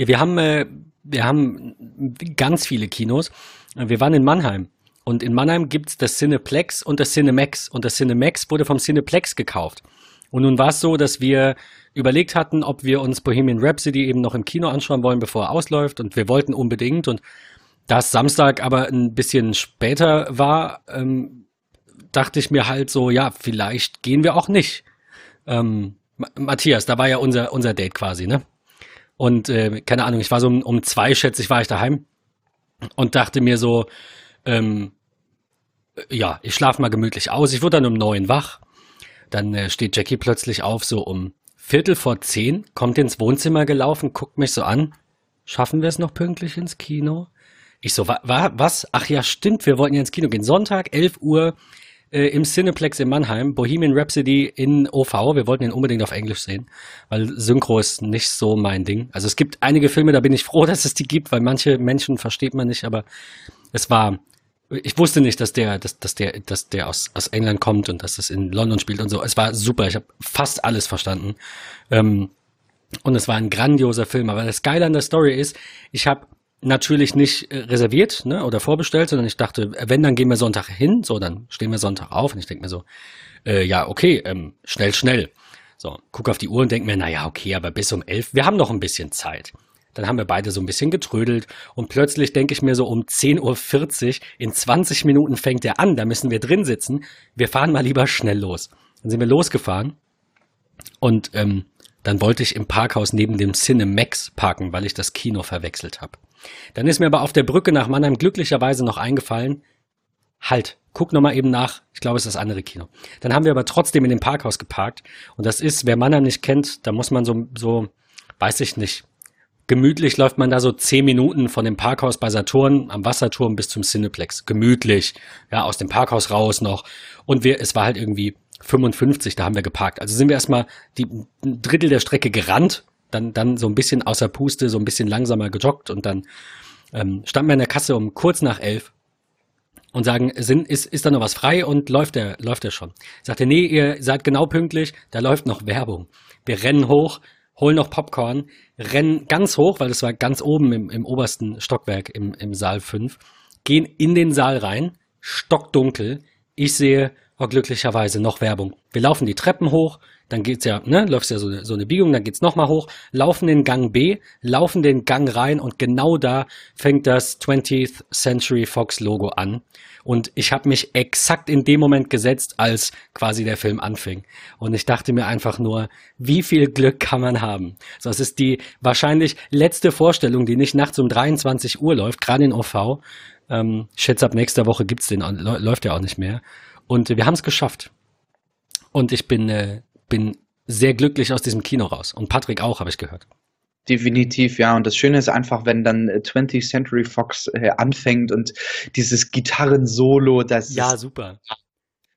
Ja, wir haben, äh, wir haben ganz viele Kinos. Wir waren in Mannheim. Und in Mannheim gibt es das Cineplex und das Cinemax. Und das Cinemax wurde vom Cineplex gekauft. Und nun war es so, dass wir überlegt hatten, ob wir uns Bohemian Rhapsody eben noch im Kino anschauen wollen, bevor er ausläuft. Und wir wollten unbedingt. Und da es Samstag aber ein bisschen später war, ähm, dachte ich mir halt so, ja, vielleicht gehen wir auch nicht. Ähm, Matthias, da war ja unser, unser Date quasi, ne? Und äh, keine Ahnung, ich war so um, um zwei, schätze ich, war ich daheim und dachte mir so, ähm, ja, ich schlafe mal gemütlich aus. Ich wurde dann um neun wach. Dann äh, steht Jackie plötzlich auf, so um Viertel vor zehn, kommt ins Wohnzimmer gelaufen, guckt mich so an. Schaffen wir es noch pünktlich ins Kino? Ich so, wa, wa, was? Ach ja, stimmt, wir wollten ja ins Kino gehen. Sonntag, 11 Uhr äh, im Cineplex in Mannheim, Bohemian Rhapsody in OV. Wir wollten ihn unbedingt auf Englisch sehen, weil Synchro ist nicht so mein Ding. Also es gibt einige Filme, da bin ich froh, dass es die gibt, weil manche Menschen versteht man nicht, aber es war, ich wusste nicht, dass der, dass, dass der, dass der aus, aus England kommt und dass es in London spielt und so. Es war super, ich habe fast alles verstanden. Ähm, und es war ein grandioser Film. Aber das Geile an der Story ist, ich habe natürlich nicht äh, reserviert ne, oder vorbestellt, sondern ich dachte, wenn, dann gehen wir Sonntag hin. So, dann stehen wir Sonntag auf und ich denke mir so, äh, ja, okay, ähm, schnell, schnell. So, guck auf die Uhr und denke mir, naja, okay, aber bis um elf, wir haben noch ein bisschen Zeit. Dann haben wir beide so ein bisschen getrödelt und plötzlich denke ich mir so um 10.40 Uhr, in 20 Minuten fängt er an, da müssen wir drin sitzen. Wir fahren mal lieber schnell los. Dann sind wir losgefahren und ähm, dann wollte ich im Parkhaus neben dem Cinemax parken, weil ich das Kino verwechselt habe. Dann ist mir aber auf der Brücke nach Mannheim glücklicherweise noch eingefallen, halt, guck nochmal eben nach, ich glaube, es ist das andere Kino. Dann haben wir aber trotzdem in dem Parkhaus geparkt und das ist, wer Mannheim nicht kennt, da muss man so, so, weiß ich nicht, gemütlich läuft man da so zehn Minuten von dem Parkhaus bei Saturn am Wasserturm bis zum Cineplex. Gemütlich. Ja, aus dem Parkhaus raus noch. Und wir, es war halt irgendwie 55, da haben wir geparkt. Also sind wir erstmal die ein Drittel der Strecke gerannt dann, dann so ein bisschen außer Puste, so ein bisschen langsamer gejoggt und dann ähm, standen wir in der Kasse um kurz nach elf und sagen, sind, ist, ist da noch was frei und läuft der, läuft der schon? Sagte, nee, ihr seid genau pünktlich, da läuft noch Werbung. Wir rennen hoch, holen noch Popcorn, rennen ganz hoch, weil das war ganz oben im, im obersten Stockwerk im, im Saal 5, gehen in den Saal rein, stockdunkel. Ich sehe oh, glücklicherweise noch Werbung. Wir laufen die Treppen hoch, dann geht's ja, ne, läuft ja so, so eine Biegung, dann geht's nochmal hoch, laufen den Gang B, laufen den Gang rein und genau da fängt das 20th Century Fox Logo an. Und ich habe mich exakt in dem Moment gesetzt, als quasi der Film anfing. Und ich dachte mir einfach nur, wie viel Glück kann man haben? So, es ist die wahrscheinlich letzte Vorstellung, die nicht nachts um 23 Uhr läuft, gerade in OV. Ähm, ich schätze, ab nächster Woche gibt's den, läuft ja auch nicht mehr. Und wir haben es geschafft. Und ich bin äh, bin sehr glücklich aus diesem Kino raus. Und Patrick auch, habe ich gehört. Definitiv, ja. Und das Schöne ist einfach, wenn dann 20th äh, Century Fox äh, anfängt und dieses Gitarren-Solo, das Ja, super.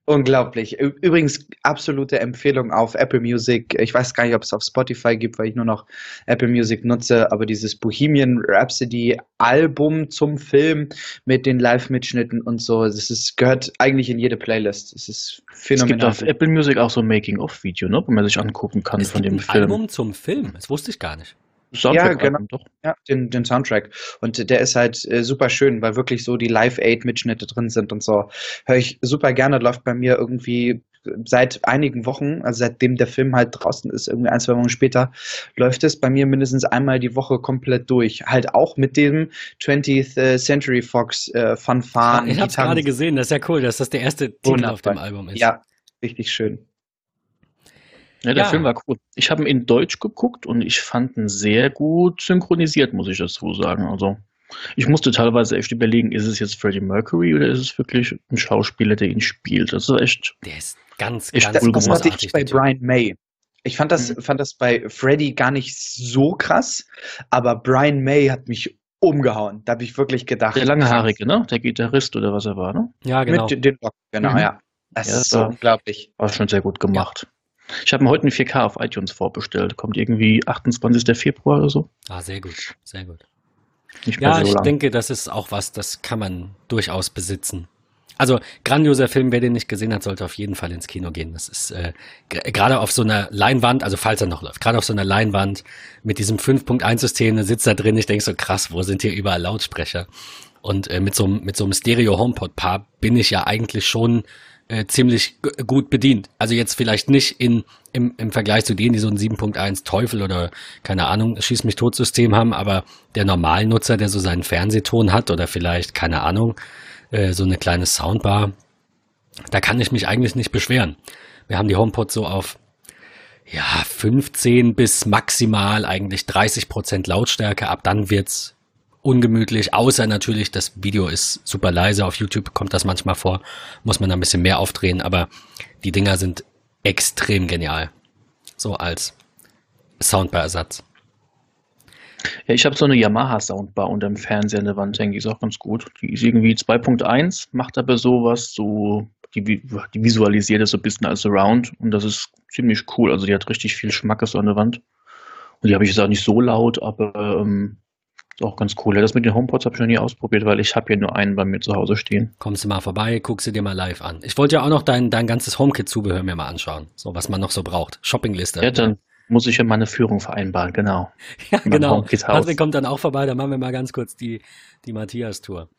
Unglaublich. Übrigens, absolute Empfehlung auf Apple Music. Ich weiß gar nicht, ob es auf Spotify gibt, weil ich nur noch Apple Music nutze, aber dieses Bohemian Rhapsody Album zum Film mit den Live-Mitschnitten und so, das ist, gehört eigentlich in jede Playlist. Es ist phänomenal. Es gibt auf Apple Music auch so ein Making-of-Video, ne, wo man sich angucken kann es von dem ein Film. Album zum Film? Das wusste ich gar nicht. Soundtrack ja, genau. Doch. Ja, den, den Soundtrack. Und der ist halt äh, super schön, weil wirklich so die Live-Aid-Mitschnitte drin sind und so. Höre ich super gerne, läuft bei mir irgendwie seit einigen Wochen, also seitdem der Film halt draußen ist, irgendwie ein, zwei Wochen später, läuft es bei mir mindestens einmal die Woche komplett durch. Halt auch mit dem 20th äh, Century Fox äh, Fanfaren. Ich habe gerade gesehen, das ist ja cool, dass das der erste Titel Wunderbar. auf dem Album ist. Ja, richtig schön. Ja, der ja. Film war cool. Ich habe ihn in Deutsch geguckt und ich fand ihn sehr gut synchronisiert, muss ich dazu sagen. Also ich musste teilweise echt überlegen, ist es jetzt Freddie Mercury oder ist es wirklich ein Schauspieler, der ihn spielt? Das ist echt. Der ist ganz, ich, ganz Das hatte ich bei Brian May. Ich fand das, mhm. fand das bei Freddie gar nicht so krass, aber Brian May hat mich umgehauen. Da habe ich wirklich gedacht. Der Langhaarige, ne? Der Gitarrist oder was er war, ne? Ja, genau. Mit den Locken, genau, mhm. ja. Das ja, ist so unglaublich. War schon sehr gut gemacht. Ja. Ich habe mir heute eine 4K auf iTunes vorbestellt. Kommt irgendwie 28. Februar oder so. Ah, sehr gut, sehr gut. Nicht ja, so ich lang. denke, das ist auch was, das kann man durchaus besitzen. Also grandioser Film, wer den nicht gesehen hat, sollte auf jeden Fall ins Kino gehen. Das ist äh, gerade auf so einer Leinwand, also falls er noch läuft, gerade auf so einer Leinwand mit diesem 5.1-System, da sitzt da drin, ich denke so krass, wo sind hier überall Lautsprecher? Und äh, mit so mit so einem Stereo HomePod Paar bin ich ja eigentlich schon äh, ziemlich gut bedient. Also jetzt vielleicht nicht in im, im Vergleich zu denen, die so ein 7.1 Teufel oder keine Ahnung, Schieß mich tot System haben, aber der Normalnutzer, der so seinen Fernsehton hat oder vielleicht keine Ahnung, äh, so eine kleine Soundbar, da kann ich mich eigentlich nicht beschweren. Wir haben die HomePod so auf ja, 15 bis maximal eigentlich 30 Prozent Lautstärke. Ab dann wird's ungemütlich, außer natürlich, das Video ist super leise. Auf YouTube kommt das manchmal vor, muss man da ein bisschen mehr aufdrehen, aber die Dinger sind extrem genial. So als Soundbar-Ersatz. Ja, ich habe so eine Yamaha-Soundbar unter dem Fernseher an der Wand hängen, die ist auch ganz gut. Die ist irgendwie 2.1, macht aber sowas, so, die, die visualisiert das so ein bisschen als Surround und das ist ziemlich cool. Also die hat richtig viel Schmackes an der Wand. Und die habe ich jetzt auch nicht so laut, aber ähm, ist auch ganz cool. Das mit den HomePods habe ich noch nie ausprobiert, weil ich habe hier nur einen bei mir zu Hause stehen. Kommst du mal vorbei, guckst du dir mal live an. Ich wollte ja auch noch dein, dein ganzes HomeKit-Zubehör mir mal anschauen. So, was man noch so braucht. Shoppingliste. Ja, dann muss ich ja mal eine Führung vereinbaren, genau. ja, genau. Patrick kommt dann auch vorbei, dann machen wir mal ganz kurz die, die Matthias-Tour.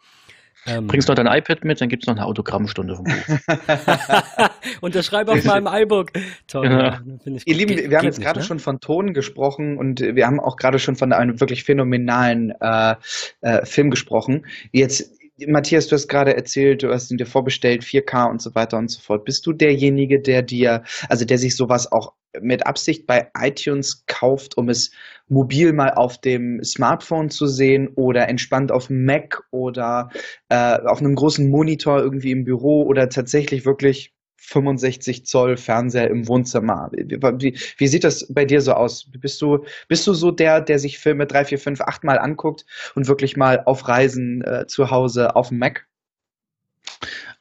Ähm, Bringst noch dein iPad mit, dann gibt es noch eine Autogrammstunde vom Buch. Unterschreibe auf meinem iBook. Toll. Ja. Ich, Ihr Lieben, wir haben jetzt gerade ne? schon von Ton gesprochen und wir haben auch gerade schon von einem wirklich phänomenalen äh, äh, Film gesprochen. Jetzt Matthias, du hast gerade erzählt, du hast ihn dir vorbestellt, 4K und so weiter und so fort. Bist du derjenige, der dir, also der sich sowas auch mit Absicht bei iTunes kauft, um es mobil mal auf dem Smartphone zu sehen oder entspannt auf dem Mac oder äh, auf einem großen Monitor irgendwie im Büro oder tatsächlich wirklich 65 Zoll Fernseher im Wohnzimmer. Wie, wie, wie, sieht das bei dir so aus? Bist du, bist du so der, der sich Filme drei, vier, fünf, acht Mal anguckt und wirklich mal auf Reisen äh, zu Hause auf dem Mac?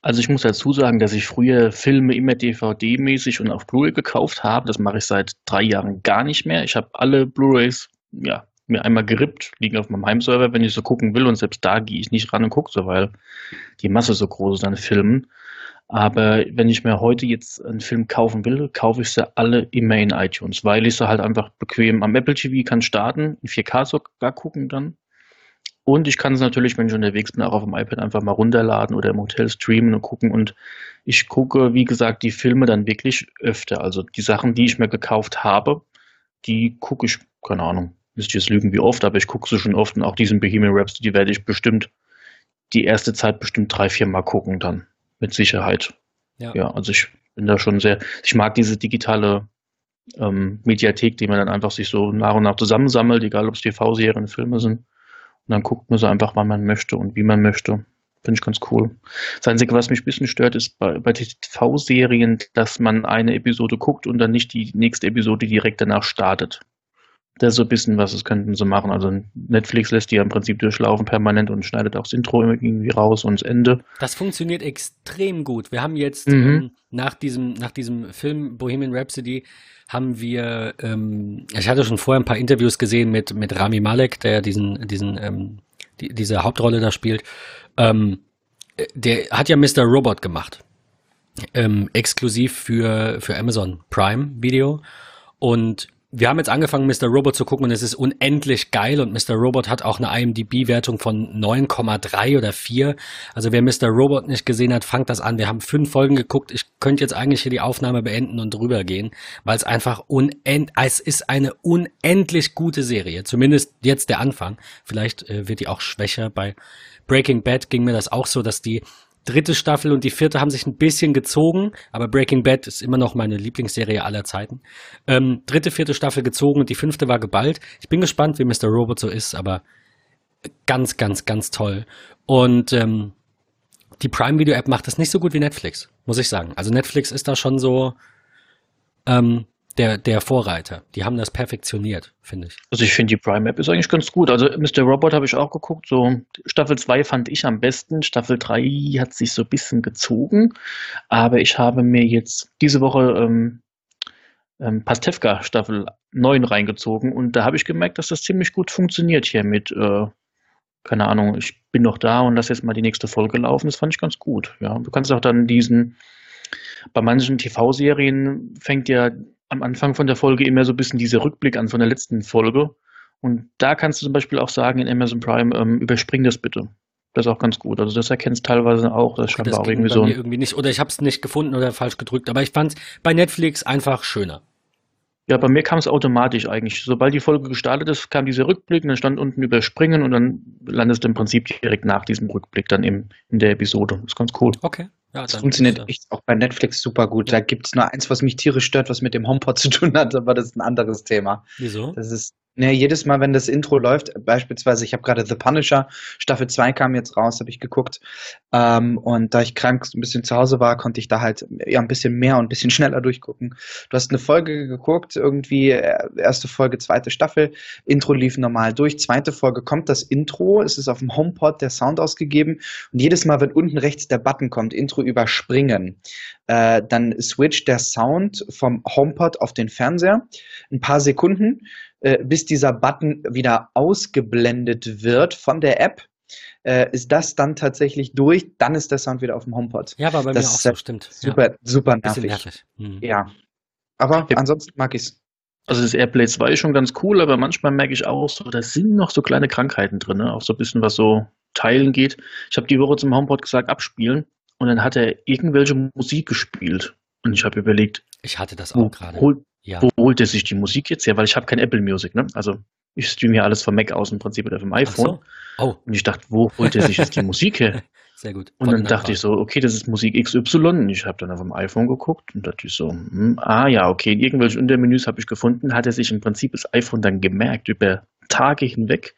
Also ich muss dazu sagen, dass ich früher Filme immer DVD-mäßig und auf Blu-ray gekauft habe. Das mache ich seit drei Jahren gar nicht mehr. Ich habe alle Blu-rays ja, mir einmal gerippt, liegen auf meinem Heimserver, wenn ich so gucken will. Und selbst da gehe ich nicht ran und gucke so, weil die Masse so groß ist an Filmen. Aber wenn ich mir heute jetzt einen Film kaufen will, kaufe ich sie alle immer in iTunes, weil ich sie halt einfach bequem am Apple TV kann starten, in 4K sogar gucken dann und ich kann es natürlich, wenn ich unterwegs bin, auch auf dem iPad einfach mal runterladen oder im Hotel streamen und gucken. Und ich gucke, wie gesagt, die Filme dann wirklich öfter. Also die Sachen, die ich mir gekauft habe, die gucke ich, keine Ahnung, müsste ich jetzt lügen, wie oft, aber ich gucke sie schon oft. Und auch diesen Bohemian Rhapsody die werde ich bestimmt die erste Zeit bestimmt drei, vier Mal gucken dann. Mit Sicherheit. Ja, ja also ich bin da schon sehr, ich mag diese digitale ähm, Mediathek, die man dann einfach sich so nach und nach zusammensammelt, egal ob es TV-Serien, Filme sind. Und dann guckt man so einfach, wann man möchte und wie man möchte. Finde ich ganz cool. Das Einzige, was mich ein bisschen stört, ist bei, bei TV-Serien, dass man eine Episode guckt und dann nicht die nächste Episode direkt danach startet. Das ist so ein bisschen was, das könnten sie machen. Also Netflix lässt die ja im Prinzip durchlaufen permanent und schneidet auch das Intro irgendwie raus und das Ende. Das funktioniert extrem gut. Wir haben jetzt mhm. ähm, nach, diesem, nach diesem Film Bohemian Rhapsody haben wir, ähm, ich hatte schon vorher ein paar Interviews gesehen mit, mit Rami Malek, der diesen, diesen, ähm, die, diese Hauptrolle da spielt. Ähm, der hat ja Mr. Robot gemacht. Ähm, exklusiv für, für Amazon Prime Video. Und wir haben jetzt angefangen, Mr. Robot zu gucken und es ist unendlich geil und Mr. Robot hat auch eine IMDb-Wertung von 9,3 oder 4. Also wer Mr. Robot nicht gesehen hat, fangt das an. Wir haben fünf Folgen geguckt. Ich könnte jetzt eigentlich hier die Aufnahme beenden und drüber gehen, weil es einfach unend, es ist eine unendlich gute Serie. Zumindest jetzt der Anfang. Vielleicht äh, wird die auch schwächer. Bei Breaking Bad ging mir das auch so, dass die dritte Staffel und die vierte haben sich ein bisschen gezogen, aber Breaking Bad ist immer noch meine Lieblingsserie aller Zeiten. Ähm, dritte, vierte Staffel gezogen und die fünfte war geballt. Ich bin gespannt, wie Mr. Robot so ist, aber ganz, ganz, ganz toll. Und ähm, die Prime Video App macht das nicht so gut wie Netflix, muss ich sagen. Also Netflix ist da schon so, ähm, der, der Vorreiter. Die haben das perfektioniert, finde ich. Also ich finde die Prime App ist eigentlich ganz gut. Also Mr. Robot habe ich auch geguckt. So Staffel 2 fand ich am besten. Staffel 3 hat sich so ein bisschen gezogen. Aber ich habe mir jetzt diese Woche ähm, ähm, Pastewka Staffel 9 reingezogen und da habe ich gemerkt, dass das ziemlich gut funktioniert hier mit, äh, keine Ahnung, ich bin noch da und lass jetzt mal die nächste Folge laufen. Das fand ich ganz gut. Ja, du kannst auch dann diesen, bei manchen TV-Serien fängt ja am Anfang von der Folge immer so ein bisschen dieser Rückblick an von der letzten Folge. Und da kannst du zum Beispiel auch sagen in Amazon Prime, ähm, überspring das bitte. Das ist auch ganz gut. Also das erkennst teilweise auch. Das, das auch irgendwie so. irgendwie nicht. Oder ich habe es nicht gefunden oder falsch gedrückt. Aber ich fand es bei Netflix einfach schöner. Ja, bei mir kam es automatisch eigentlich. Sobald die Folge gestartet ist, kam dieser Rückblick und dann stand unten überspringen und dann landest du im Prinzip direkt nach diesem Rückblick dann im, in der Episode. Das ist ganz cool. Okay. Ja, das funktioniert echt auch bei Netflix super gut. Da gibt es nur eins, was mich tierisch stört, was mit dem HomePod zu tun hat, aber das ist ein anderes Thema. Wieso? Das ist Ne, jedes Mal, wenn das Intro läuft, beispielsweise, ich habe gerade The Punisher, Staffel 2 kam jetzt raus, habe ich geguckt. Ähm, und da ich krank ein bisschen zu Hause war, konnte ich da halt ja ein bisschen mehr und ein bisschen schneller durchgucken. Du hast eine Folge geguckt, irgendwie äh, erste Folge, zweite Staffel, Intro lief normal durch, zweite Folge kommt das Intro, es ist auf dem HomePod der Sound ausgegeben und jedes Mal, wenn unten rechts der Button kommt, Intro überspringen, äh, dann switcht der Sound vom HomePod auf den Fernseher. Ein paar Sekunden bis dieser Button wieder ausgeblendet wird von der App, äh, ist das dann tatsächlich durch, dann ist der Sound wieder auf dem HomePod. Ja, war bei das mir auch so, stimmt. Super, ja. super nervig. nervig. Mhm. Ja. Aber ja. ansonsten mag ich es. Also das Airplay 2 ist schon ganz cool, aber manchmal merke ich auch so, da sind noch so kleine Krankheiten drin, ne? auch so ein bisschen was so teilen geht. Ich habe die Woche zum HomePod gesagt, abspielen und dann hat er irgendwelche Musik gespielt. Und ich habe überlegt, ich hatte das auch gerade. Hol, ja. Wo holt er sich die Musik jetzt her? Weil ich habe kein Apple Music, ne? Also ich streame ja alles vom Mac aus im Prinzip oder vom iPhone. So. Oh. Und ich dachte, wo holt er sich jetzt die Musik her? Sehr gut. Und dann dachte ich so, okay, das ist Musik XY. Und ich habe dann auf dem iPhone geguckt und dachte ich so, hm, ah ja, okay, in irgendwelchen Untermenüs habe ich gefunden, hat er sich im Prinzip das iPhone dann gemerkt über Tage hinweg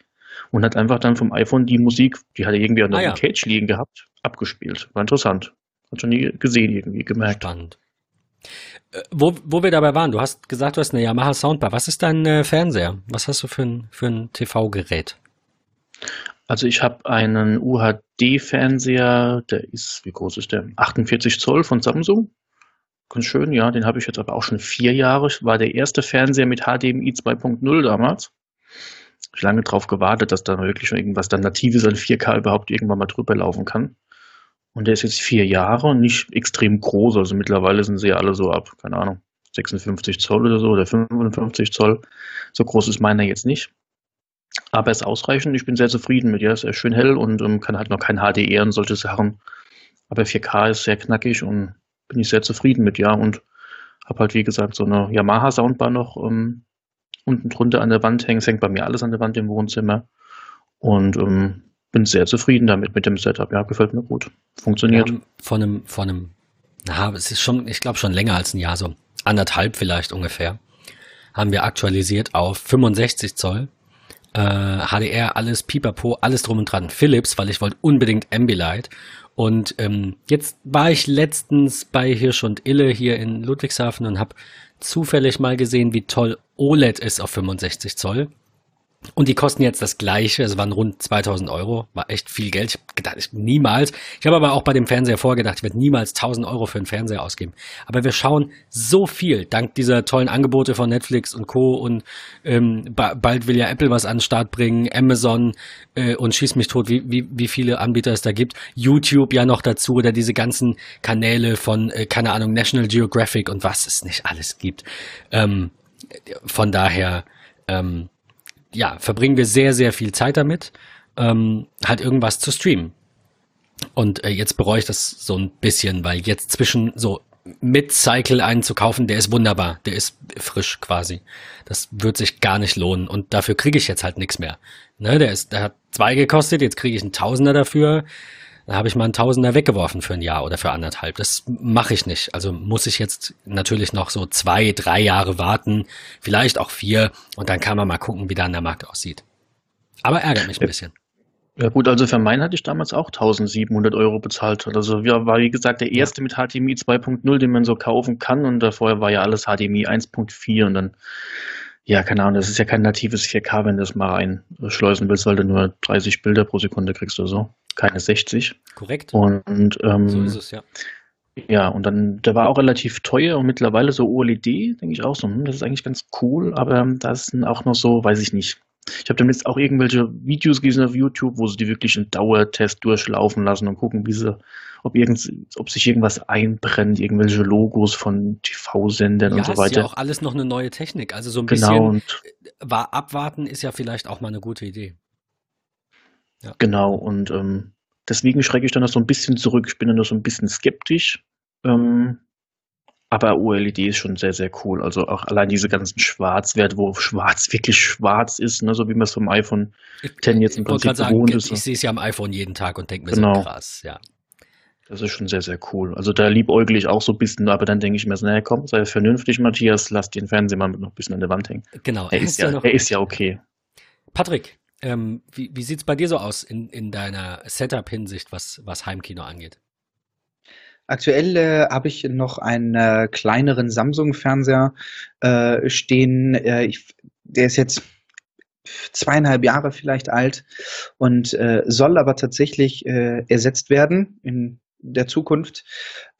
und hat einfach dann vom iPhone die Musik, die hat er irgendwie an der ah, ja. Cage liegen gehabt, abgespielt. War interessant. Hat schon nie gesehen, irgendwie gemerkt. Spannend. Äh, wo, wo wir dabei waren, du hast gesagt, du hast eine Yamaha Soundbar. Was ist dein äh, Fernseher? Was hast du für ein, für ein TV-Gerät? Also ich habe einen UHD-Fernseher, der ist, wie groß ist der? 48 Zoll von Samsung. Ganz schön, ja, den habe ich jetzt aber auch schon vier Jahre. War der erste Fernseher mit HDMI 2.0 damals. Ich lange darauf gewartet, dass da wirklich schon irgendwas dann Natives an 4K überhaupt irgendwann mal drüber laufen kann. Und der ist jetzt vier Jahre und nicht extrem groß. Also mittlerweile sind sie ja alle so ab, keine Ahnung, 56 Zoll oder so oder 55 Zoll. So groß ist meiner jetzt nicht. Aber er ist ausreichend. Ich bin sehr zufrieden mit. Ja, ist schön hell und ähm, kann halt noch kein HDR und solche Sachen. Aber 4K ist sehr knackig und bin ich sehr zufrieden mit, ja. Und habe halt, wie gesagt, so eine Yamaha Soundbar noch ähm, unten drunter an der Wand hängen. Es hängt bei mir alles an der Wand im Wohnzimmer. Und ähm, bin sehr zufrieden damit mit dem Setup. Ja, gefällt mir gut. Funktioniert. Von einem, von einem, na, es ist schon, ich glaube schon länger als ein Jahr, so anderthalb vielleicht ungefähr, haben wir aktualisiert auf 65 Zoll. Äh, HDR, alles pipapo, alles drum und dran. Philips, weil ich wollte unbedingt Ambilight. Und ähm, jetzt war ich letztens bei Hirsch und Ille hier in Ludwigshafen und habe zufällig mal gesehen, wie toll OLED ist auf 65 Zoll. Und die kosten jetzt das gleiche, es waren rund 2000 Euro, war echt viel Geld. Ich habe gedacht, ich, niemals. Ich habe aber auch bei dem Fernseher vorgedacht, ich werde niemals 1000 Euro für einen Fernseher ausgeben. Aber wir schauen so viel, dank dieser tollen Angebote von Netflix und Co. Und ähm, ba bald will ja Apple was an den Start bringen, Amazon äh, und schieß mich tot, wie, wie, wie viele Anbieter es da gibt. YouTube ja noch dazu oder diese ganzen Kanäle von, äh, keine Ahnung, National Geographic und was es nicht alles gibt. Ähm, von daher, ähm, ja, verbringen wir sehr, sehr viel Zeit damit, ähm, halt irgendwas zu streamen. Und äh, jetzt bereue ich das so ein bisschen, weil jetzt zwischen so Mid-Cycle einen zu kaufen, der ist wunderbar, der ist frisch quasi. Das wird sich gar nicht lohnen und dafür kriege ich jetzt halt nichts mehr. Ne, der ist, der hat zwei gekostet, jetzt kriege ich einen Tausender dafür. Da habe ich mal einen Tausender weggeworfen für ein Jahr oder für anderthalb. Das mache ich nicht. Also muss ich jetzt natürlich noch so zwei, drei Jahre warten, vielleicht auch vier, und dann kann man mal gucken, wie dann der Markt aussieht. Aber ärgert mich ein bisschen. Ja gut, also für meinen hatte ich damals auch 1700 Euro bezahlt. Also ja, war wie gesagt der erste mit HDMI 2.0, den man so kaufen kann und davor war ja alles HDMI 1.4 und dann, ja, keine Ahnung, das ist ja kein natives 4K, wenn du das mal reinschleusen willst, weil du nur 30 Bilder pro Sekunde kriegst oder so keine 60. Korrekt. Und ähm, so ist es, ja. Ja, und dann, der war auch relativ teuer und mittlerweile so OLED, denke ich auch so, hm, das ist eigentlich ganz cool, aber da sind auch noch so, weiß ich nicht, Ich habe damit auch irgendwelche Videos gesehen auf YouTube, wo sie die wirklich einen Dauertest durchlaufen lassen und gucken, wie sie, ob, irgend, ob sich irgendwas einbrennt, irgendwelche Logos von TV-Sendern ja, und so weiter. ist ja auch alles noch eine neue Technik. Also so ein genau, bisschen war abwarten ist ja vielleicht auch mal eine gute Idee. Ja. Genau, und ähm, deswegen schrecke ich dann noch so ein bisschen zurück. Ich bin dann noch so ein bisschen skeptisch. Ähm, aber OLED ist schon sehr, sehr cool. Also auch allein diese ganzen Schwarzwerte, wo schwarz wirklich schwarz ist, ne? so wie man es vom iPhone 10 jetzt im ich Prinzip sagen, gewohnt ist. Ich sehe es ja am iPhone jeden Tag und denke mir genau. so krass, ja. Das ist schon sehr, sehr cool. Also da liebäugle ich auch so ein bisschen, aber dann denke ich mir so, naja, komm, sei vernünftig, Matthias, lass den Fernseher mal noch ein bisschen an der Wand hängen. Genau. Er ist, ja, ja er ist ja okay. Patrick, ähm, wie, wie sieht es bei dir so aus in, in deiner Setup-Hinsicht, was, was Heimkino angeht? Aktuell äh, habe ich noch einen äh, kleineren Samsung-Fernseher äh, stehen. Äh, ich, der ist jetzt zweieinhalb Jahre vielleicht alt und äh, soll aber tatsächlich äh, ersetzt werden in der Zukunft.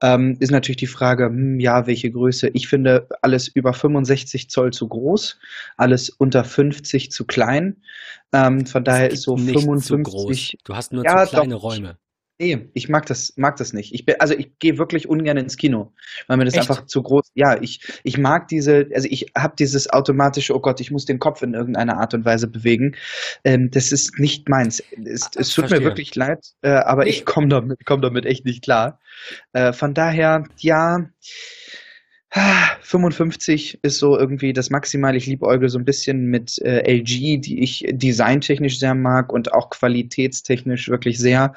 Ähm, ist natürlich die Frage, hm, ja, welche Größe? Ich finde alles über 65 Zoll zu groß, alles unter 50 zu klein. Ähm, von daher ist so 55. Du hast nur ja, zu kleine doch, Räume. Nee, ich mag das, mag das nicht. Ich bin, also ich gehe wirklich ungern ins Kino, weil mir das Echt? einfach zu groß. Ja, ich, ich mag diese, also ich habe dieses automatische, oh Gott, ich muss den Kopf in irgendeiner Art und Weise bewegen. Ähm, das ist nicht meins. Es, ah, es tut Verstehe. mir wirklich leid, äh, aber nee. ich komme damit, komm damit echt nicht klar. Äh, von daher, ja. 55 ist so irgendwie das Maximal. Ich liebäugle so ein bisschen mit äh, LG, die ich designtechnisch sehr mag und auch qualitätstechnisch wirklich sehr.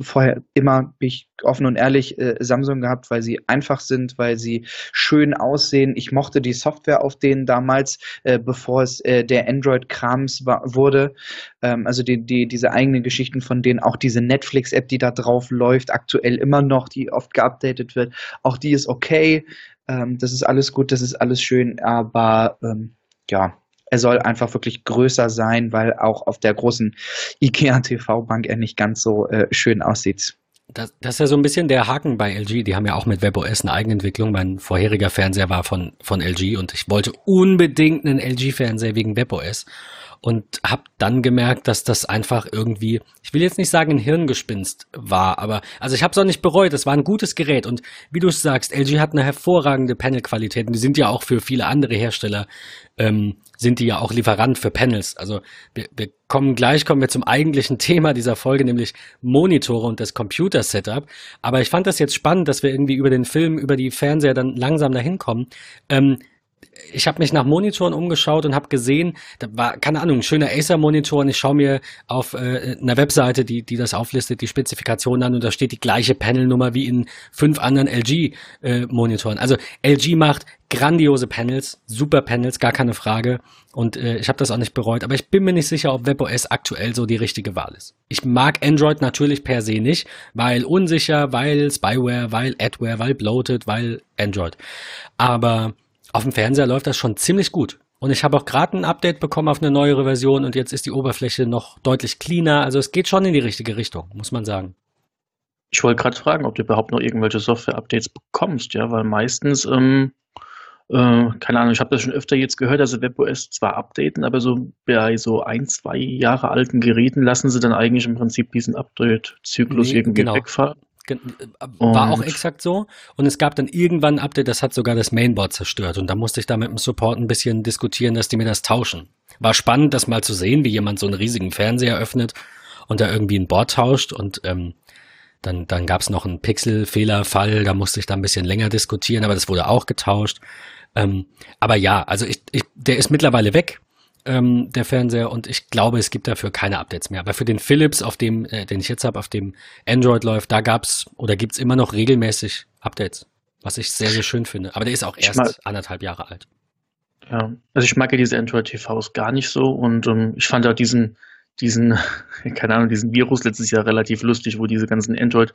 Vorher immer, bin ich offen und ehrlich, äh, Samsung gehabt, weil sie einfach sind, weil sie schön aussehen. Ich mochte die Software auf denen damals, äh, bevor es äh, der Android-Krams wurde. Ähm, also die, die, diese eigenen Geschichten von denen, auch diese Netflix-App, die da drauf läuft, aktuell immer noch, die oft geupdatet wird, auch die ist okay. Ähm, das ist alles gut, das ist alles schön, aber ähm, ja, er soll einfach wirklich größer sein, weil auch auf der großen IKEA TV-Bank er nicht ganz so äh, schön aussieht. Das, das, ist ja so ein bisschen der Haken bei LG. Die haben ja auch mit WebOS eine Eigenentwicklung. Mein vorheriger Fernseher war von, von LG und ich wollte unbedingt einen LG-Fernseher wegen WebOS und habe dann gemerkt, dass das einfach irgendwie, ich will jetzt nicht sagen ein Hirngespinst war, aber also ich habe es auch nicht bereut. Es war ein gutes Gerät und wie du sagst, LG hat eine hervorragende Panelqualität und die sind ja auch für viele andere Hersteller ähm, sind die ja auch Lieferant für Panels. Also wir, wir kommen gleich kommen wir zum eigentlichen Thema dieser Folge, nämlich Monitore und das Computer-Setup. Aber ich fand das jetzt spannend, dass wir irgendwie über den Film, über die Fernseher dann langsam dahin kommen. Ähm, ich habe mich nach Monitoren umgeschaut und habe gesehen, da war, keine Ahnung, ein schöner Acer-Monitor und ich schaue mir auf äh, einer Webseite, die, die das auflistet, die Spezifikationen an und da steht die gleiche Panelnummer wie in fünf anderen LG-Monitoren. Äh, also LG macht grandiose Panels, super Panels, gar keine Frage und äh, ich habe das auch nicht bereut, aber ich bin mir nicht sicher, ob WebOS aktuell so die richtige Wahl ist. Ich mag Android natürlich per se nicht, weil unsicher, weil Spyware, weil Adware, weil bloated, weil Android. Aber auf dem Fernseher läuft das schon ziemlich gut. Und ich habe auch gerade ein Update bekommen auf eine neuere Version und jetzt ist die Oberfläche noch deutlich cleaner. Also es geht schon in die richtige Richtung, muss man sagen. Ich wollte gerade fragen, ob du überhaupt noch irgendwelche Software-Updates bekommst, ja, weil meistens, ähm, äh, keine Ahnung, ich habe das schon öfter jetzt gehört, also WebOS zwar updaten, aber so bei so ein, zwei Jahre alten Geräten lassen sie dann eigentlich im Prinzip diesen Update-Zyklus nee, irgendwie genau. wegfallen. Äh, war auch exakt so. Und es gab dann irgendwann ein Update, das hat sogar das Mainboard zerstört. Und da musste ich da mit dem Support ein bisschen diskutieren, dass die mir das tauschen. War spannend, das mal zu sehen, wie jemand so einen riesigen Fernseher öffnet und da irgendwie ein Board tauscht. Und ähm, dann, dann gab es noch einen Pixel-Fehlerfall, da musste ich da ein bisschen länger diskutieren, aber das wurde auch getauscht. Ähm, aber ja, also ich, ich, der ist mittlerweile weg ähm, der Fernseher und ich glaube, es gibt dafür keine Updates mehr. Aber für den Philips, auf dem, äh, den ich jetzt habe, auf dem Android läuft, da gab's oder gibt's immer noch regelmäßig Updates, was ich sehr, sehr schön finde. Aber der ist auch erst mag, anderthalb Jahre alt. Ja, also ich mag ja diese Android TVs gar nicht so und ähm, ich fand auch diesen, diesen, keine Ahnung, diesen Virus letztes Jahr relativ lustig, wo diese ganzen Android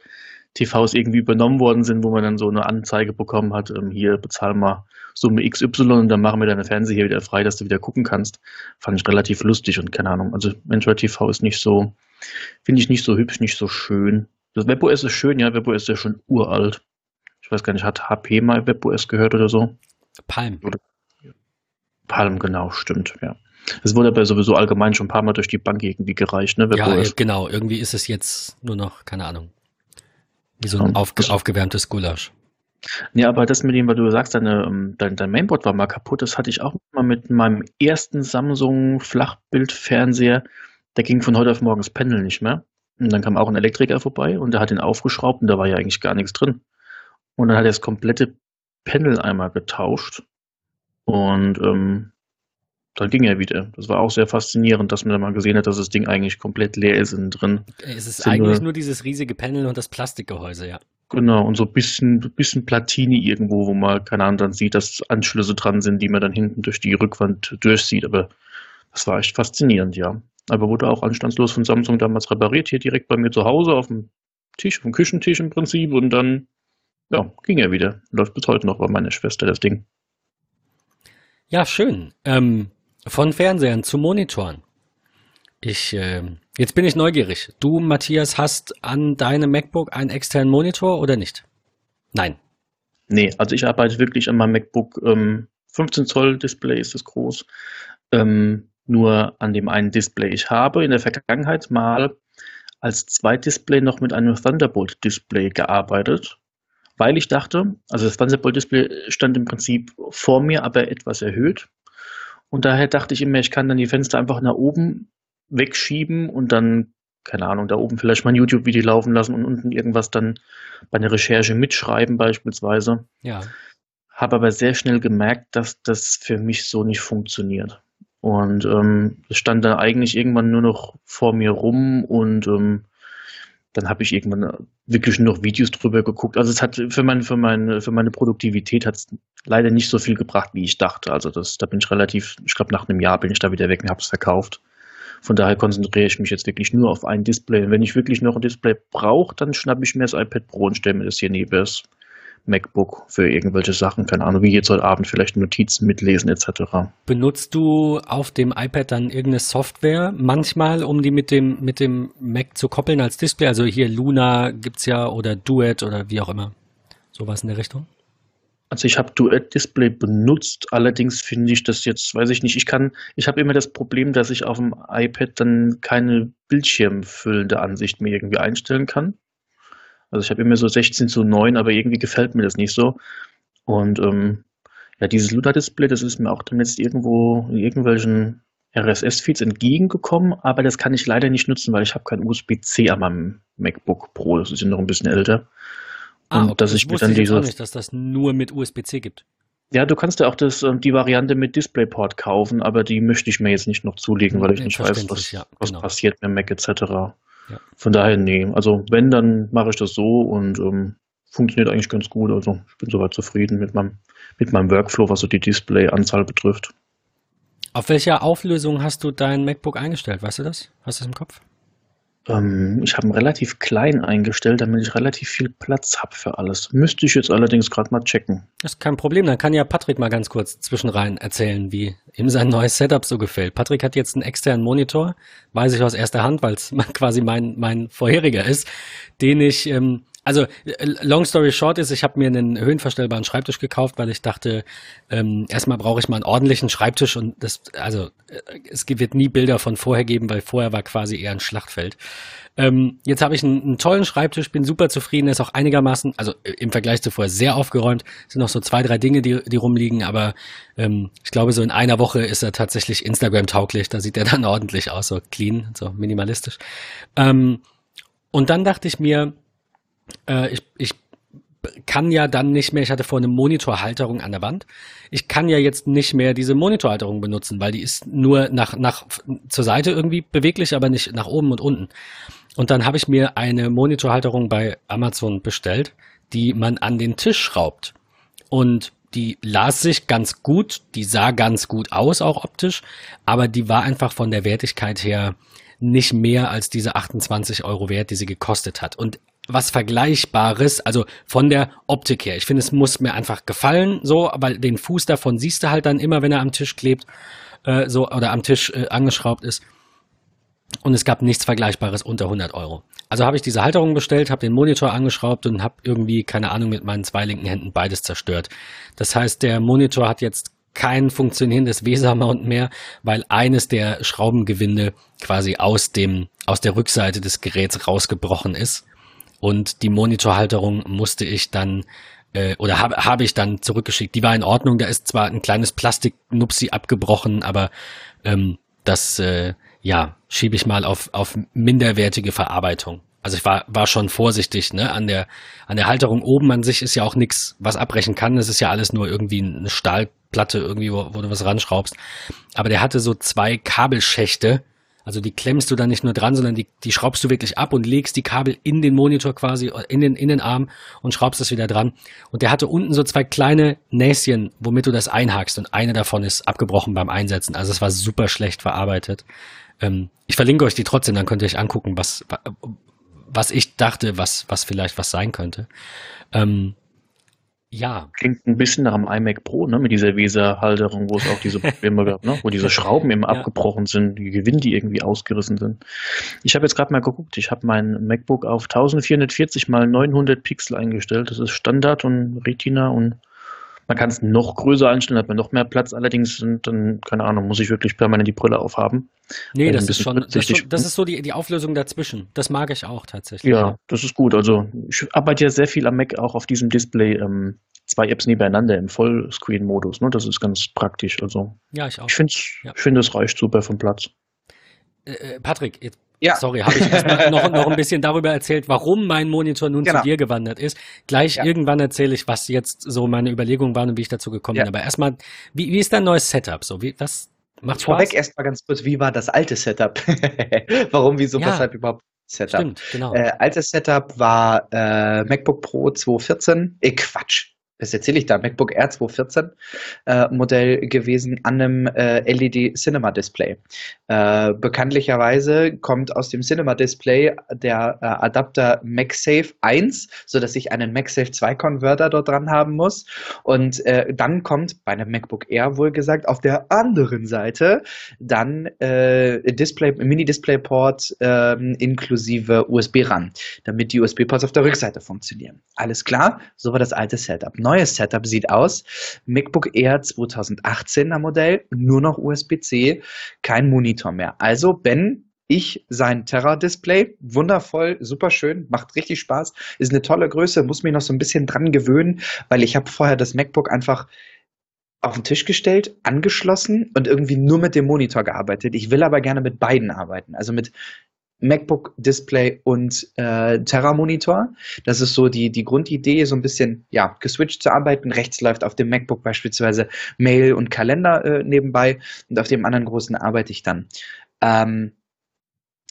TVs irgendwie übernommen worden sind, wo man dann so eine Anzeige bekommen hat, ähm, hier bezahl mal Summe XY und dann machen wir deine Fernseher hier wieder frei, dass du wieder gucken kannst. Fand ich relativ lustig und keine Ahnung. Also Android TV ist nicht so, finde ich nicht so hübsch, nicht so schön. Das WebOS ist schön, ja, WebOS ist ja schon uralt. Ich weiß gar nicht, hat HP mal WebOS gehört oder so? Palm. Oder? Palm, genau, stimmt, ja. Es wurde aber sowieso allgemein schon ein paar Mal durch die Bank irgendwie gereicht, ne? Ja, äh, genau. Irgendwie ist es jetzt nur noch, keine Ahnung, wie so ein aufge aufgewärmtes Gulasch. Ja, aber das mit dem, weil du sagst, deine, ähm, dein, dein Mainboard war mal kaputt, das hatte ich auch mal mit meinem ersten Samsung Flachbildfernseher. Der ging von heute auf morgen das Panel nicht mehr. Und dann kam auch ein Elektriker vorbei und der hat ihn aufgeschraubt und da war ja eigentlich gar nichts drin. Und dann hat er das komplette Panel einmal getauscht und ähm, dann ging er wieder. Das war auch sehr faszinierend, dass man dann mal gesehen hat, dass das Ding eigentlich komplett leer ist innen drin. Es ist eigentlich nur, nur dieses riesige Panel und das Plastikgehäuse, ja. Genau, und so ein bisschen, bisschen Platine irgendwo, wo man, keine Ahnung, dann sieht, dass Anschlüsse dran sind, die man dann hinten durch die Rückwand durchsieht. Aber das war echt faszinierend, ja. Aber wurde auch anstandslos von Samsung damals repariert, hier direkt bei mir zu Hause auf dem Tisch, auf dem Küchentisch im Prinzip. Und dann, ja, ging er wieder. Läuft bis heute noch bei meiner Schwester das Ding. Ja, schön. Ähm, von Fernsehern zu Monitoren. Ich, äh, jetzt bin ich neugierig. Du, Matthias, hast an deinem MacBook einen externen Monitor oder nicht? Nein. Nee, also ich arbeite wirklich an meinem MacBook. Ähm, 15 Zoll Display ist es groß. Ähm, nur an dem einen Display. Ich habe in der Vergangenheit mal als Zweitdisplay noch mit einem Thunderbolt Display gearbeitet, weil ich dachte, also das Thunderbolt Display stand im Prinzip vor mir, aber etwas erhöht. Und daher dachte ich immer, ich kann dann die Fenster einfach nach oben wegschieben und dann, keine Ahnung, da oben vielleicht mal ein YouTube-Video laufen lassen und unten irgendwas dann bei einer Recherche mitschreiben beispielsweise. Ja. Habe aber sehr schnell gemerkt, dass das für mich so nicht funktioniert. Und ähm, es stand dann eigentlich irgendwann nur noch vor mir rum und ähm, dann habe ich irgendwann wirklich nur noch Videos drüber geguckt. Also es hat für, mein, für, meine, für meine Produktivität hat es leider nicht so viel gebracht, wie ich dachte. Also das, da bin ich relativ, ich glaube nach einem Jahr bin ich da wieder weg und habe es verkauft. Von daher konzentriere ich mich jetzt wirklich nur auf ein Display. Und wenn ich wirklich noch ein Display brauche, dann schnappe ich mir das iPad Pro und stelle mir das hier neben das MacBook für irgendwelche Sachen. Keine Ahnung, wie jetzt heute Abend vielleicht Notizen mitlesen etc. Benutzt du auf dem iPad dann irgendeine Software manchmal, um die mit dem, mit dem Mac zu koppeln als Display? Also hier Luna gibt es ja oder Duet oder wie auch immer. Sowas in der Richtung? Also ich habe Duett-Display benutzt, allerdings finde ich das jetzt, weiß ich nicht, ich kann, ich habe immer das Problem, dass ich auf dem iPad dann keine bildschirmfüllende Ansicht mehr irgendwie einstellen kann. Also ich habe immer so 16 zu 9, aber irgendwie gefällt mir das nicht so. Und ähm, ja, dieses Luna-Display, das ist mir auch jetzt irgendwo in irgendwelchen RSS-Feeds entgegengekommen, aber das kann ich leider nicht nutzen, weil ich habe kein USB-C an meinem MacBook Pro, das ist ja noch ein bisschen älter. Ah, okay. dass ich mir dann diese. nicht, dass das nur mit USB-C gibt. Ja, du kannst ja auch das, ähm, die Variante mit DisplayPort kaufen, aber die möchte ich mir jetzt nicht noch zulegen, weil ich nicht weiß, was, ja, was genau. passiert mit Mac etc. Ja. Von daher, nee. Also wenn, dann mache ich das so und ähm, funktioniert eigentlich ganz gut. Also ich bin soweit zufrieden mit meinem, mit meinem Workflow, was so die Display-Anzahl betrifft. Auf welcher Auflösung hast du dein MacBook eingestellt? Weißt du das? Hast du das im Kopf? Ähm, ich habe ihn relativ klein eingestellt, damit ich relativ viel Platz habe für alles. Müsste ich jetzt allerdings gerade mal checken. Das ist kein Problem. Dann kann ja Patrick mal ganz kurz zwischenrein erzählen, wie ihm sein neues Setup so gefällt. Patrick hat jetzt einen externen Monitor, weiß ich aus erster Hand, weil es quasi mein, mein vorheriger ist, den ich ähm, also äh, long story short ist, ich habe mir einen höhenverstellbaren Schreibtisch gekauft, weil ich dachte, ähm, erstmal brauche ich mal einen ordentlichen Schreibtisch und das, also äh, es wird nie Bilder von vorher geben, weil vorher war quasi eher ein Schlachtfeld. Ähm, jetzt habe ich einen, einen, tollen Schreibtisch, bin super zufrieden, ist auch einigermaßen, also äh, im Vergleich zu vorher sehr aufgeräumt, Es sind noch so zwei, drei Dinge, die, die rumliegen, aber ähm, ich glaube, so in einer Woche ist er tatsächlich Instagram-tauglich, da sieht er dann ordentlich aus, so clean, so minimalistisch. Ähm, und dann dachte ich mir, äh, ich, ich kann ja dann nicht mehr, ich hatte vorhin eine Monitorhalterung an der Wand. Ich kann ja jetzt nicht mehr diese Monitorhalterung benutzen, weil die ist nur nach, nach zur Seite irgendwie beweglich, aber nicht nach oben und unten. Und dann habe ich mir eine Monitorhalterung bei Amazon bestellt, die man an den Tisch schraubt. Und die las sich ganz gut, die sah ganz gut aus, auch optisch, aber die war einfach von der Wertigkeit her nicht mehr als diese 28 Euro wert, die sie gekostet hat. Und was Vergleichbares, also von der Optik her. Ich finde, es muss mir einfach gefallen, so, aber den Fuß davon siehst du halt dann immer, wenn er am Tisch klebt, äh, so, oder am Tisch äh, angeschraubt ist. Und es gab nichts Vergleichbares unter 100 Euro. Also habe ich diese Halterung bestellt, habe den Monitor angeschraubt und habe irgendwie, keine Ahnung, mit meinen zwei linken Händen beides zerstört. Das heißt, der Monitor hat jetzt kein funktionierendes Weser-Mount mehr, weil eines der Schraubengewinde quasi aus dem, aus der Rückseite des Geräts rausgebrochen ist. Und die Monitorhalterung musste ich dann äh, oder habe habe ich dann zurückgeschickt. Die war in Ordnung, da ist zwar ein kleines Plastiknupsi abgebrochen, aber ähm, das äh, ja, schiebe ich mal auf, auf minderwertige Verarbeitung. Also ich war, war schon vorsichtig, ne? An der, an der Halterung oben an sich ist ja auch nichts, was abbrechen kann. Das ist ja alles nur irgendwie eine Stahlplatte, irgendwie, wo, wo du was ranschraubst. Aber der hatte so zwei Kabelschächte, also die klemmst du dann nicht nur dran, sondern die, die schraubst du wirklich ab und legst die Kabel in den Monitor quasi, in den, in den Arm und schraubst das wieder dran. Und der hatte unten so zwei kleine Näschen, womit du das einhakst und eine davon ist abgebrochen beim Einsetzen. Also es war super schlecht verarbeitet. Ähm, ich verlinke euch die trotzdem, dann könnt ihr euch angucken, was, was ich dachte, was, was vielleicht was sein könnte. Ähm, ja. Klingt ein bisschen nach dem iMac Pro, ne, mit dieser Weser-Halterung, wo es auch diese Probleme gab, ne, wo diese Schrauben immer ja. abgebrochen sind, die Gewinde die irgendwie ausgerissen sind. Ich habe jetzt gerade mal geguckt, ich habe mein MacBook auf 1440 mal 900 Pixel eingestellt. Das ist Standard und Retina und man kann es noch größer einstellen, hat man noch mehr Platz. Allerdings sind dann, keine Ahnung, muss ich wirklich permanent die Brille aufhaben. Nee, das ist, schon, das, ist schon, das ist so die, die Auflösung dazwischen. Das mag ich auch tatsächlich. Ja, das ist gut. Also ich arbeite ja sehr viel am Mac auch auf diesem Display. Ähm, zwei Apps nebeneinander im Vollscreen-Modus. Ne? Das ist ganz praktisch. Also, ja, ich auch. Ich finde, ja. ich find, es reicht super vom Platz. Äh, äh Patrick, jetzt ja. Sorry, habe ich erstmal noch, noch ein bisschen darüber erzählt, warum mein Monitor nun genau. zu dir gewandert ist. Gleich ja. irgendwann erzähle ich, was jetzt so meine Überlegungen waren und wie ich dazu gekommen ja. bin. Aber erstmal, wie, wie ist dein neues Setup? So, wie, was macht Spaß? Vorweg erstmal ganz kurz, wie war das alte Setup? warum, wieso, ja. weshalb überhaupt Setup? Stimmt, genau. Äh, altes Setup war äh, MacBook Pro 214. Eh, Quatsch was erzähle ich da, MacBook Air 214 äh, Modell gewesen an einem äh, LED Cinema Display. Äh, bekanntlicherweise kommt aus dem Cinema Display der äh, Adapter MagSafe 1, sodass ich einen MagSafe 2 Converter dort dran haben muss. Und äh, dann kommt bei einem MacBook Air wohl gesagt auf der anderen Seite dann äh, Display, Mini-Display-Port ähm, inklusive USB ran, damit die USB-Ports auf der Rückseite funktionieren. Alles klar, so war das alte Setup neues Setup sieht aus. MacBook Air 2018er Modell, nur noch USB-C, kein Monitor mehr. Also Ben, ich sein Terra-Display, wundervoll, super schön, macht richtig Spaß, ist eine tolle Größe, muss mich noch so ein bisschen dran gewöhnen, weil ich habe vorher das MacBook einfach auf den Tisch gestellt, angeschlossen und irgendwie nur mit dem Monitor gearbeitet. Ich will aber gerne mit beiden arbeiten. Also mit MacBook Display und äh, Terra Monitor. Das ist so die, die Grundidee, so ein bisschen ja, geswitcht zu arbeiten. Rechts läuft auf dem MacBook beispielsweise Mail und Kalender äh, nebenbei und auf dem anderen großen arbeite ich dann. Ähm,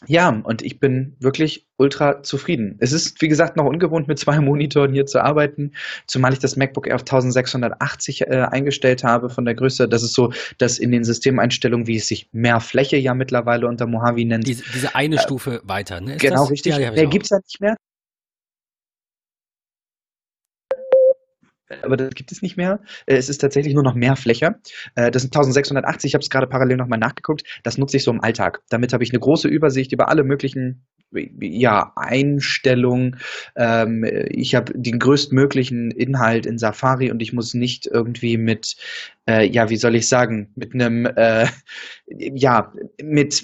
ja, und ich bin wirklich ultra zufrieden. Es ist, wie gesagt, noch ungewohnt, mit zwei Monitoren hier zu arbeiten, zumal ich das MacBook Air auf 1680 äh, eingestellt habe von der Größe. Das ist so, dass in den Systemeinstellungen, wie es sich mehr Fläche ja mittlerweile unter Mojave nennt. Diese, diese eine äh, Stufe weiter, ne? Ist genau, das? richtig. Ja, der gibt es ja nicht mehr. Aber das gibt es nicht mehr. Äh, es ist tatsächlich nur noch mehr Fläche. Äh, das sind 1680, ich habe es gerade parallel nochmal nachgeguckt. Das nutze ich so im Alltag. Damit habe ich eine große Übersicht über alle möglichen ja, Einstellungen. Ähm, ich habe den größtmöglichen Inhalt in Safari und ich muss nicht irgendwie mit, äh, ja, wie soll ich sagen, mit einem, äh, ja, mit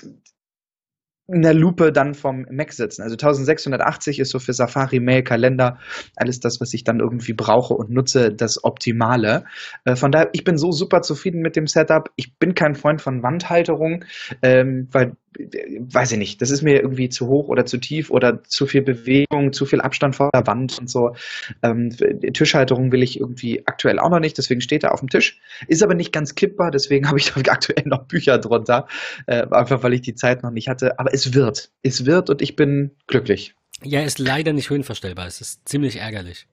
in der Lupe dann vom Mac sitzen. Also 1680 ist so für Safari, Mail, Kalender, alles das, was ich dann irgendwie brauche und nutze, das Optimale. Äh, von daher, ich bin so super zufrieden mit dem Setup. Ich bin kein Freund von Wandhalterung, ähm, weil weiß ich nicht, das ist mir irgendwie zu hoch oder zu tief oder zu viel Bewegung, zu viel Abstand vor der Wand und so. Ähm, Tischhalterung will ich irgendwie aktuell auch noch nicht, deswegen steht er auf dem Tisch. Ist aber nicht ganz kippbar, deswegen habe ich aktuell noch Bücher drunter, äh, einfach weil ich die Zeit noch nicht hatte. Aber es wird, es wird und ich bin glücklich. Ja, ist leider nicht höhenverstellbar. Es ist ziemlich ärgerlich.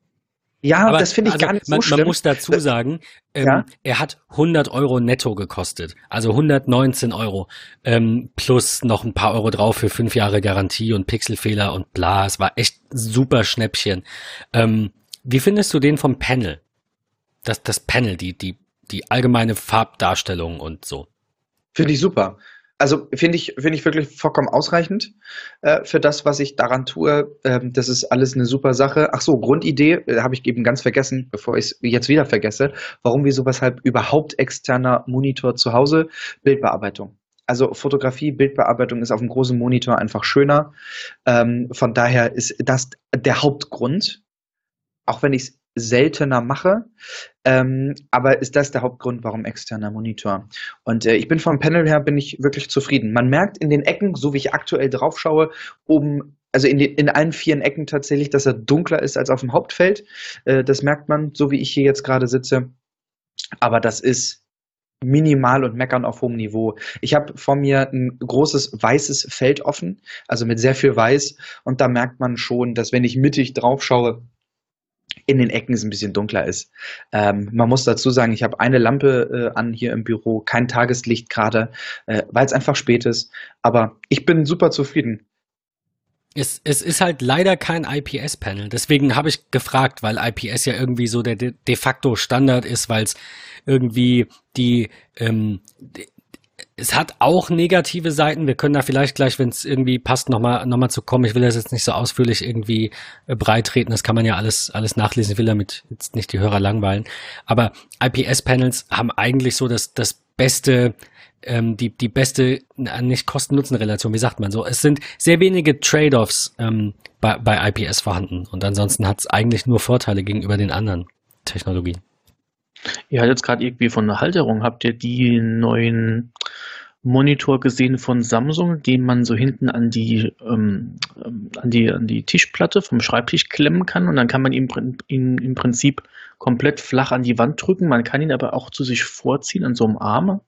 Ja, aber das finde ich also gar nicht man, so schlimm. Man muss dazu sagen, ähm, ja? er hat 100 Euro netto gekostet. Also 119 Euro. Ähm, plus noch ein paar Euro drauf für fünf Jahre Garantie und Pixelfehler und bla. Es war echt super Schnäppchen. Ähm, wie findest du den vom Panel? Das, das Panel, die, die, die allgemeine Farbdarstellung und so. Finde ich super. Also finde ich, finde ich wirklich vollkommen ausreichend äh, für das, was ich daran tue. Ähm, das ist alles eine super Sache. Ach so, Grundidee äh, habe ich eben ganz vergessen, bevor ich es jetzt wieder vergesse. Warum, wieso, weshalb überhaupt externer Monitor zu Hause? Bildbearbeitung. Also Fotografie, Bildbearbeitung ist auf einem großen Monitor einfach schöner. Ähm, von daher ist das der Hauptgrund. Auch wenn ich es seltener mache. Ähm, aber ist das der Hauptgrund, warum externer Monitor? Und äh, ich bin vom Panel her bin ich wirklich zufrieden. Man merkt in den Ecken, so wie ich aktuell drauf schaue, oben, also in, den, in allen vier Ecken tatsächlich, dass er dunkler ist als auf dem Hauptfeld. Äh, das merkt man, so wie ich hier jetzt gerade sitze. Aber das ist minimal und meckern auf hohem Niveau. Ich habe vor mir ein großes weißes Feld offen, also mit sehr viel Weiß. Und da merkt man schon, dass wenn ich mittig drauf schaue, in den Ecken es ein bisschen dunkler ist. Ähm, man muss dazu sagen, ich habe eine Lampe äh, an hier im Büro, kein Tageslicht gerade, äh, weil es einfach spät ist. Aber ich bin super zufrieden. Es, es ist halt leider kein IPS-Panel. Deswegen habe ich gefragt, weil IPS ja irgendwie so der de facto Standard ist, weil es irgendwie die, ähm, es hat auch negative Seiten. Wir können da vielleicht gleich, wenn es irgendwie passt, nochmal noch mal zu kommen. Ich will das jetzt nicht so ausführlich irgendwie äh, breit treten. Das kann man ja alles, alles nachlesen. Ich will damit jetzt nicht die Hörer langweilen. Aber IPS-Panels haben eigentlich so das, das beste, ähm, die, die beste, nicht Kosten-Nutzen-Relation, wie sagt man so. Es sind sehr wenige Trade-offs ähm, bei, bei IPS vorhanden. Und ansonsten hat es eigentlich nur Vorteile gegenüber den anderen Technologien. Ihr hattet jetzt gerade irgendwie von der Halterung. Habt ihr die neuen Monitor gesehen von Samsung, den man so hinten an die, ähm, an die, an die Tischplatte vom Schreibtisch klemmen kann und dann kann man ihn, ihn im Prinzip komplett flach an die Wand drücken. Man kann ihn aber auch zu sich vorziehen an so einem Arm.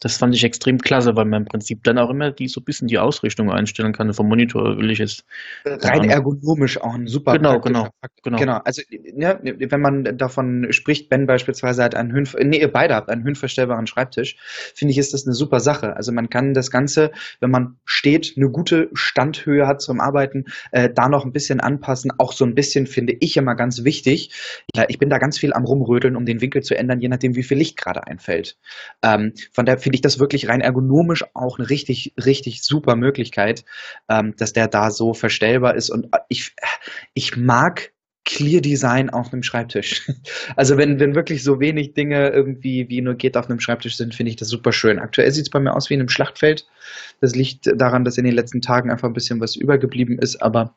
Das fand ich extrem klasse, weil man im Prinzip dann auch immer die so ein bisschen die Ausrichtung einstellen kann. Vom Monitor will ich jetzt. Rein ergonomisch auch ein super genau, genau, genau. Genau. Also, ja, wenn man davon spricht, Ben beispielsweise hat einen Höhen, nee, ihr beide habt einen höhenverstellbaren Schreibtisch, finde ich, ist das eine super Sache. Also man kann das Ganze, wenn man steht, eine gute Standhöhe hat zum Arbeiten, äh, da noch ein bisschen anpassen. Auch so ein bisschen finde ich immer ganz wichtig. Ja, ich bin da ganz viel am rumrödeln, um den Winkel zu ändern, je nachdem, wie viel Licht gerade einfällt. Ähm, von daher finde ich das wirklich rein ergonomisch auch eine richtig, richtig super Möglichkeit, ähm, dass der da so verstellbar ist. Und äh, ich, ich mag Clear Design auf einem Schreibtisch. Also wenn, wenn wirklich so wenig Dinge irgendwie wie nur geht auf einem Schreibtisch sind, finde ich das super schön. Aktuell sieht es bei mir aus wie in einem Schlachtfeld. Das liegt daran, dass in den letzten Tagen einfach ein bisschen was übergeblieben ist, aber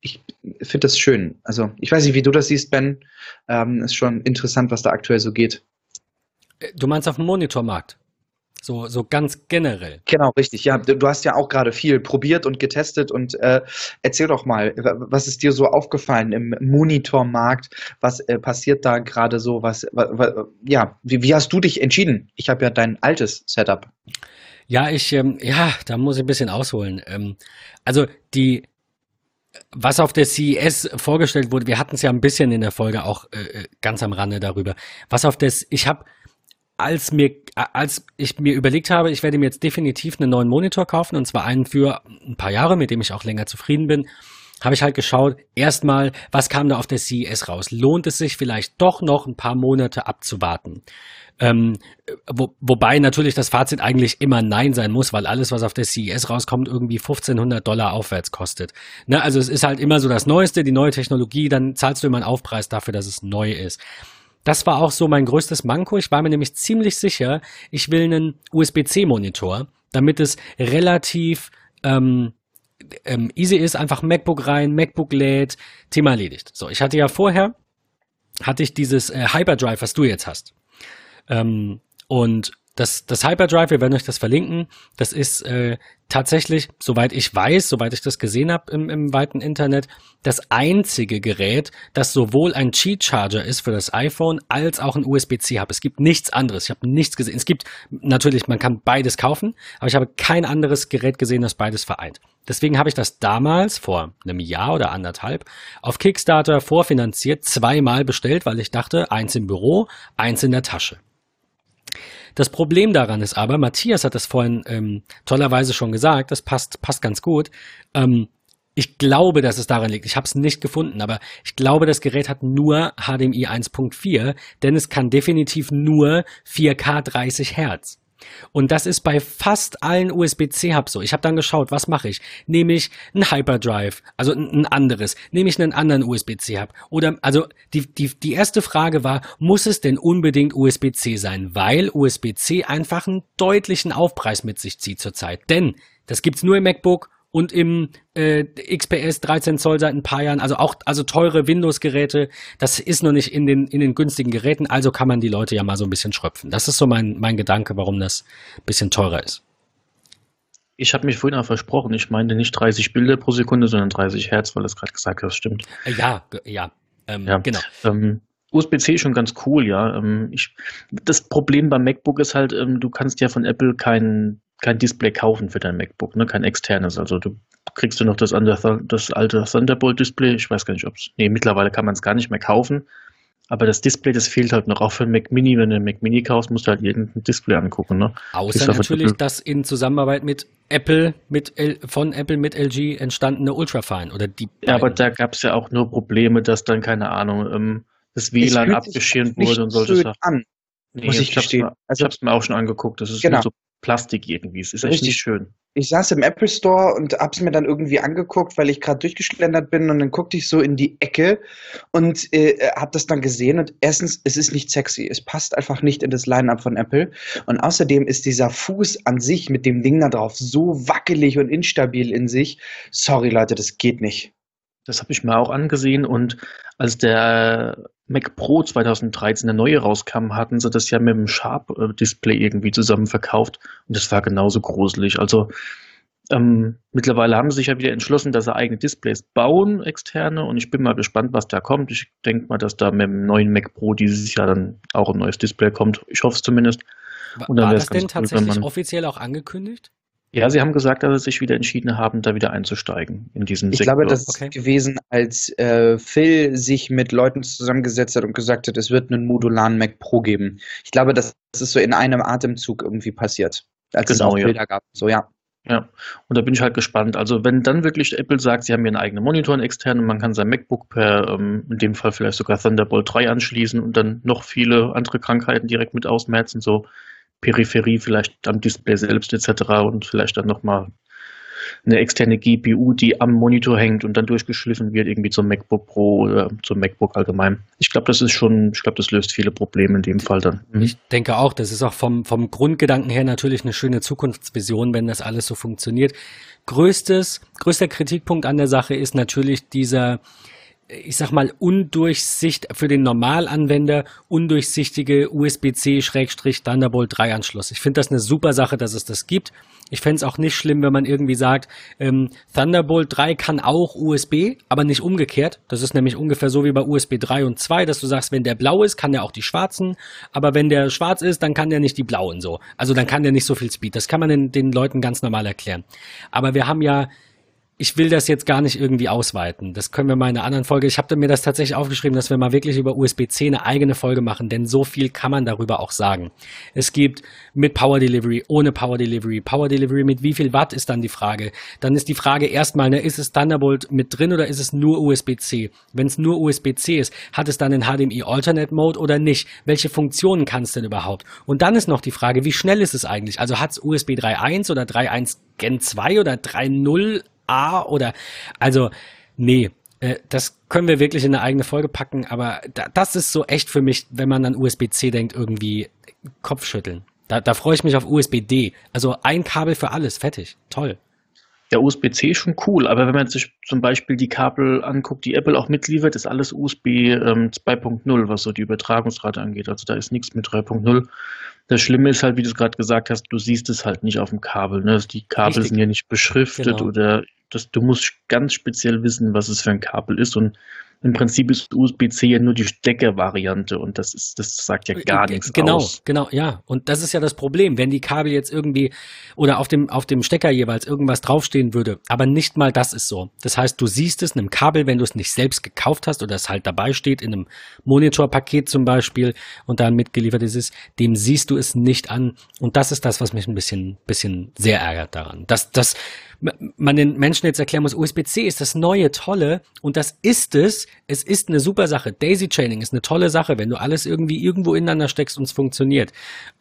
ich finde das schön. Also ich weiß nicht, wie du das siehst, Ben. Ähm, ist schon interessant, was da aktuell so geht. Du meinst auf dem Monitormarkt? So, so ganz generell. Genau, richtig. Ja, du hast ja auch gerade viel probiert und getestet und äh, erzähl doch mal, was ist dir so aufgefallen im Monitormarkt? Was äh, passiert da gerade so? Was, ja, wie, wie hast du dich entschieden? Ich habe ja dein altes Setup. Ja, ich, ähm, ja, da muss ich ein bisschen ausholen. Ähm, also die, was auf der CES vorgestellt wurde, wir hatten es ja ein bisschen in der Folge auch äh, äh ganz am Rande darüber. Was auf das, ich habe als mir, als ich mir überlegt habe, ich werde mir jetzt definitiv einen neuen Monitor kaufen und zwar einen für ein paar Jahre, mit dem ich auch länger zufrieden bin, habe ich halt geschaut, erstmal, was kam da auf der CES raus? Lohnt es sich vielleicht doch noch ein paar Monate abzuwarten? Ähm, wo, wobei natürlich das Fazit eigentlich immer Nein sein muss, weil alles, was auf der CES rauskommt, irgendwie 1500 Dollar aufwärts kostet. Ne? Also es ist halt immer so das Neueste, die neue Technologie, dann zahlst du immer einen Aufpreis dafür, dass es neu ist. Das war auch so mein größtes Manko. Ich war mir nämlich ziemlich sicher, ich will einen USB-C-Monitor, damit es relativ ähm, ähm, easy ist, einfach MacBook rein, MacBook lädt, Thema erledigt. So, ich hatte ja vorher, hatte ich dieses äh, Hyperdrive, was du jetzt hast. Ähm, und das, das Hyperdrive, wir werden euch das verlinken, das ist äh, tatsächlich, soweit ich weiß, soweit ich das gesehen habe im, im weiten Internet, das einzige Gerät, das sowohl ein Cheat Charger ist für das iPhone als auch ein USB-C-Hub. Es gibt nichts anderes. Ich habe nichts gesehen. Es gibt natürlich, man kann beides kaufen, aber ich habe kein anderes Gerät gesehen, das beides vereint. Deswegen habe ich das damals vor einem Jahr oder anderthalb auf Kickstarter vorfinanziert, zweimal bestellt, weil ich dachte, eins im Büro, eins in der Tasche. Das Problem daran ist aber, Matthias hat das vorhin ähm, tollerweise schon gesagt, das passt, passt ganz gut. Ähm, ich glaube, dass es daran liegt. Ich habe es nicht gefunden, aber ich glaube, das Gerät hat nur HDMI 1.4, denn es kann definitiv nur 4K 30 Hertz. Und das ist bei fast allen USB-C-Hubs so. Ich habe dann geschaut, was mache ich? Nehme ich ein Hyperdrive, also ein anderes, nehme ich einen anderen USB-C-Hub? Oder, also die, die, die erste Frage war, muss es denn unbedingt USB-C sein? Weil USB-C einfach einen deutlichen Aufpreis mit sich zieht zurzeit. Denn das gibt's nur im MacBook und im äh, XPS 13 Zoll seit ein paar Jahren, also auch also teure Windows-Geräte, das ist noch nicht in den, in den günstigen Geräten, also kann man die Leute ja mal so ein bisschen schröpfen. Das ist so mein, mein Gedanke, warum das ein bisschen teurer ist. Ich habe mich vorhin auch versprochen, ich meinte nicht 30 Bilder pro Sekunde, sondern 30 Hertz, weil das gerade gesagt hast, stimmt. Äh, ja, ja, ähm, ja. genau. Ähm, USB-C ist schon ganz cool, ja. Ähm, ich, das Problem beim MacBook ist halt, ähm, du kannst ja von Apple keinen kein Display kaufen für dein MacBook, ne? kein externes. Also du kriegst du noch das, das alte Thunderbolt-Display. Ich weiß gar nicht, ob es. Nee, mittlerweile kann man es gar nicht mehr kaufen. Aber das Display, das fehlt halt noch. Auch für ein Mac Mini, wenn du ein Mac Mini kaufst, musst du halt jeden Display angucken. Ne? Außer natürlich das in Zusammenarbeit mit Apple, mit L, von Apple mit LG entstandene Ultrafine oder die. Ja, aber da gab es ja auch nur Probleme, dass dann, keine Ahnung, ähm, das WLAN abgeschirmt wurde und solche Sachen. An, nee, muss ich, ich gestehen. Also, ich habe es mir auch schon angeguckt. Das ist genau. so Plastik irgendwie. Es ist echt nicht schön. Ich saß im Apple Store und hab's mir dann irgendwie angeguckt, weil ich gerade durchgeschlendert bin und dann guckte ich so in die Ecke und äh, hab das dann gesehen und erstens, es ist nicht sexy. Es passt einfach nicht in das Line-Up von Apple und außerdem ist dieser Fuß an sich mit dem Ding da drauf so wackelig und instabil in sich. Sorry Leute, das geht nicht. Das habe ich mir auch angesehen und als der Mac Pro 2013 der neue rauskam, hatten sie das ja mit dem Sharp-Display irgendwie zusammen verkauft und das war genauso gruselig. Also ähm, mittlerweile haben sie sich ja wieder entschlossen, dass sie eigene Displays bauen, externe, und ich bin mal gespannt, was da kommt. Ich denke mal, dass da mit dem neuen Mac Pro dieses Jahr dann auch ein neues Display kommt. Ich hoffe es zumindest. Und dann war das denn tatsächlich offiziell auch angekündigt? Ja, sie haben gesagt, dass sie sich wieder entschieden haben, da wieder einzusteigen in diesen Ich Sektor. glaube, das okay. ist gewesen, als äh, Phil sich mit Leuten zusammengesetzt hat und gesagt hat, es wird einen modularen Mac Pro geben. Ich glaube, das, das ist so in einem Atemzug irgendwie passiert, als genau, es auch ja. Bilder gab. So, ja. Ja, und da bin ich halt gespannt. Also wenn dann wirklich Apple sagt, sie haben hier einen eigenen Monitor, einen externen, und man kann sein MacBook per, ähm, in dem Fall vielleicht sogar Thunderbolt 3 anschließen und dann noch viele andere Krankheiten direkt mit ausmerzen, so Peripherie vielleicht am Display selbst etc. und vielleicht dann nochmal eine externe GPU, die am Monitor hängt und dann durchgeschliffen wird, irgendwie zum MacBook Pro oder zum MacBook allgemein. Ich glaube, das ist schon, ich glaube, das löst viele Probleme in dem Fall dann. Ich denke auch, das ist auch vom, vom Grundgedanken her natürlich eine schöne Zukunftsvision, wenn das alles so funktioniert. Größtes, größter Kritikpunkt an der Sache ist natürlich dieser, ich sag mal, undurchsicht, für den Normalanwender undurchsichtige USB-C-Thunderbolt 3 Anschluss. Ich finde das eine super Sache, dass es das gibt. Ich fände es auch nicht schlimm, wenn man irgendwie sagt, ähm, Thunderbolt 3 kann auch USB, aber nicht umgekehrt. Das ist nämlich ungefähr so wie bei USB 3 und 2, dass du sagst, wenn der blau ist, kann der auch die schwarzen, aber wenn der schwarz ist, dann kann der nicht die blauen so. Also dann kann der nicht so viel Speed. Das kann man den, den Leuten ganz normal erklären. Aber wir haben ja ich will das jetzt gar nicht irgendwie ausweiten. Das können wir mal in einer anderen Folge. Ich habe mir das tatsächlich aufgeschrieben, dass wir mal wirklich über USB-C eine eigene Folge machen, denn so viel kann man darüber auch sagen. Es gibt mit Power Delivery, ohne Power Delivery, Power Delivery mit wie viel Watt ist dann die Frage. Dann ist die Frage erstmal, ne, ist es Thunderbolt mit drin oder ist es nur USB-C? Wenn es nur USB-C ist, hat es dann den HDMI Alternate Mode oder nicht? Welche Funktionen kann es denn überhaupt? Und dann ist noch die Frage, wie schnell ist es eigentlich? Also hat es USB 3.1 oder 3.1 Gen 2 oder 3.0 A oder also nee, äh, das können wir wirklich in eine eigene Folge packen, aber da, das ist so echt für mich, wenn man an USB-C denkt, irgendwie Kopfschütteln. Da, da freue ich mich auf USB-D. Also ein Kabel für alles, fertig, toll. Ja, USB-C ist schon cool, aber wenn man sich zum Beispiel die Kabel anguckt, die Apple auch mitliefert, ist alles USB ähm, 2.0, was so die Übertragungsrate angeht. Also da ist nichts mit 3.0. Das Schlimme ist halt, wie du es gerade gesagt hast, du siehst es halt nicht auf dem Kabel. Ne? Die Kabel Richtig. sind ja nicht beschriftet genau. oder das, du musst ganz speziell wissen, was es für ein Kabel ist und im Prinzip ist USB-C ja nur die Steckervariante und das ist, das sagt ja gar nichts genau, aus. Genau, genau, ja. Und das ist ja das Problem, wenn die Kabel jetzt irgendwie oder auf dem, auf dem Stecker jeweils irgendwas draufstehen würde, aber nicht mal das ist so. Das heißt, du siehst es in einem Kabel, wenn du es nicht selbst gekauft hast oder es halt dabei steht, in einem Monitorpaket zum Beispiel und dann mitgeliefert ist es, dem siehst du es nicht an. Und das ist das, was mich ein bisschen, bisschen sehr ärgert daran. Dass, dass man den Menschen jetzt erklären muss, USB-C ist das neue Tolle und das ist es. Es ist eine super Sache. Daisy Chaining ist eine tolle Sache, wenn du alles irgendwie irgendwo ineinander steckst und es funktioniert.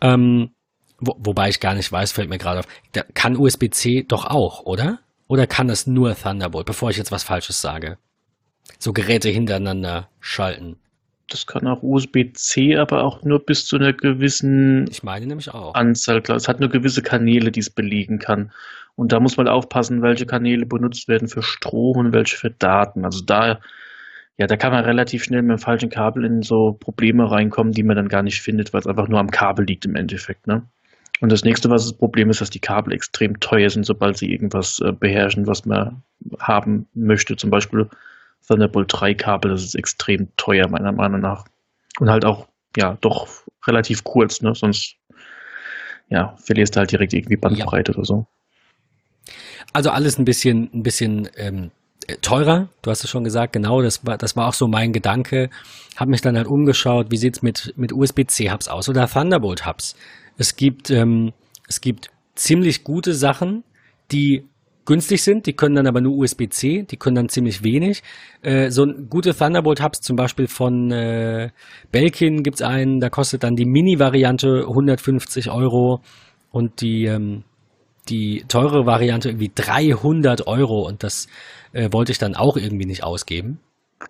Ähm, wo, wobei ich gar nicht weiß, fällt mir gerade auf, da kann USB-C doch auch, oder? Oder kann das nur Thunderbolt, bevor ich jetzt was Falsches sage? So Geräte hintereinander schalten. Das kann auch USB-C, aber auch nur bis zu einer gewissen Ich meine nämlich auch. Anzahl. Es hat nur gewisse Kanäle, die es belegen kann. Und da muss man aufpassen, welche Kanäle benutzt werden für Strom und welche für Daten. Also da, ja, da kann man relativ schnell mit dem falschen Kabel in so Probleme reinkommen, die man dann gar nicht findet, weil es einfach nur am Kabel liegt im Endeffekt, ne? Und das nächste, was das Problem ist, dass die Kabel extrem teuer sind, sobald sie irgendwas äh, beherrschen, was man haben möchte. Zum Beispiel Thunderbolt 3 Kabel, das ist extrem teuer, meiner Meinung nach. Und halt auch, ja, doch relativ kurz, ne? Sonst, ja, verlierst du halt direkt irgendwie Bandbreite oder so. Also alles ein bisschen, ein bisschen ähm, äh, teurer. Du hast es schon gesagt, genau. Das war, das war auch so mein Gedanke. Habe mich dann halt umgeschaut, wie sieht's mit mit USB-C-Hubs aus oder Thunderbolt-Hubs. Es gibt ähm, es gibt ziemlich gute Sachen, die günstig sind, die können dann aber nur USB-C, die können dann ziemlich wenig. Äh, so gute Thunderbolt-Hubs zum Beispiel von äh, Belkin gibt's einen, da kostet dann die Mini-Variante 150 Euro und die ähm, die teure Variante irgendwie 300 Euro und das äh, wollte ich dann auch irgendwie nicht ausgeben.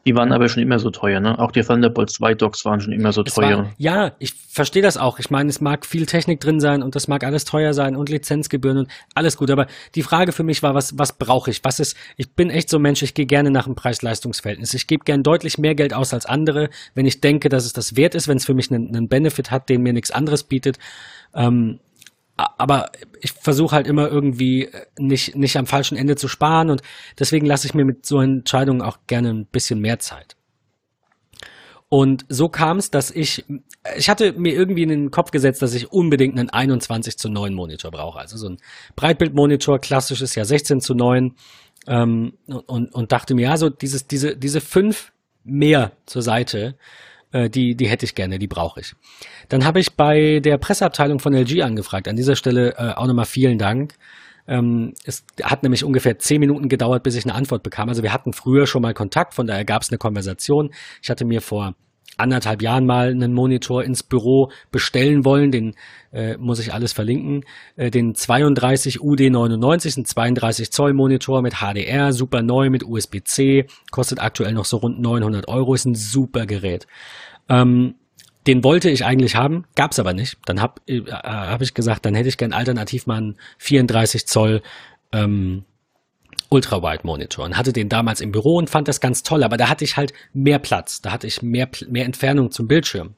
Die waren aber schon immer so teuer, ne? Auch die Thunderbolt 2 Docks waren schon immer so Es teuer. War, ja, ich verstehe das auch. Ich meine, es mag viel Technik drin sein und das mag alles teuer sein und Lizenzgebühren und alles gut. Aber die Frage für mich war, was, was brauche ich? Was ist, ich bin echt so ein Mensch, ich gehe gerne nach dem Preis-Leistungs-Verhältnis. Ich gebe gern deutlich mehr Geld aus als andere, wenn ich denke, dass es das wert ist, wenn es für mich einen, einen Benefit hat, den mir nichts anderes bietet. Ähm, aber ich versuche halt immer irgendwie äh, nicht, nicht am falschen Ende zu sparen und deswegen lasse ich mir mit so Entscheidungen auch gerne ein bisschen mehr Zeit. Und so kam es, dass ich, ich hatte mir irgendwie in den Kopf gesetzt, dass ich unbedingt einen 21 zu 9 Monitor brauche. Also so ein Breitbildmonitor, klassisches ja 16 zu 9. Ähm, und, und dachte mir, ja, so dieses, diese, diese fünf mehr zur Seite, äh, die, die hätte ich gerne, die brauche ich. Dann habe ich bei der Presseabteilung von LG angefragt. An dieser Stelle äh, auch nochmal vielen Dank. Ähm, es hat nämlich ungefähr zehn Minuten gedauert, bis ich eine Antwort bekam. Also wir hatten früher schon mal Kontakt, von daher gab es eine Konversation. Ich hatte mir vor anderthalb Jahren mal einen Monitor ins Büro bestellen wollen, den äh, muss ich alles verlinken, äh, den 32 UD99, ein 32 Zoll Monitor mit HDR, super neu mit USB-C, kostet aktuell noch so rund 900 Euro, ist ein super Gerät. Ähm, den wollte ich eigentlich haben, gab's aber nicht. Dann habe äh, hab ich gesagt, dann hätte ich gern alternativ mal einen 34 Zoll ähm, Ultra-Wide-Monitor und hatte den damals im Büro und fand das ganz toll, aber da hatte ich halt mehr Platz, da hatte ich mehr, mehr Entfernung zum Bildschirm.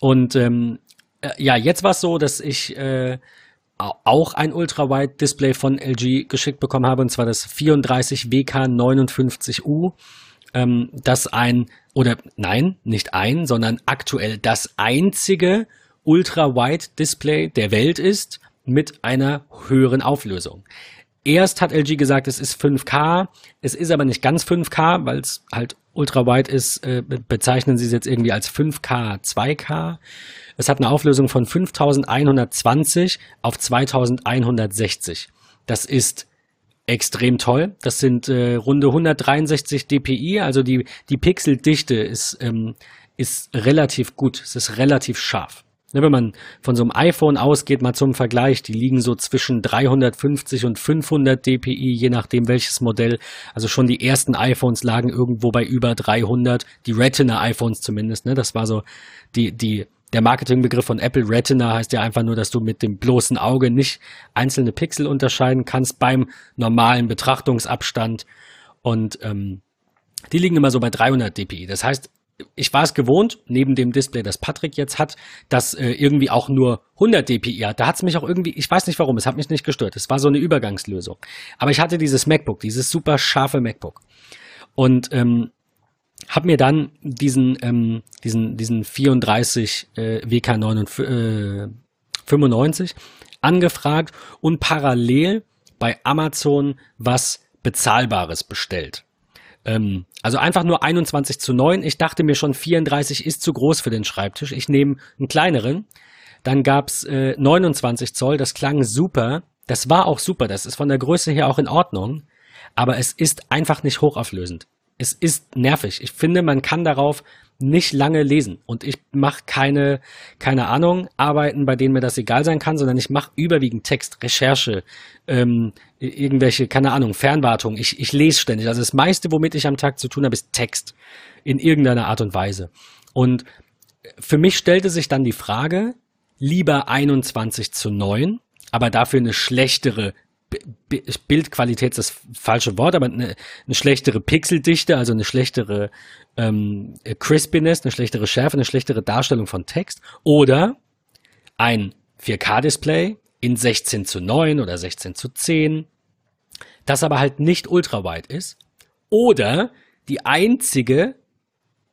Und ähm, äh, ja, jetzt war es so, dass ich äh, au- auch ein Ultra-Wide-Display von LG geschickt bekommen habe, und zwar das 34 WK59U, ähm, das ein, oder nein, nicht ein, sondern aktuell das einzige Ultra-Wide-Display der Welt ist mit einer höheren Auflösung. Erst hat LG gesagt, es ist 5K, es ist aber nicht ganz 5K, weil es halt ultra-wide ist, äh, be- bezeichnen sie es jetzt irgendwie als 5K, 2K. Es hat eine Auflösung von 5120 auf 2160. Das ist extrem toll. Das sind äh, runde 163 dpi, also die, die Pixeldichte ist, ähm, ist relativ gut, es ist relativ scharf. Ne, wenn man von so einem iPhone ausgeht, mal zum Vergleich, die liegen so zwischen 350 und 500 dpi, je nachdem welches Modell. Also schon die ersten iPhones lagen irgendwo bei über 300, die Retina-iPhones zumindest. Ne, das war so die, die, der Marketingbegriff von Apple Retina heißt ja einfach nur, dass du mit dem bloßen Auge nicht einzelne Pixel unterscheiden kannst beim normalen Betrachtungsabstand. Und ähm, die liegen immer so bei 300 dpi. Das heißt, ich war es gewohnt, neben dem Display, das Patrick jetzt hat, das äh, irgendwie auch nur 100 dpi hat. Da hat es mich auch irgendwie, ich weiß nicht warum, es hat mich nicht gestört. Es war so eine Übergangslösung. Aber ich hatte dieses MacBook, dieses super scharfe MacBook. Und ähm, habe mir dann diesen, ähm, diesen, diesen 34 äh, WK95 äh, 95 angefragt und parallel bei Amazon was Bezahlbares bestellt. Ähm, also einfach nur 21 zu 9. Ich dachte mir schon, 34 ist zu groß für den Schreibtisch. Ich nehme einen kleineren. Dann gab's äh, 29 Zoll. Das klang super. Das war auch super. Das ist von der Größe her auch in Ordnung. Aber es ist einfach nicht hochauflösend. Es ist nervig. Ich finde, man kann darauf nicht lange lesen. Und ich mache keine, keine Ahnung, Arbeiten, bei denen mir das egal sein kann, sondern ich mache überwiegend Text, Recherche, ähm, irgendwelche, keine Ahnung, Fernwartung. Ich, ich lese ständig. Also das meiste, womit ich am Tag zu tun habe, ist Text. In irgendeiner Art und Weise. Und für mich stellte sich dann die Frage, lieber 21 zu 9, aber dafür eine schlechtere Bildqualität ist das falsche Wort, aber eine, eine schlechtere Pixeldichte, also eine schlechtere ähm, Crispiness, eine schlechtere Schärfe, eine schlechtere Darstellung von Text oder ein 4K-Display in 16 zu 9 oder 16 zu 10, das aber halt nicht ultrawide ist oder die einzige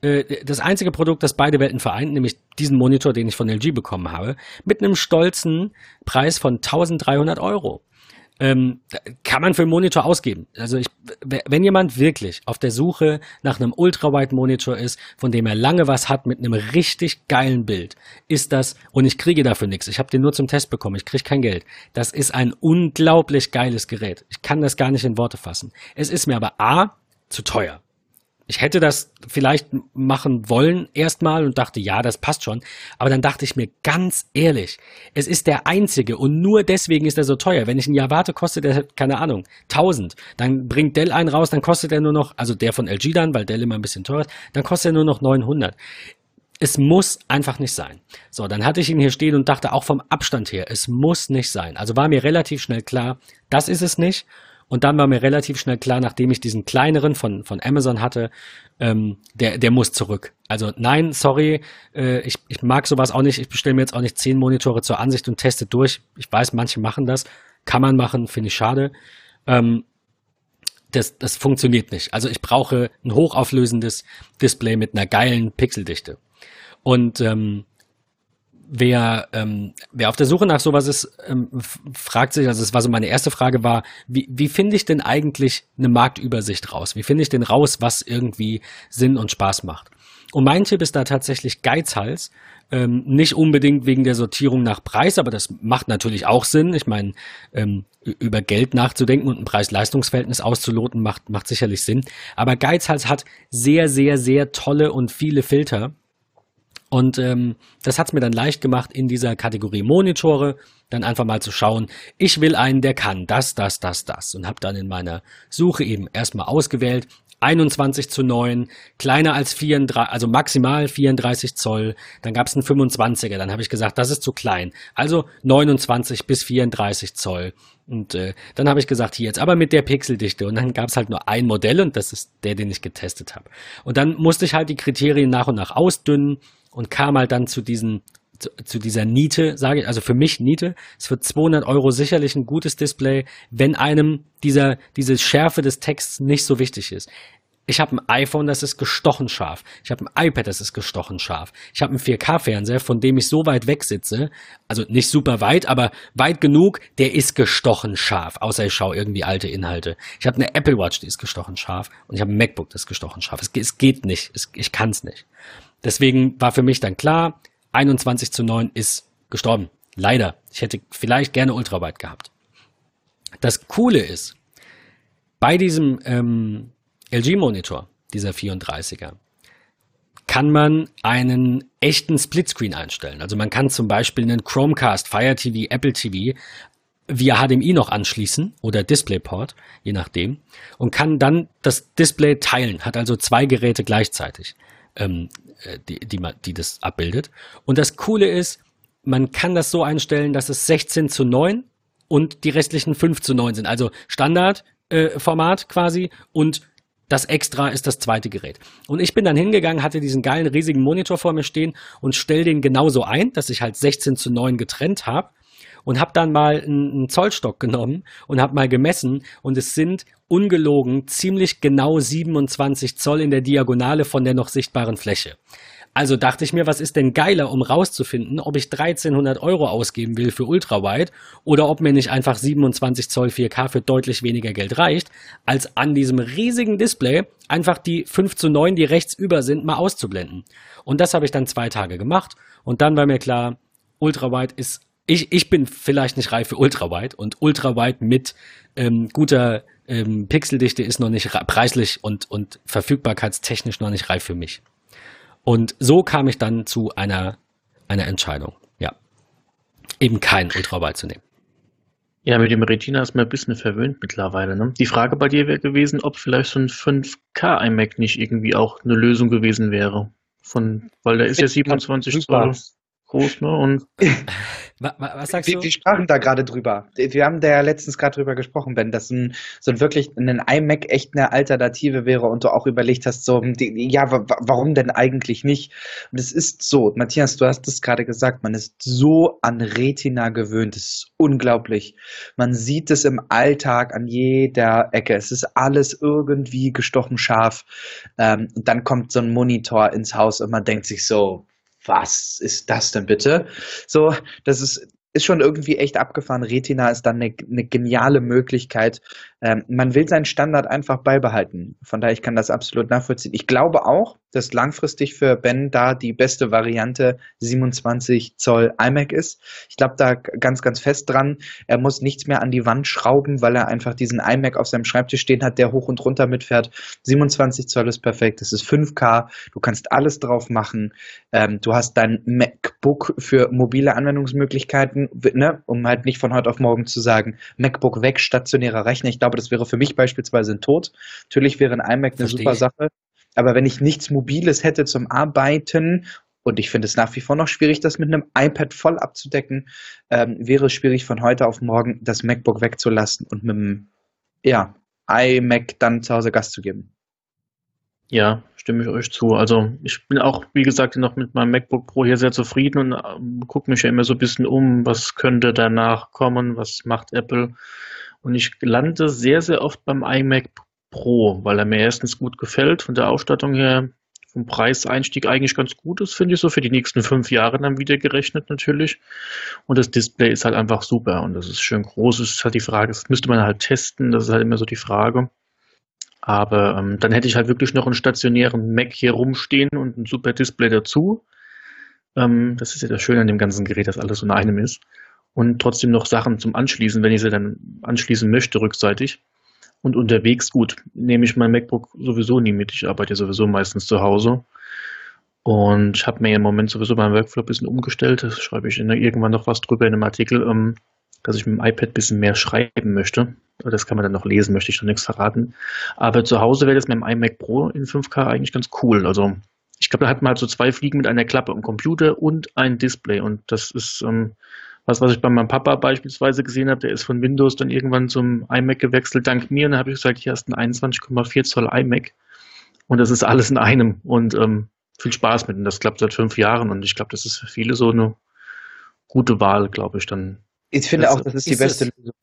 äh, das einzige Produkt, das beide Welten vereint, nämlich diesen Monitor, den ich von LG bekommen habe, mit einem stolzen Preis von 1300 Euro ähm, kann man für einen Monitor ausgeben. Also ich, wenn jemand wirklich auf der Suche nach einem Ultrawide-Monitor ist, von dem er lange was hat mit einem richtig geilen Bild, ist das, und ich kriege dafür nichts, ich habe den nur zum Test bekommen, ich kriege kein Geld. Das ist ein unglaublich geiles Gerät. Ich kann das gar nicht in Worte fassen. Es ist mir aber A, zu teuer. Ich hätte das vielleicht machen wollen erstmal und dachte, ja, das passt schon. Aber dann dachte ich mir ganz ehrlich, es ist der einzige und nur deswegen ist er so teuer. Wenn ich ein Jahr warte, kostet er, keine Ahnung, 1000. Dann bringt Dell einen raus, dann kostet er nur noch, also der von LG dann, weil Dell immer ein bisschen teuer ist, dann kostet er nur noch 900. Es muss einfach nicht sein. So, dann hatte ich ihn hier stehen und dachte auch vom Abstand her, es muss nicht sein. Also war mir relativ schnell klar, das ist es nicht. Und dann war mir relativ schnell klar, nachdem ich diesen kleineren von, von Amazon hatte, ähm, der, der muss zurück. Also nein, sorry, äh, ich, ich mag sowas auch nicht. Ich bestelle mir jetzt auch nicht zehn Monitore zur Ansicht und teste durch. Ich weiß, manche machen das. Kann man machen, finde ich schade. Ähm, das, das funktioniert nicht. Also ich brauche ein hochauflösendes Display mit einer geilen Pixeldichte. Und ähm, wer, ähm, wer auf der Suche nach sowas ist, ähm, fragt sich, also es war so meine erste Frage war, wie, wie finde ich denn eigentlich eine Marktübersicht raus? Wie finde ich denn raus, was irgendwie Sinn und Spaß macht? Und mein Tipp ist da tatsächlich Geizhals. Ähm, nicht unbedingt wegen der Sortierung nach Preis, aber das macht natürlich auch Sinn. Ich meine, ähm, über Geld nachzudenken und ein Preis-Leistungs-Verhältnis auszuloten, macht, macht sicherlich Sinn. Aber Geizhals hat sehr, sehr, sehr tolle und viele Filter und ähm, das hat es mir dann leicht gemacht, in dieser Kategorie Monitore dann einfach mal zu schauen, ich will einen, der kann das, das, das, das. Und habe dann in meiner Suche eben erstmal ausgewählt, 21 zu 9, kleiner als 34, also maximal 34 Zoll. Dann gab es einen 25er, dann habe ich gesagt, das ist zu klein. Also 29 bis 34 Zoll. Und äh, dann habe ich gesagt, hier jetzt aber mit der Pixeldichte. Und dann gab es halt nur ein Modell und das ist der, den ich getestet habe. Und dann musste ich halt die Kriterien nach und nach ausdünnen und kam halt dann zu diesen zu, dieser Niete, sage ich, also für mich Niete, ist für 200 Euro sicherlich ein gutes Display, wenn einem dieser, diese Schärfe des Texts nicht so wichtig ist. Ich habe ein iPhone, das ist gestochen scharf. Ich habe ein iPad, das ist gestochen scharf. Ich habe einen 4K-Fernseher, von dem ich so weit weg sitze, also nicht super weit, aber weit genug, der ist gestochen scharf, außer ich schaue irgendwie alte Inhalte. Ich habe eine Apple Watch, die ist gestochen scharf und ich habe ein MacBook, das ist gestochen scharf. Es, es geht nicht, es, ich kann es nicht. Deswegen war für mich dann klar, 21 zu 9 ist gestorben. Leider. Ich hätte vielleicht gerne Ultrawide gehabt. Das Coole ist, bei diesem ähm, LG-Monitor, dieser 34er, kann man einen echten Splitscreen einstellen. Also man kann zum Beispiel einen Chromecast, Fire TV, Apple TV via HDMI noch anschließen oder DisplayPort, je nachdem, und kann dann das Display teilen, hat also zwei Geräte gleichzeitig. Ähm, äh, die, die, die das abbildet. Und das Coole ist, man kann das so einstellen, dass es 16 zu 9 und die restlichen 5 zu 9 sind. Also Standardformat äh, quasi und das Extra ist das zweite Gerät. Und ich bin dann hingegangen, hatte diesen geilen riesigen Monitor vor mir stehen und stell den genauso ein, dass ich halt 16 zu 9 getrennt habe und habe dann mal einen Zollstock genommen und habe mal gemessen und es sind ungelogen ziemlich genau 27 Zoll in der Diagonale von der noch sichtbaren Fläche. Also dachte ich mir, was ist denn geiler, um rauszufinden, ob ich 1300 Euro ausgeben will für Ultrawide oder ob mir nicht einfach 27 Zoll 4K für deutlich weniger Geld reicht, als an diesem riesigen Display einfach die 5 zu 9, die rechts über sind, mal auszublenden. Und das habe ich dann zwei Tage gemacht und dann war mir klar, Ultrawide ist ich, ich bin vielleicht nicht reif für Ultrawide und Ultrawide mit ähm, guter ähm, Pixeldichte ist noch nicht preislich und, und verfügbarkeitstechnisch noch nicht reif für mich. Und so kam ich dann zu einer, einer Entscheidung. Ja. Eben kein Ultrawide zu nehmen. Ja, mit dem Retina ist man ein bisschen verwöhnt mittlerweile. Ne? Die Frage bei dir wäre gewesen, ob vielleicht so ein 5K iMac nicht irgendwie auch eine Lösung gewesen wäre. Von, weil der ist ja 27 Zoll groß, ne? Und was sagst wir, du? Wir sprachen da gerade drüber. Wir haben da ja letztens gerade drüber gesprochen, Ben, dass ein, so ein wirklich ein iMac echt eine Alternative wäre und du auch überlegt hast, so, ja, warum denn eigentlich nicht? Und es ist so, Matthias, du hast es gerade gesagt, man ist so an Retina gewöhnt, es ist unglaublich. Man sieht es im Alltag an jeder Ecke. Es ist alles irgendwie gestochen scharf. Ähm, und dann kommt so ein Monitor ins Haus und man denkt sich so, was ist das denn bitte? So, das ist, ist schon irgendwie echt abgefahren. Retina ist dann eine, eine geniale Möglichkeit. Ähm, man will seinen Standard einfach beibehalten. Von daher, ich kann das absolut nachvollziehen. Ich glaube auch, dass langfristig für Ben da die beste Variante 27 Zoll iMac ist. Ich glaube da ganz, ganz fest dran. Er muss nichts mehr an die Wand schrauben, weil er einfach diesen iMac auf seinem Schreibtisch stehen hat, der hoch und runter mitfährt. 27 Zoll ist perfekt. Es ist 5K. Du kannst alles drauf machen. Ähm, du hast dein MacBook für mobile Anwendungsmöglichkeiten, ne? um halt nicht von heute auf morgen zu sagen, MacBook weg, stationärer Rechner. Ich glaube, das wäre für mich beispielsweise ein Tod. Natürlich wäre ein iMac eine Verstehe super Sache. Aber wenn ich nichts Mobiles hätte zum Arbeiten, und ich finde es nach wie vor noch schwierig, das mit einem iPad voll abzudecken, ähm, wäre es schwierig, von heute auf morgen das MacBook wegzulassen und mit dem ja, iMac dann zu Hause Gas zu geben. Ja, stimme ich euch zu. Also ich bin auch, wie gesagt, noch mit meinem MacBook Pro hier sehr zufrieden und ähm, gucke mich ja immer so ein bisschen um, was könnte danach kommen, was macht Apple. Und ich lande sehr, sehr oft beim iMac Pro, weil er mir erstens gut gefällt, von der Ausstattung her, vom Preiseinstieg eigentlich ganz gut ist, finde ich so, für die nächsten fünf Jahre dann wieder gerechnet natürlich. Und das Display ist halt einfach super und das ist schön groß. Das ist halt die Frage, das müsste man halt testen, das ist halt immer so die Frage. Aber ähm, dann hätte ich halt wirklich noch einen stationären Mac hier rumstehen und ein super Display dazu. Ähm, das ist ja das Schöne an dem ganzen Gerät, dass alles in einem ist. Und trotzdem noch Sachen zum Anschließen, wenn ich sie dann anschließen möchte, rückseitig. Und unterwegs, gut, nehme ich mein MacBook sowieso nie mit. Ich arbeite sowieso meistens zu Hause. Und ich habe mir im Moment sowieso meinen Workflow ein bisschen umgestellt. Das schreibe ich irgendwann noch was drüber in einem Artikel, ähm, dass ich mit dem iPad ein bisschen mehr schreiben möchte. Das kann man dann noch lesen, möchte ich noch nichts verraten. Aber zu Hause wäre das mit dem iMac Pro in 5K eigentlich ganz cool. Also ich glaube, da hat man halt so zwei Fliegen mit einer Klappe, ein Computer und ein Display. Und das ist ähm, was, was ich bei meinem Papa beispielsweise gesehen habe, der ist von Windows dann irgendwann zum iMac gewechselt, dank mir. Und dann habe ich gesagt, hier hast du einen 21,4 Zoll iMac. Und das ist alles in einem. Und ähm, viel Spaß mit. Und das klappt seit fünf Jahren. Und ich glaube, das ist für viele so eine gute Wahl, glaube ich, dann. Ich finde das auch, das ist die beste es. Lösung.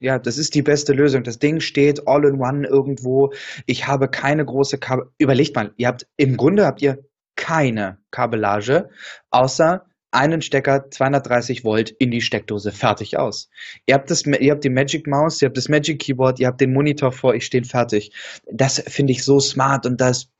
Ja, das ist die beste Lösung. Das Ding steht all in one irgendwo. Ich habe keine große Kabel. Überlegt mal, ihr habt, im Grunde habt ihr keine Kabellage, außer einen Stecker 230 Volt in die Steckdose, fertig aus. Ihr habt, das, ihr habt die Magic Maus, ihr habt das Magic Keyboard, ihr habt den Monitor vor euch stehen, fertig. Das finde ich so smart und das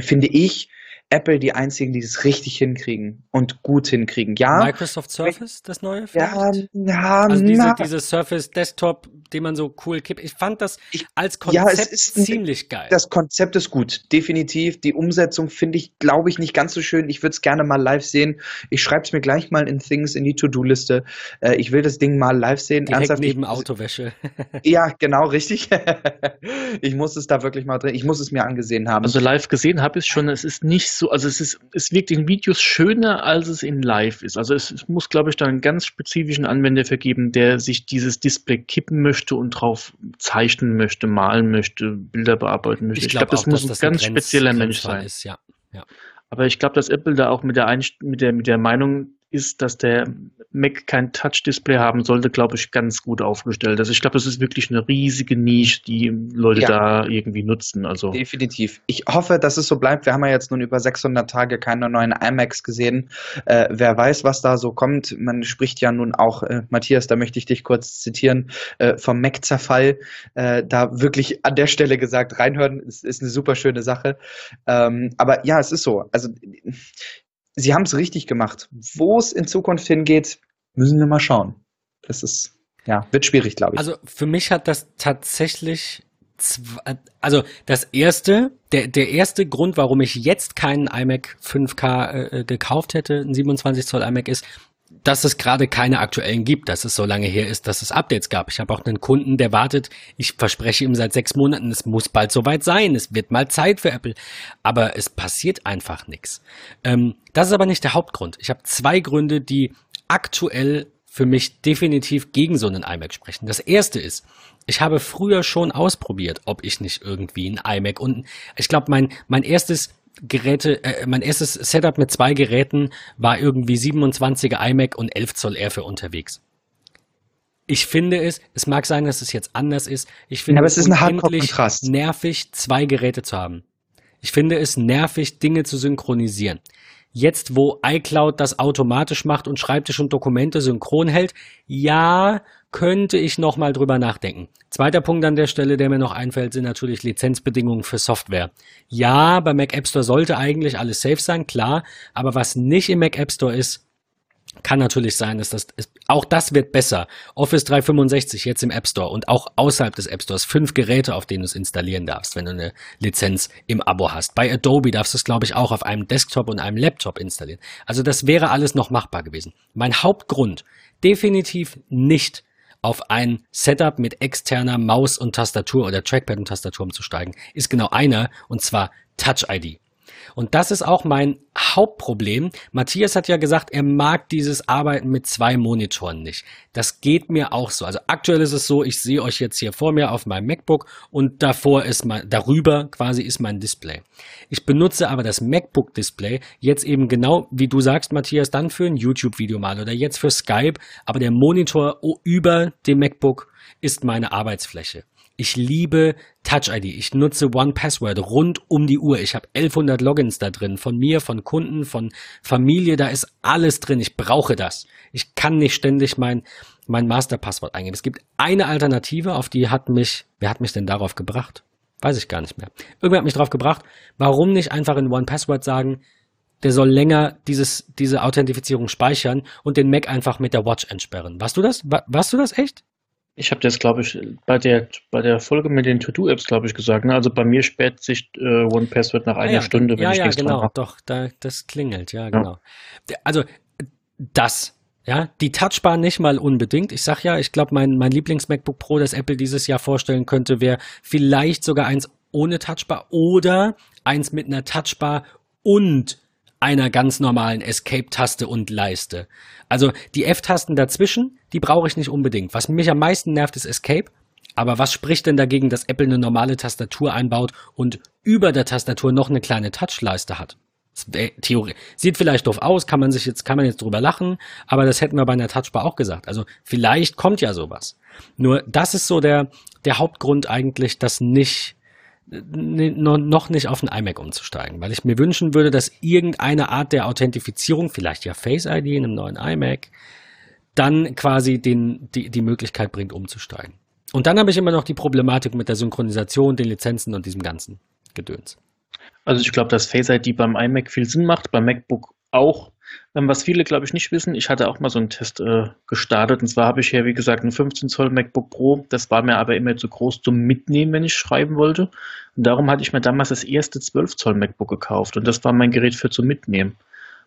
finde ich Apple die einzigen, die es richtig hinkriegen und gut hinkriegen. Ja. Microsoft Surface, das neue? Vielleicht? Ja, ja, also diese, diese Surface Desktop, den man so cool kippt. Ich fand das als Konzept ja, ist, ziemlich geil. Das Konzept ist gut, definitiv. Die Umsetzung finde ich, glaube ich, nicht ganz so schön. Ich würde es gerne mal live sehen. Ich schreibe es mir gleich mal in Things in die To-Do-Liste. Äh, ich will das Ding mal live sehen. Direkt Ernsthaft, neben ich, Autowäsche. ja, genau, richtig. ich muss es da wirklich mal drin. Ich muss es mir angesehen haben. Also live gesehen habe ich es schon. Es ist nicht so, also es ist, es wirkt in Videos schöner, als es in Live ist. Also es, es muss, glaube ich, da einen ganz spezifischen Anwender vergeben, der sich dieses Display kippen möchte und drauf zeichnen möchte, malen möchte, Bilder bearbeiten möchte. Ich glaube, glaub, das muss ein das ganz spezieller Mensch sein. Ist, ja. Ja. Aber ich glaube, dass Apple da auch mit der, Einst mit der, mit der Meinung ist, dass der Mac kein Touch-Display haben sollte, glaube ich, ganz gut aufgestellt. Also ich glaube, das ist wirklich eine riesige Nische, die Leute ja. da irgendwie nutzen. Also Definitiv. Ich hoffe, dass es so bleibt. Wir haben ja jetzt nun über 600 Tage keine neuen iMacs gesehen. Äh, wer weiß, was da so kommt. Man spricht ja nun auch, äh, Matthias, da möchte ich dich kurz zitieren, äh, vom Mac-Zerfall. Äh, da wirklich an der Stelle gesagt, reinhören, ist, ist eine super schöne Sache. Ähm, aber ja, es ist so. Also sie haben es richtig gemacht. Wo es in Zukunft hingeht, müssen wir mal schauen. Das ist, ja, wird schwierig, glaube ich. Also für mich hat das tatsächlich also das erste, der, der erste Grund, warum ich jetzt keinen iMac 5K äh, gekauft hätte, ein 27 Zoll iMac ist, dass es gerade keine aktuellen gibt, dass es so lange her ist, dass es Updates gab. Ich habe auch einen Kunden, der wartet, ich verspreche ihm seit sechs Monaten, es muss bald soweit sein, es wird mal Zeit für Apple, aber es passiert einfach nichts. Ähm, das ist aber nicht der Hauptgrund. Ich habe zwei Gründe, die aktuell für mich definitiv gegen so einen iMac sprechen. Das erste ist, ich habe früher schon ausprobiert, ob ich nicht irgendwie ein iMac und ich glaube, mein, mein erstes Geräte, äh, mein erstes Setup mit zwei Geräten war irgendwie 27er iMac und 11 Zoll R für unterwegs. Ich finde es, es mag sein, dass es jetzt anders ist. Ich finde ja, aber es, es ist ein nervig, zwei Geräte zu haben. Ich finde es nervig, Dinge zu synchronisieren. Jetzt, wo iCloud das automatisch macht und Schreibtisch und Dokumente synchron hält, ja, könnte ich noch mal drüber nachdenken. Zweiter Punkt an der Stelle, der mir noch einfällt, sind natürlich Lizenzbedingungen für Software. Ja, bei Mac App Store sollte eigentlich alles safe sein, klar, aber was nicht im Mac App Store ist, kann natürlich sein, dass das, ist, auch das wird besser. Office 365 jetzt im App Store und auch außerhalb des App Stores fünf Geräte, auf denen du es installieren darfst, wenn du eine Lizenz im Abo hast. Bei Adobe darfst du es, glaube ich, auch auf einem Desktop und einem Laptop installieren. Also das wäre alles noch machbar gewesen. Mein Hauptgrund, definitiv nicht auf ein Setup mit externer Maus und Tastatur oder Trackpad und Tastatur umzusteigen, ist genau einer, und zwar Touch ID. Und das ist auch mein Hauptproblem. Matthias hat ja gesagt, er mag dieses Arbeiten mit zwei Monitoren nicht. Das geht mir auch so. Also aktuell ist es so, ich sehe euch jetzt hier vor mir auf meinem MacBook und davor ist mein, darüber quasi ist mein Display. Ich benutze aber das MacBook Display jetzt eben genau, wie du sagst, Matthias, dann für ein YouTube-Video mal oder jetzt für Skype. Aber der Monitor über dem MacBook ist meine Arbeitsfläche. Ich liebe Touch ID. Ich nutze One Password rund um die Uhr. Ich habe 1100 Logins da drin. Von mir, von Kunden, von Familie. Da ist alles drin. Ich brauche das. Ich kann nicht ständig mein, mein Masterpasswort eingeben. Es gibt eine Alternative, auf die hat mich, wer hat mich denn darauf gebracht? Weiß ich gar nicht mehr. Irgendwer hat mich darauf gebracht. Warum nicht einfach in One Password sagen, der soll länger dieses, diese Authentifizierung speichern und den Mac einfach mit der Watch entsperren. Warst du das? warst du das echt? Ich habe das, glaube ich, bei der, bei der Folge mit den To-Do-Apps, glaube ich, gesagt. Ne? Also bei mir sperrt sich äh, OnePassword nach einer ja, Stunde, wenn ja, ich ja, nichts genau, dran doch, da, das klingelt, ja, genau. Also das, ja, die Touchbar nicht mal unbedingt. Ich sag ja, ich glaube, mein, mein Lieblings-MacBook Pro, das Apple dieses Jahr vorstellen könnte, wäre vielleicht sogar eins ohne Touchbar oder eins mit einer Touchbar und einer ganz normalen Escape-Taste und Leiste. Also die F-Tasten dazwischen, die brauche ich nicht unbedingt. Was mich am meisten nervt, ist Escape. Aber was spricht denn dagegen, dass Apple eine normale Tastatur einbaut und über der Tastatur noch eine kleine Touchleiste hat? Theorie. Sieht vielleicht doof aus, kann man sich jetzt, kann man jetzt drüber lachen, aber das hätten wir bei einer Touchbar auch gesagt. Also vielleicht kommt ja sowas. Nur das ist so der, der Hauptgrund eigentlich, dass nicht noch nicht auf ein iMac umzusteigen, weil ich mir wünschen würde, dass irgendeine Art der Authentifizierung, vielleicht ja Face ID in einem neuen iMac, dann quasi den, die, die Möglichkeit bringt, umzusteigen. Und dann habe ich immer noch die Problematik mit der Synchronisation, den Lizenzen und diesem ganzen Gedöns. Also ich glaube, dass Face ID beim iMac viel Sinn macht, beim MacBook auch. Ähm, was viele, glaube ich, nicht wissen, ich hatte auch mal so einen Test äh, gestartet. Und zwar habe ich hier, wie gesagt, ein 15 Zoll MacBook Pro. Das war mir aber immer zu groß zum Mitnehmen, wenn ich schreiben wollte. Und darum hatte ich mir damals das erste 12 Zoll MacBook gekauft. Und das war mein Gerät für zum Mitnehmen.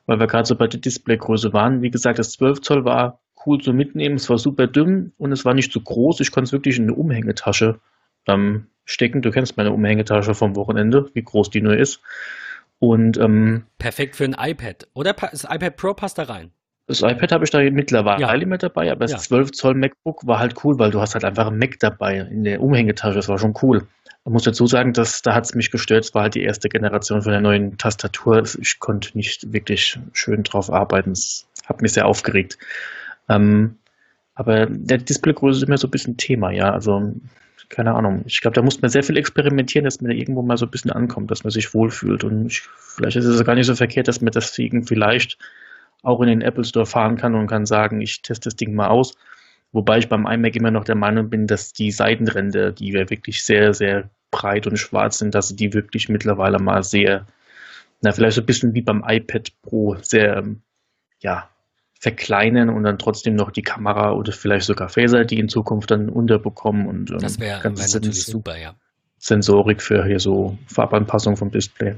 Weil wir gerade so bei der Displaygröße waren. Wie gesagt, das 12 Zoll war cool zum Mitnehmen. Es war super dünn und es war nicht zu groß. Ich konnte es wirklich in eine Umhängetasche ähm, stecken. Du kennst meine Umhängetasche vom Wochenende, wie groß die nur ist. Und ähm, perfekt für ein iPad. Oder das iPad Pro passt da rein. Das iPad habe ich da mittlerweile ja. mit dabei, aber das ja. 12 Zoll MacBook war halt cool, weil du hast halt einfach ein Mac dabei in der Umhängetasche. Das war schon cool. Ich muss dazu sagen, dass da hat es mich gestört. Es war halt die erste Generation von der neuen Tastatur. Ich konnte nicht wirklich schön drauf arbeiten. Es hat mich sehr aufgeregt. Ähm, aber der Displaygröße ist immer so ein bisschen Thema, ja. Also keine Ahnung. Ich glaube, da muss man sehr viel experimentieren, dass man da irgendwo mal so ein bisschen ankommt, dass man sich wohlfühlt. Und ich, vielleicht ist es gar nicht so verkehrt, dass man das Ding vielleicht auch in den Apple Store fahren kann und kann sagen, ich teste das Ding mal aus. Wobei ich beim iMac immer noch der Meinung bin, dass die Seitenränder, die ja wirklich sehr, sehr breit und schwarz sind, dass die wirklich mittlerweile mal sehr, na, vielleicht so ein bisschen wie beim iPad Pro, sehr, ja, verkleinern und dann trotzdem noch die Kamera oder vielleicht sogar Phaser, die in Zukunft dann unterbekommen. Und, ähm, das wäre wär natürlich super, ja. Sensorik für hier so Farbanpassung vom Display.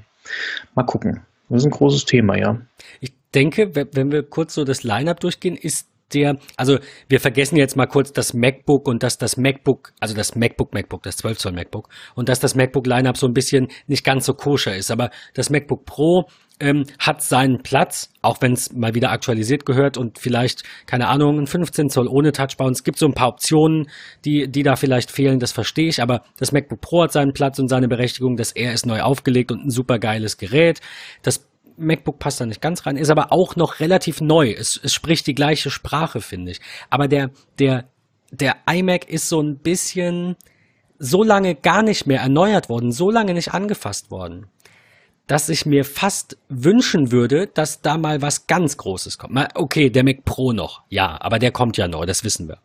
Mal gucken. Das ist ein großes Thema, ja. Ich denke, wenn wir kurz so das Lineup durchgehen, ist der, also wir vergessen jetzt mal kurz das MacBook und dass das MacBook, also das MacBook MacBook, das 12 Zoll MacBook und dass das MacBook Lineup so ein bisschen nicht ganz so koscher ist, aber das MacBook Pro ähm, hat seinen Platz, auch wenn es mal wieder aktualisiert gehört und vielleicht, keine Ahnung, ein 15 Zoll ohne Touchbar. Und es gibt so ein paar Optionen, die, die da vielleicht fehlen, das verstehe ich, aber das MacBook Pro hat seinen Platz und seine Berechtigung, das Air ist neu aufgelegt und ein super geiles Gerät. Das MacBook passt da nicht ganz rein, ist aber auch noch relativ neu. Es, es spricht die gleiche Sprache, finde ich. Aber der, der, der iMac ist so ein bisschen so lange gar nicht mehr erneuert worden, so lange nicht angefasst worden, dass ich mir fast wünschen würde, dass da mal was ganz Großes kommt. Okay, der Mac Pro noch, ja, aber der kommt ja neu, das wissen wir.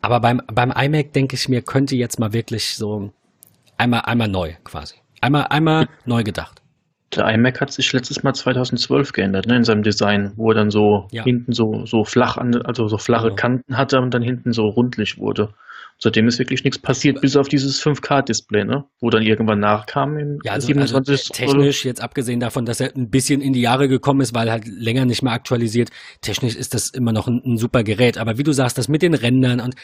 Aber beim, beim iMac denke ich mir, könnte jetzt mal wirklich so einmal, einmal neu quasi. Einmal, einmal neu gedacht. Der iMac hat sich letztes Mal 2012 geändert, ne, in seinem Design, wo er dann so ja. hinten so, so flach, an, also so flache genau. Kanten hatte und dann hinten so rundlich wurde. Seitdem ist wirklich nichts passiert, bis auf dieses 5K-Display, ne? wo dann irgendwann nachkam im ja, also, 27. Also technisch, jetzt abgesehen davon, dass er ein bisschen in die Jahre gekommen ist, weil halt länger nicht mehr aktualisiert, technisch ist das immer noch ein, ein super Gerät. Aber wie du sagst, das mit den Rändern und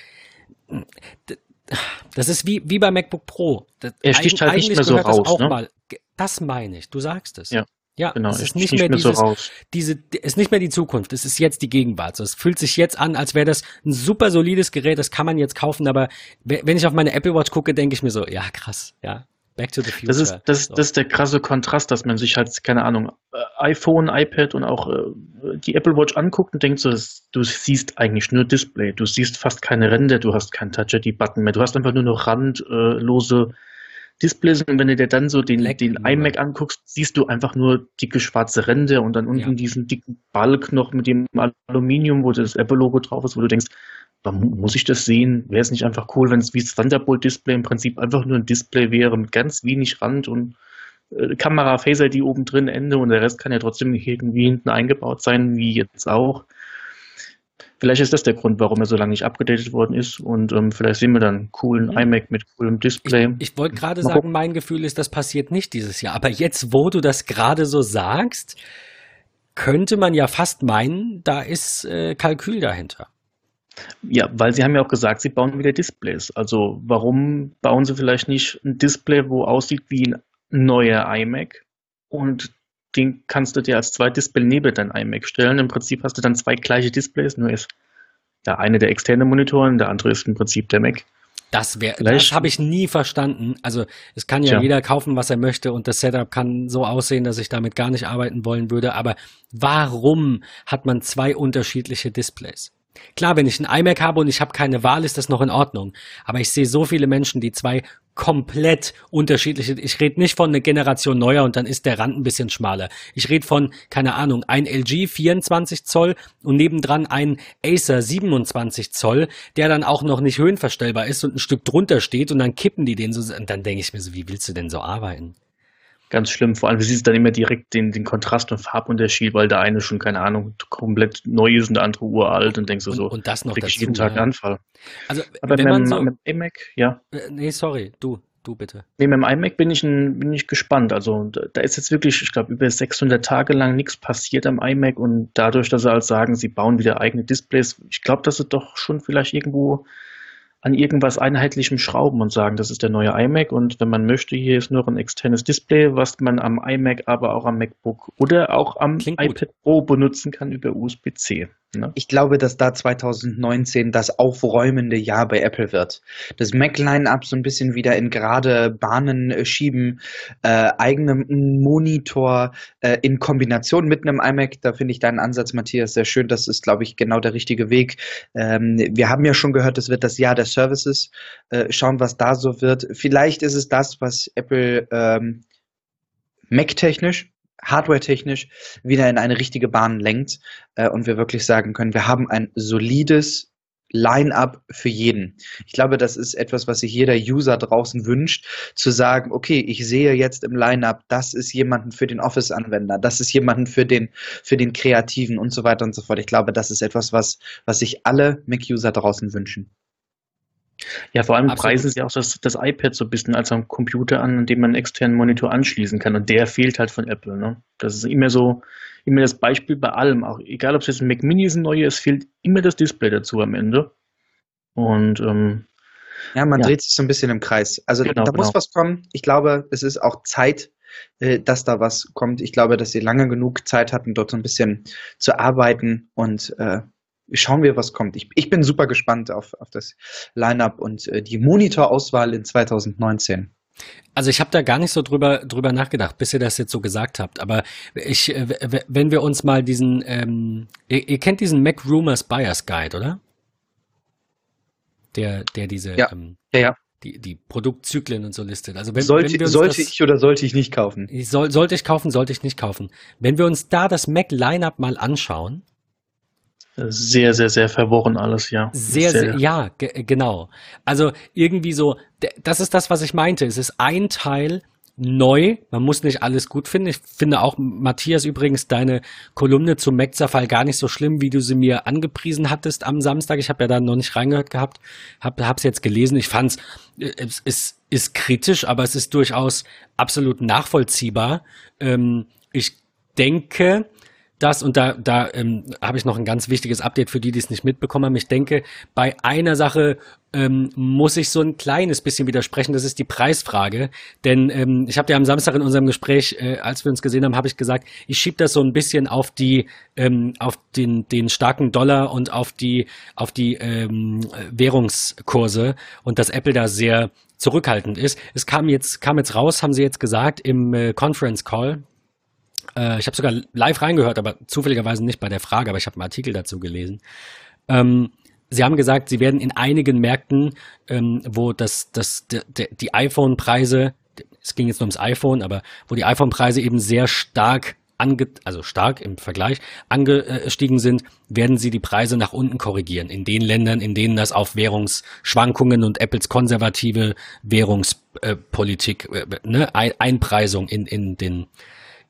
das ist wie, wie bei MacBook Pro. Das er sticht halt nicht mehr so raus. Ne? Mal, das meine ich, du sagst es. Ja. Ja, genau, es ist nicht mehr, mehr dieses, so diese, ist nicht mehr die Zukunft, es ist jetzt die Gegenwart. So, es fühlt sich jetzt an, als wäre das ein super solides Gerät, das kann man jetzt kaufen, aber wenn ich auf meine Apple Watch gucke, denke ich mir so, ja, krass, ja, back to the future. Das ist, das, so. das ist der krasse Kontrast, dass man sich halt, keine Ahnung, äh, iPhone, iPad und auch äh, die Apple Watch anguckt und denkt so, du siehst eigentlich nur Display, du siehst fast keine Ränder, du hast keinen Touch-ID-Button mehr, du hast einfach nur noch randlose Displays und wenn du dir dann so den, den iMac anguckst, siehst du einfach nur dicke schwarze Ränder und dann unten ja. diesen dicken Balk noch mit dem Aluminium, wo das Apple-Logo drauf ist, wo du denkst, muss ich das sehen? Wäre es nicht einfach cool, wenn es wie das Thunderbolt-Display im Prinzip einfach nur ein Display wäre mit ganz wenig Rand und äh, Kamera, Face ID oben drin, Ende und der Rest kann ja trotzdem irgendwie hinten eingebaut sein, wie jetzt auch. Vielleicht ist das der Grund, warum er so lange nicht abgedatet worden ist. Und ähm, vielleicht sehen wir dann einen coolen iMac mit coolem Display. Ich, ich wollte gerade sagen, mein Gefühl ist, das passiert nicht dieses Jahr. Aber jetzt, wo du das gerade so sagst, könnte man ja fast meinen, da ist äh, Kalkül dahinter. Ja, weil sie haben ja auch gesagt, sie bauen wieder Displays. Also warum bauen sie vielleicht nicht ein Display, wo aussieht wie ein neuer iMac und den kannst du dir als zwei Display neben dein iMac stellen. Im Prinzip hast du dann zwei gleiche Displays, nur ist der eine der externe Monitoren, der andere ist im Prinzip der Mac. Das wäre, das habe ich nie verstanden. Also es kann ja Tja. jeder kaufen, was er möchte und das Setup kann so aussehen, dass ich damit gar nicht arbeiten wollen würde. Aber warum hat man zwei unterschiedliche Displays? Klar, wenn ich ein iMac habe und ich habe keine Wahl, ist das noch in Ordnung. Aber ich sehe so viele Menschen, die zwei komplett unterschiedliche, ich rede nicht von einer Generation neuer und dann ist der Rand ein bisschen schmaler. Ich rede von, keine Ahnung, ein LG 24 Zoll und nebendran ein Acer 27 Zoll, der dann auch noch nicht höhenverstellbar ist und ein Stück drunter steht und dann kippen die den so, und dann denke ich mir so, wie willst du denn so arbeiten? Ganz schlimm. Vor allem, du siehst dann immer direkt den, den Kontrast und Farbunterschied, weil der eine schon, keine Ahnung, komplett neu ist und der andere uralt und denkst du so, und das noch dazu, jeden Tag ja. Anfall. Also, Aber wenn man so, mit dem iMac, ja. Äh, nee, sorry, du, du bitte. Nee, mit dem iMac bin ich, ein, bin ich gespannt. Also, da ist jetzt wirklich, ich glaube, über 600 Tage lang nichts passiert am iMac und dadurch, dass sie halt sagen, sie bauen wieder eigene Displays, ich glaube, dass sie doch schon vielleicht irgendwo an irgendwas Einheitlichem schrauben und sagen, das ist der neue iMac und wenn man möchte, hier ist nur ein externes Display, was man am iMac, aber auch am MacBook oder auch am Klingt iPad gut. Pro benutzen kann über USB-C. Ne? Ich glaube, dass da 2019 das aufräumende Jahr bei Apple wird. Das Mac-Line-Up so ein bisschen wieder in gerade Bahnen äh, schieben, äh, eigenem Monitor äh, in Kombination mit einem iMac. Da finde ich deinen Ansatz, Matthias, sehr schön. Das ist, glaube ich, genau der richtige Weg. Ähm, wir haben ja schon gehört, es wird das Jahr der Services. Äh, schauen, was da so wird. Vielleicht ist es das, was Apple ähm, Mac-technisch hardware-technisch wieder in eine richtige Bahn lenkt äh, und wir wirklich sagen können, wir haben ein solides Line-up für jeden. Ich glaube, das ist etwas, was sich jeder User draußen wünscht, zu sagen, okay, ich sehe jetzt im Line-up, das ist jemanden für den Office-Anwender, das ist jemanden für den, für den Kreativen und so weiter und so fort. Ich glaube, das ist etwas, was, was sich alle Mac-User draußen wünschen. Ja, vor allem Absolut. preisen sie auch das, das iPad so ein bisschen als am Computer an, an dem man einen externen Monitor anschließen kann. Und der fehlt halt von Apple. Ne? Das ist immer so, immer das Beispiel bei allem. Auch egal, ob es jetzt ein Mac Mini ist, ein neues, es fehlt immer das Display dazu am Ende. Und ähm, ja, man ja. dreht sich so ein bisschen im Kreis. Also genau, da muss genau. was kommen. Ich glaube, es ist auch Zeit, äh, dass da was kommt. Ich glaube, dass sie lange genug Zeit hatten, dort so ein bisschen zu arbeiten und äh, schauen wir, was kommt. Ich, ich bin super gespannt auf, auf das Line-up und äh, die Monitorauswahl in 2019. Also ich habe da gar nicht so drüber drüber nachgedacht, bis ihr das jetzt so gesagt habt. Aber ich, äh, wenn wir uns mal diesen, ähm, ihr, ihr, kennt diesen Mac Rumors Buyers Guide, oder? Der, der diese, ja. Ähm, ja, ja. Die, die Produktzyklen und so listet. Also wenn, sollte, wenn sollte das, ich oder sollte ich nicht kaufen? Soll, sollte ich kaufen, sollte ich nicht kaufen. Wenn wir uns da das Mac Lineup mal anschauen, sehr, sehr, sehr verworren alles, ja. Sehr, sehr, ja, genau. Also irgendwie so, das ist das, was ich meinte. Es ist ein Teil neu. Man muss nicht alles gut finden. Ich finde auch, Matthias, übrigens deine Kolumne zum Mac-Zerfall gar nicht so schlimm, wie du sie mir angepriesen hattest am Samstag. Ich habe ja da noch nicht reingehört gehabt, habe es jetzt gelesen. Ich fand's, es ist, ist kritisch, aber es ist durchaus absolut nachvollziehbar. Ähm, ich denke, das und da, da ähm, habe ich noch ein ganz wichtiges Update für die, die es nicht mitbekommen haben. Ich denke, bei einer Sache ähm, muss ich so ein kleines bisschen widersprechen. Das ist die Preisfrage. Denn ähm, ich habe dir am Samstag in unserem Gespräch, äh, als wir uns gesehen haben, habe ich gesagt, ich schiebe das so ein bisschen auf die, ähm, auf den, den starken Dollar und auf die, auf die ähm, Währungskurse und dass Apple da sehr zurückhaltend ist. Es kam jetzt, kam jetzt raus, haben sie jetzt gesagt im äh, Conference Call äh, ich habe sogar live reingehört, aber zufälligerweise nicht bei der Frage, aber ich habe einen Artikel dazu gelesen. Ähm, Sie haben gesagt, Sie werden in einigen Märkten, ähm, wo das, das, de, de, die iPhone-Preise, es ging jetzt nur ums iPhone, aber wo die iPhone-Preise eben sehr stark ange, also stark im Vergleich angestiegen sind, werden sie die Preise nach unten korrigieren. In den Ländern, in denen das auf Währungsschwankungen und Apples konservative Währungspolitik, äh, ne, Einpreisung in, in den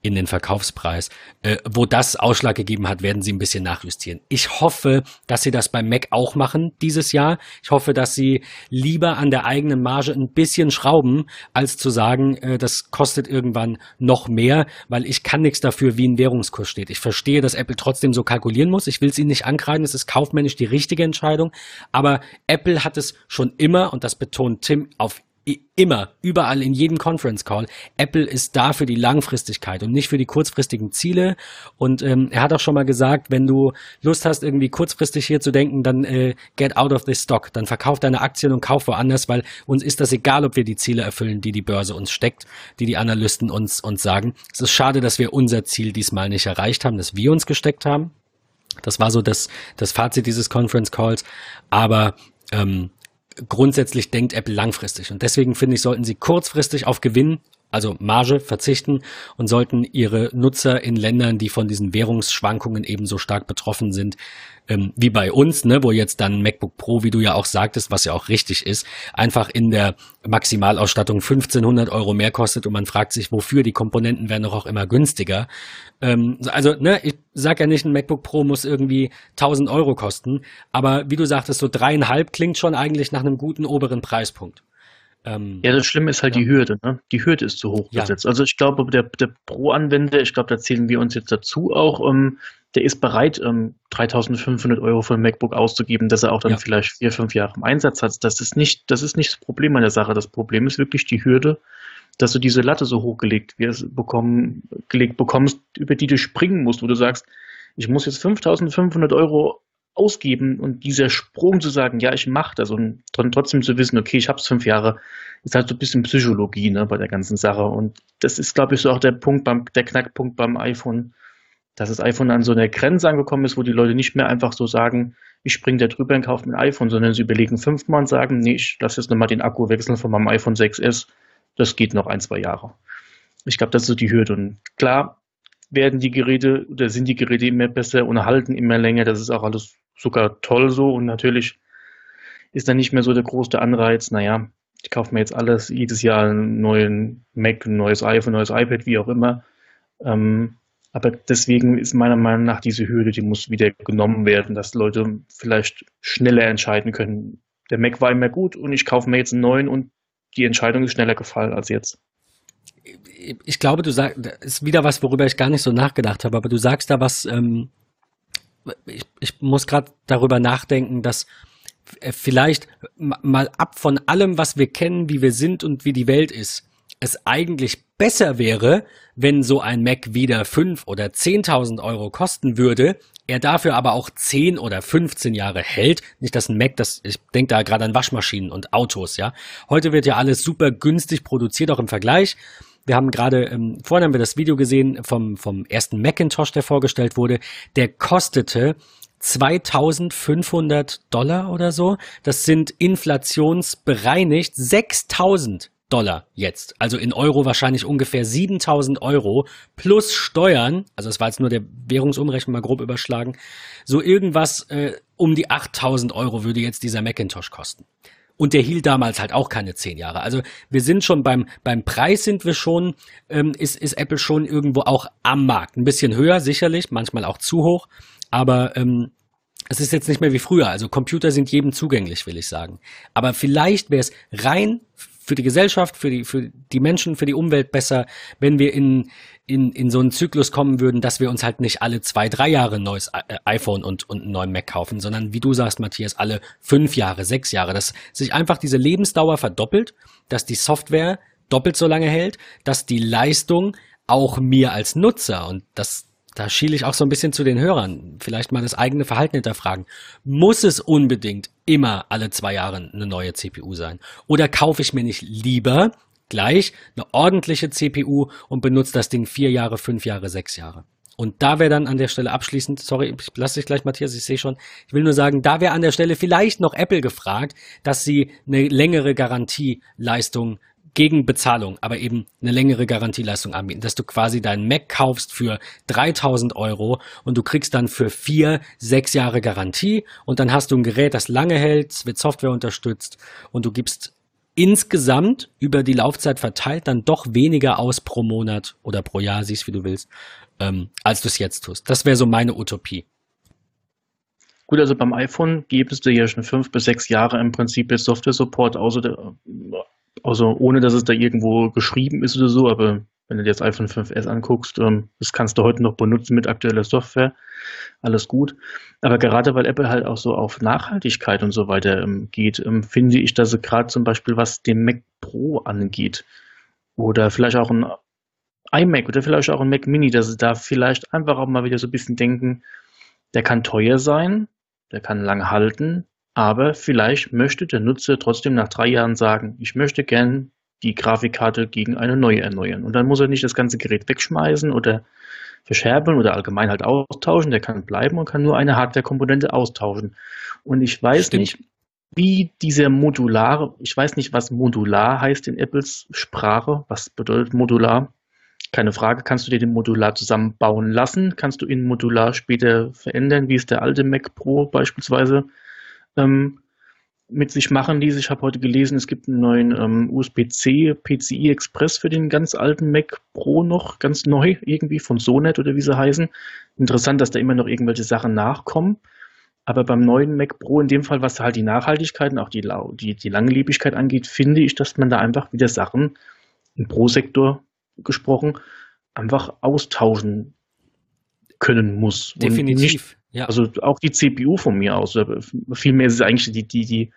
in den Verkaufspreis. Äh, wo das Ausschlag gegeben hat, werden sie ein bisschen nachjustieren. Ich hoffe, dass sie das beim Mac auch machen dieses Jahr. Ich hoffe, dass sie lieber an der eigenen Marge ein bisschen schrauben, als zu sagen, äh, das kostet irgendwann noch mehr, weil ich kann nichts dafür, wie ein Währungskurs steht. Ich verstehe, dass Apple trotzdem so kalkulieren muss. Ich will es ihnen nicht ankreiden. Es ist kaufmännisch die richtige Entscheidung. Aber Apple hat es schon immer, und das betont Tim auf immer, überall in jedem Conference Call. Apple ist da für die Langfristigkeit und nicht für die kurzfristigen Ziele. Und ähm, er hat auch schon mal gesagt, wenn du Lust hast, irgendwie kurzfristig hier zu denken, dann äh, get out of this stock. Dann verkauf deine Aktien und kauf woanders, weil uns ist das egal, ob wir die Ziele erfüllen, die die Börse uns steckt, die die Analysten uns, uns sagen. Es ist schade, dass wir unser Ziel diesmal nicht erreicht haben, dass wir uns gesteckt haben. Das war so das, das Fazit dieses Conference Calls. Aber ähm, grundsätzlich denkt Apple langfristig. Und deswegen finde ich, sollten sie kurzfristig auf Gewinn, also Marge, verzichten und sollten ihre Nutzer in Ländern, die von diesen Währungsschwankungen ebenso stark betroffen sind, ähm, wie bei uns, ne, wo jetzt dann MacBook Pro, wie du ja auch sagtest, was ja auch richtig ist, einfach in der Maximalausstattung 1500 Euro mehr kostet und man fragt sich, wofür die Komponenten werden doch auch immer günstiger. Ähm, also, ne, ich sag ja nicht, ein MacBook Pro muss irgendwie 1000 Euro kosten, aber wie du sagtest, so dreieinhalb klingt schon eigentlich nach einem guten oberen Preispunkt. Ähm, ja, das Schlimme ist halt ja. die Hürde. Ne? Die Hürde ist zu hoch ja. gesetzt. Also ich glaube, der, der Pro-Anwender, ich glaube, da zählen wir uns jetzt dazu auch, ähm, der ist bereit, ähm, 3500 Euro für ein MacBook auszugeben, dass er auch dann ja. vielleicht vier, fünf Jahre im Einsatz hat. Das ist nicht, das ist nicht das Problem an der Sache. Das Problem ist wirklich die Hürde, dass du diese Latte so hochgelegt wirst, bekommen, gelegt bekommst, über die du springen musst, wo du sagst, ich muss jetzt 5500 Euro ausgeben und dieser Sprung zu sagen, ja, ich mache das und trotzdem zu wissen, okay, ich habe es fünf Jahre, ist halt so ein bisschen Psychologie ne, bei der ganzen Sache. Und das ist, glaube ich, so auch der Punkt beim, der Knackpunkt beim iPhone, dass das iPhone an so einer Grenze angekommen ist, wo die Leute nicht mehr einfach so sagen, ich springe da drüber und kaufe ein iPhone, sondern sie überlegen fünfmal und sagen, nee, ich lasse jetzt nochmal den Akku wechseln von meinem iPhone 6S. Das geht noch ein, zwei Jahre. Ich glaube, das ist so die Hürde. Und klar werden die Geräte oder sind die Geräte immer besser und halten immer länger. Das ist auch alles sogar toll so. Und natürlich ist dann nicht mehr so der große Anreiz, naja, ich kaufe mir jetzt alles, jedes Jahr einen neuen Mac, ein neues iPhone, ein neues iPad, wie auch immer. Ähm, aber deswegen ist meiner Meinung nach diese Hürde, die muss wieder genommen werden, dass Leute vielleicht schneller entscheiden können, der Mac war immer gut und ich kaufe mir jetzt einen neuen und die Entscheidung ist schneller gefallen als jetzt. Ich glaube, du sagst, ist wieder was, worüber ich gar nicht so nachgedacht habe, aber du sagst da was, ähm, ich, ich muss gerade darüber nachdenken, dass vielleicht mal ab von allem, was wir kennen, wie wir sind und wie die Welt ist, es eigentlich besser wäre, wenn so ein Mac wieder 5 oder 10.000 Euro kosten würde, er dafür aber auch 10 oder 15 Jahre hält. Nicht, dass ein Mac, das, ich denke da gerade an Waschmaschinen und Autos, ja. Heute wird ja alles super günstig produziert, auch im Vergleich. Wir haben gerade, ähm, vorhin haben wir das Video gesehen vom, vom ersten Macintosh, der vorgestellt wurde. Der kostete 2500 Dollar oder so. Das sind inflationsbereinigt 6000 Dollar jetzt. Also in Euro wahrscheinlich ungefähr 7000 Euro plus Steuern. Also es war jetzt nur der Währungsumrechnung mal grob überschlagen. So irgendwas äh, um die 8000 Euro würde jetzt dieser Macintosh kosten. Und der hielt damals halt auch keine zehn Jahre. Also wir sind schon beim, beim Preis sind wir schon, ähm, ist, ist Apple schon irgendwo auch am Markt. Ein bisschen höher, sicherlich, manchmal auch zu hoch. Aber ähm, es ist jetzt nicht mehr wie früher. Also Computer sind jedem zugänglich, will ich sagen. Aber vielleicht wäre es rein für die Gesellschaft, für die, für die Menschen, für die Umwelt besser, wenn wir in, in, in so einen Zyklus kommen würden, dass wir uns halt nicht alle zwei, drei Jahre ein neues äh, iPhone und, und einen neuen Mac kaufen, sondern wie du sagst, Matthias, alle fünf Jahre, sechs Jahre, dass sich einfach diese Lebensdauer verdoppelt, dass die Software doppelt so lange hält, dass die Leistung auch mir als Nutzer und das da schiele ich auch so ein bisschen zu den Hörern, vielleicht mal das eigene Verhalten hinterfragen. Muss es unbedingt immer alle zwei Jahre eine neue CPU sein? Oder kaufe ich mir nicht lieber gleich eine ordentliche CPU und benutze das Ding vier Jahre, fünf Jahre, sechs Jahre? Und da wäre dann an der Stelle abschließend, sorry, ich lasse dich gleich, Matthias, ich sehe schon, ich will nur sagen, da wäre an der Stelle vielleicht noch Apple gefragt, dass sie eine längere Garantieleistung gegen Bezahlung, aber eben eine längere Garantieleistung anbieten, dass du quasi deinen Mac kaufst für 3000 Euro und du kriegst dann für vier, sechs Jahre Garantie und dann hast du ein Gerät, das lange hält, wird Software unterstützt und du gibst insgesamt über die Laufzeit verteilt dann doch weniger aus pro Monat oder pro Jahr, siehst wie du willst, ähm, als du es jetzt tust. Das wäre so meine Utopie. Gut, also beim iPhone gibt es ja schon fünf bis sechs Jahre im Prinzip Software-Support, außer der, also ohne, dass es da irgendwo geschrieben ist oder so, aber wenn du dir das iPhone 5S anguckst, ähm, das kannst du heute noch benutzen mit aktueller Software. Alles gut. Aber gerade weil Apple halt auch so auf Nachhaltigkeit und so weiter ähm, geht, ähm, finde ich, dass sie gerade zum Beispiel was den Mac Pro angeht oder vielleicht auch ein iMac oder vielleicht auch ein Mac Mini, dass sie da vielleicht einfach auch mal wieder so ein bisschen denken, der kann teuer sein, der kann lang halten, aber vielleicht möchte der Nutzer trotzdem nach drei Jahren sagen, ich möchte gern die Grafikkarte gegen eine neue erneuern. Und dann muss er nicht das ganze Gerät wegschmeißen oder verscherbeln oder allgemein halt austauschen. Der kann bleiben und kann nur eine Hardware-Komponente austauschen. Und ich weiß Stimmt. nicht, wie dieser modulare, ich weiß nicht, was modular heißt in Apples Sprache. Was bedeutet modular? Keine Frage, kannst du dir den Modular zusammenbauen lassen? Kannst du ihn modular später verändern, wie es der alte Mac Pro beispielsweise ähm, mit sich machen ließ. Ich habe heute gelesen, es gibt einen neuen ähm, USB-C PCI Express für den ganz alten Mac Pro noch, ganz neu irgendwie von Sonet oder wie sie heißen. Interessant, dass da immer noch irgendwelche Sachen nachkommen. Aber beim neuen Mac Pro, in dem Fall, was halt die Nachhaltigkeit und auch die, die, die Langlebigkeit angeht, finde ich, dass man da einfach wieder Sachen im Pro-Sektor gesprochen einfach austauschen können muss. Definitiv. Ja. Also auch die CPU von mir aus. Vielmehr ist es eigentlich die, die, die,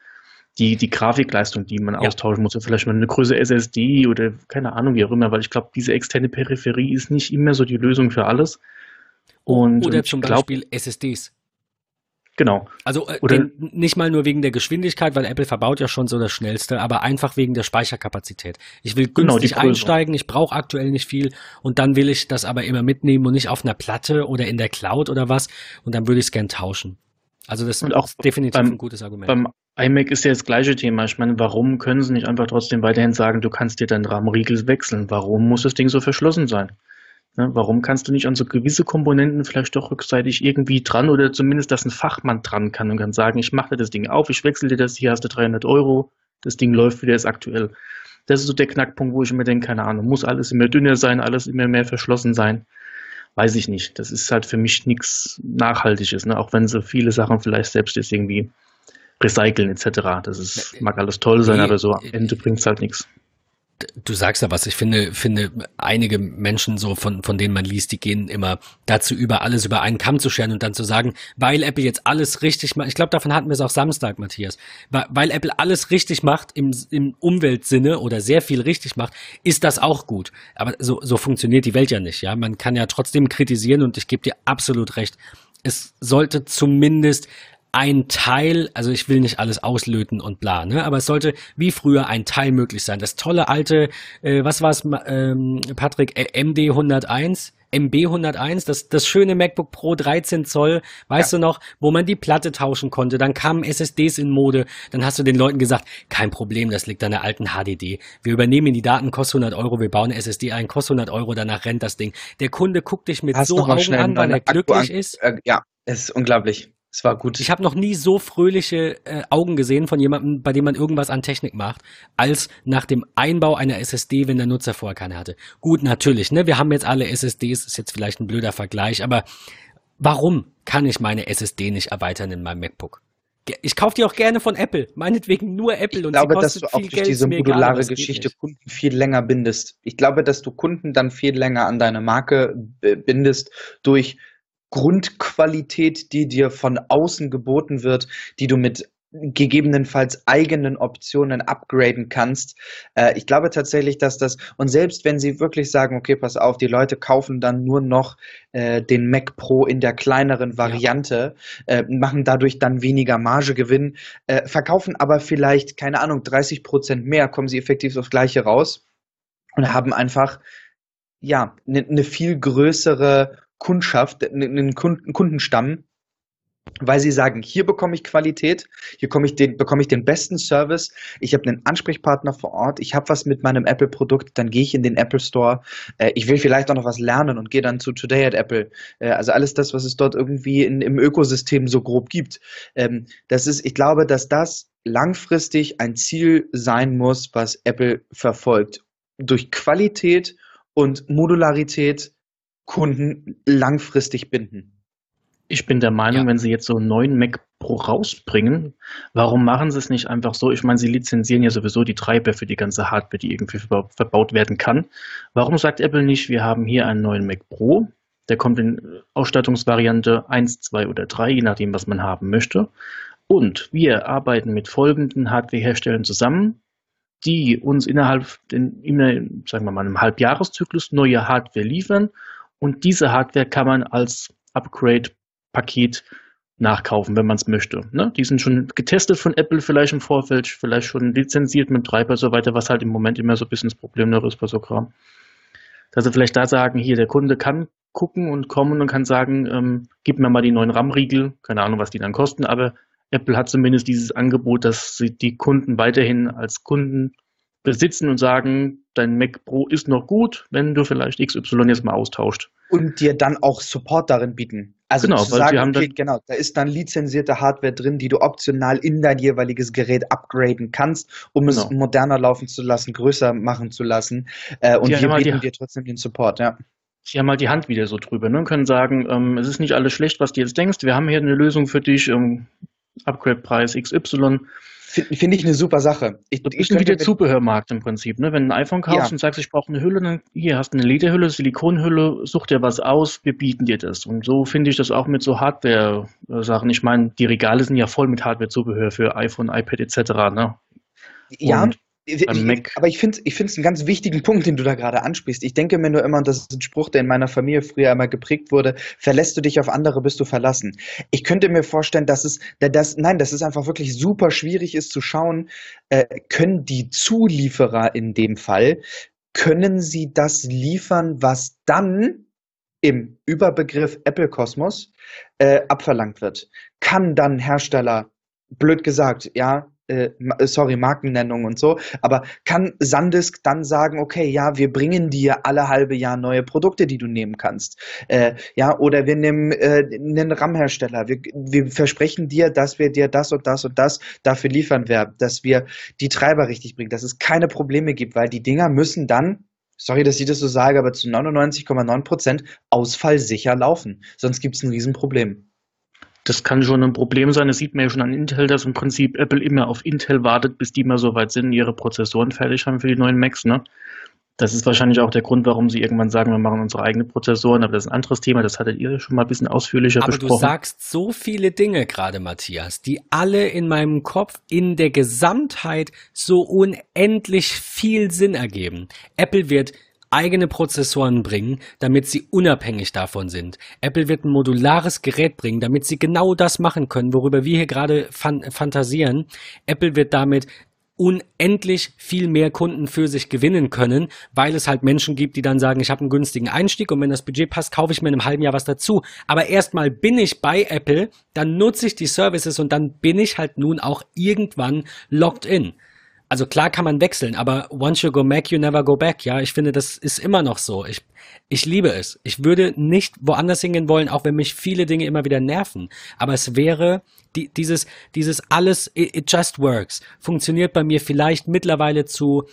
die, die Grafikleistung, die man ja. austauschen muss. Vielleicht mal eine größere SSD oder keine Ahnung, wie auch immer, weil ich glaube, diese externe Peripherie ist nicht immer so die Lösung für alles. Und, oder zum glaub, Beispiel SSDs. Genau. Also äh, Oder, den, nicht mal nur wegen der Geschwindigkeit, weil Apple verbaut ja schon so das Schnellste, aber einfach wegen der Speicherkapazität. Ich will genau, günstig genau, einsteigen, ich brauche aktuell nicht viel und dann will ich das aber immer mitnehmen und nicht auf einer Platte oder in der Cloud oder was und dann würde ich es gern tauschen. Also das und auch ist definitiv beim, ein gutes Argument. Beim iMac ist ja das gleiche Thema. Ich meine, warum können sie nicht einfach trotzdem weiterhin sagen, du kannst dir deinen Rahmenriegel wechseln? Warum muss das Ding so verschlossen sein? Ne, warum kannst du nicht an so gewisse Komponenten vielleicht doch rückseitig irgendwie dran oder zumindest, dass ein Fachmann dran kann und kann sagen, ich mache dir das Ding auf, ich wechsle dir das, hier hast du 300 Euro, das Ding läuft wieder, ist aktuell. Das ist so der Knackpunkt, wo ich mir denke, keine Ahnung, muss alles immer dünner sein, alles immer mehr verschlossen sein? Weiß ich nicht. Das ist halt für mich nichts Nachhaltiges, ne? auch wenn so viele Sachen vielleicht selbst jetzt irgendwie recyceln etc. Das ist, mag alles toll sein, aber so am Ende bringt es halt nichts du sagst ja was, ich finde, finde einige Menschen so, von, von denen man liest, die gehen immer dazu über, alles über einen Kamm zu scheren und dann zu sagen, weil Apple jetzt alles richtig macht, ich glaube, davon hatten wir es auch Samstag, Matthias, weil, weil Apple alles richtig macht im, im Umweltsinne oder sehr viel richtig macht, ist das auch gut. Aber so, so funktioniert die Welt ja nicht, ja. Man kann ja trotzdem kritisieren und ich gebe dir absolut recht. Es sollte zumindest ein Teil, also ich will nicht alles auslöten und bla, ne? aber es sollte wie früher ein Teil möglich sein. Das tolle alte, äh, was war es, ähm, Patrick, MD 101, MB 101, das, das schöne MacBook Pro 13 Zoll, weißt ja. du noch, wo man die Platte tauschen konnte, dann kamen SSDs in Mode, dann hast du den Leuten gesagt, kein Problem, das liegt an der alten HDD. Wir übernehmen die Daten, kostet 100 Euro, wir bauen eine SSD ein, kostet 100 Euro, danach rennt das Ding. Der Kunde guckt dich mit Hast so Augen an, weil er glücklich ist. Äh, ja, es ist unglaublich. Es war gut. Ich habe noch nie so fröhliche äh, Augen gesehen von jemandem, bei dem man irgendwas an Technik macht, als nach dem Einbau einer SSD, wenn der Nutzer vorher keine hatte. Gut, natürlich, ne? Wir haben jetzt alle SSDs, ist jetzt vielleicht ein blöder Vergleich, aber warum kann ich meine SSD nicht erweitern in meinem MacBook? Ich kaufe die auch gerne von Apple, meinetwegen nur Apple ich und glaube, dass du auch durch Geld, diese modulare egal, Geschichte Kunden viel länger bindest. Ich glaube, dass du Kunden dann viel länger an deine Marke bindest durch Grundqualität, die dir von außen geboten wird, die du mit gegebenenfalls eigenen Optionen upgraden kannst. Äh, ich glaube tatsächlich, dass das, und selbst wenn sie wirklich sagen, okay, pass auf, die Leute kaufen dann nur noch äh, den Mac Pro in der kleineren Variante, ja. äh, machen dadurch dann weniger Margegewinn, äh, verkaufen aber vielleicht, keine Ahnung, 30 Prozent mehr, kommen sie effektiv aufs Gleiche raus und haben einfach, ja, eine ne viel größere Kundschaft, einen Kundenstamm, weil sie sagen, hier bekomme ich Qualität, hier bekomme ich den, bekomme ich den besten Service, ich habe einen Ansprechpartner vor Ort, ich habe was mit meinem Apple-Produkt, dann gehe ich in den Apple Store, äh, ich will vielleicht auch noch was lernen und gehe dann zu Today at Apple. Äh, also alles das, was es dort irgendwie in, im Ökosystem so grob gibt. Ähm, das ist, ich glaube, dass das langfristig ein Ziel sein muss, was Apple verfolgt. Durch Qualität und Modularität Kunden langfristig binden. Ich bin der Meinung, ja. wenn Sie jetzt so einen neuen Mac Pro rausbringen, warum machen Sie es nicht einfach so? Ich meine, Sie lizenzieren ja sowieso die Treiber für die ganze Hardware, die irgendwie verbaut werden kann. Warum sagt Apple nicht, wir haben hier einen neuen Mac Pro, der kommt in Ausstattungsvariante 1, 2 oder 3, je nachdem, was man haben möchte. Und wir arbeiten mit folgenden Hardwareherstellern zusammen, die uns innerhalb, den, in, sagen wir mal, einem Halbjahreszyklus neue Hardware liefern und diese Hardware kann man als Upgrade-Paket nachkaufen, wenn man es möchte. Ne? Die sind schon getestet von Apple vielleicht im Vorfeld, vielleicht schon lizenziert mit Treiber und so weiter, was halt im Moment immer so ein bisschen das Problem noch ist bei so Kram. Dass sie vielleicht da sagen, hier, der Kunde kann gucken und kommen und kann sagen, ähm, gib mir mal die neuen RAM-Riegel, keine Ahnung, was die dann kosten, aber Apple hat zumindest dieses Angebot, dass sie die Kunden weiterhin als Kunden besitzen und sagen, dein Mac Pro ist noch gut, wenn du vielleicht XY jetzt mal austauscht. Und dir dann auch Support darin bieten. Also genau, zu sagen, okay, genau, da ist dann lizenzierte Hardware drin, die du optional in dein jeweiliges Gerät upgraden kannst, um genau. es moderner laufen zu lassen, größer machen zu lassen. Äh, und wir bieten dir trotzdem den Support, ja. Sie haben halt die Hand wieder so drüber ne? und können sagen, ähm, es ist nicht alles schlecht, was du jetzt denkst. Wir haben hier eine Lösung für dich, ähm, Upgrade-Preis XY. Finde find ich eine super Sache. Ich, das ist wie der Zubehörmarkt im Prinzip. Ne? Wenn du ein iPhone kaufst ja. und sagst, ich brauche eine Hülle, dann hier hast du eine Lederhülle, Silikonhülle, such dir was aus, wir bieten dir das. Und so finde ich das auch mit so Hardware-Sachen. Ich meine, die Regale sind ja voll mit Hardware-Zubehör für iPhone, iPad etc. Ne? Ja, und ich, aber ich finde ich es einen ganz wichtigen Punkt, den du da gerade ansprichst. Ich denke mir nur immer, und das ist ein Spruch, der in meiner Familie früher immer geprägt wurde, verlässt du dich auf andere, bist du verlassen. Ich könnte mir vorstellen, dass es, das, nein, dass es einfach wirklich super schwierig ist zu schauen, äh, können die Zulieferer in dem Fall, können sie das liefern, was dann im Überbegriff Apple Kosmos äh, abverlangt wird? Kann dann Hersteller blöd gesagt, ja, äh, äh, sorry, Markennennung und so, aber kann Sandisk dann sagen, okay, ja, wir bringen dir alle halbe Jahr neue Produkte, die du nehmen kannst. Äh, ja, oder wir nehmen äh, einen RAM-Hersteller. Wir, wir versprechen dir, dass wir dir das und das und das dafür liefern werden, dass wir die Treiber richtig bringen, dass es keine Probleme gibt, weil die Dinger müssen dann sorry, dass ich das so sage, aber zu 99,9 Prozent ausfallsicher laufen. Sonst gibt es ein Riesenproblem. Das kann schon ein Problem sein. Das sieht man ja schon an Intel, dass im Prinzip Apple immer auf Intel wartet, bis die mal so weit sind, ihre Prozessoren fertig haben für die neuen Macs. Ne? Das ist wahrscheinlich auch der Grund, warum sie irgendwann sagen, wir machen unsere eigenen Prozessoren, aber das ist ein anderes Thema, das hattet ihr schon mal ein bisschen ausführlicher aber besprochen. Aber du sagst so viele Dinge gerade, Matthias, die alle in meinem Kopf in der Gesamtheit so unendlich viel Sinn ergeben. Apple wird eigene Prozessoren bringen, damit sie unabhängig davon sind. Apple wird ein modulares Gerät bringen, damit sie genau das machen können, worüber wir hier gerade fan fantasieren. Apple wird damit unendlich viel mehr Kunden für sich gewinnen können, weil es halt Menschen gibt, die dann sagen, ich habe einen günstigen Einstieg und wenn das Budget passt, kaufe ich mir in einem halben Jahr was dazu. Aber erstmal bin ich bei Apple, dann nutze ich die Services und dann bin ich halt nun auch irgendwann locked in also klar kann man wechseln, aber once you go back, you never go back. Ja, ich finde, das ist immer noch so. Ich, ich liebe es. Ich würde nicht woanders hingehen wollen, auch wenn mich viele Dinge immer wieder nerven. Aber es wäre die, dieses, dieses alles, it, it just works, funktioniert bei mir vielleicht mittlerweile zu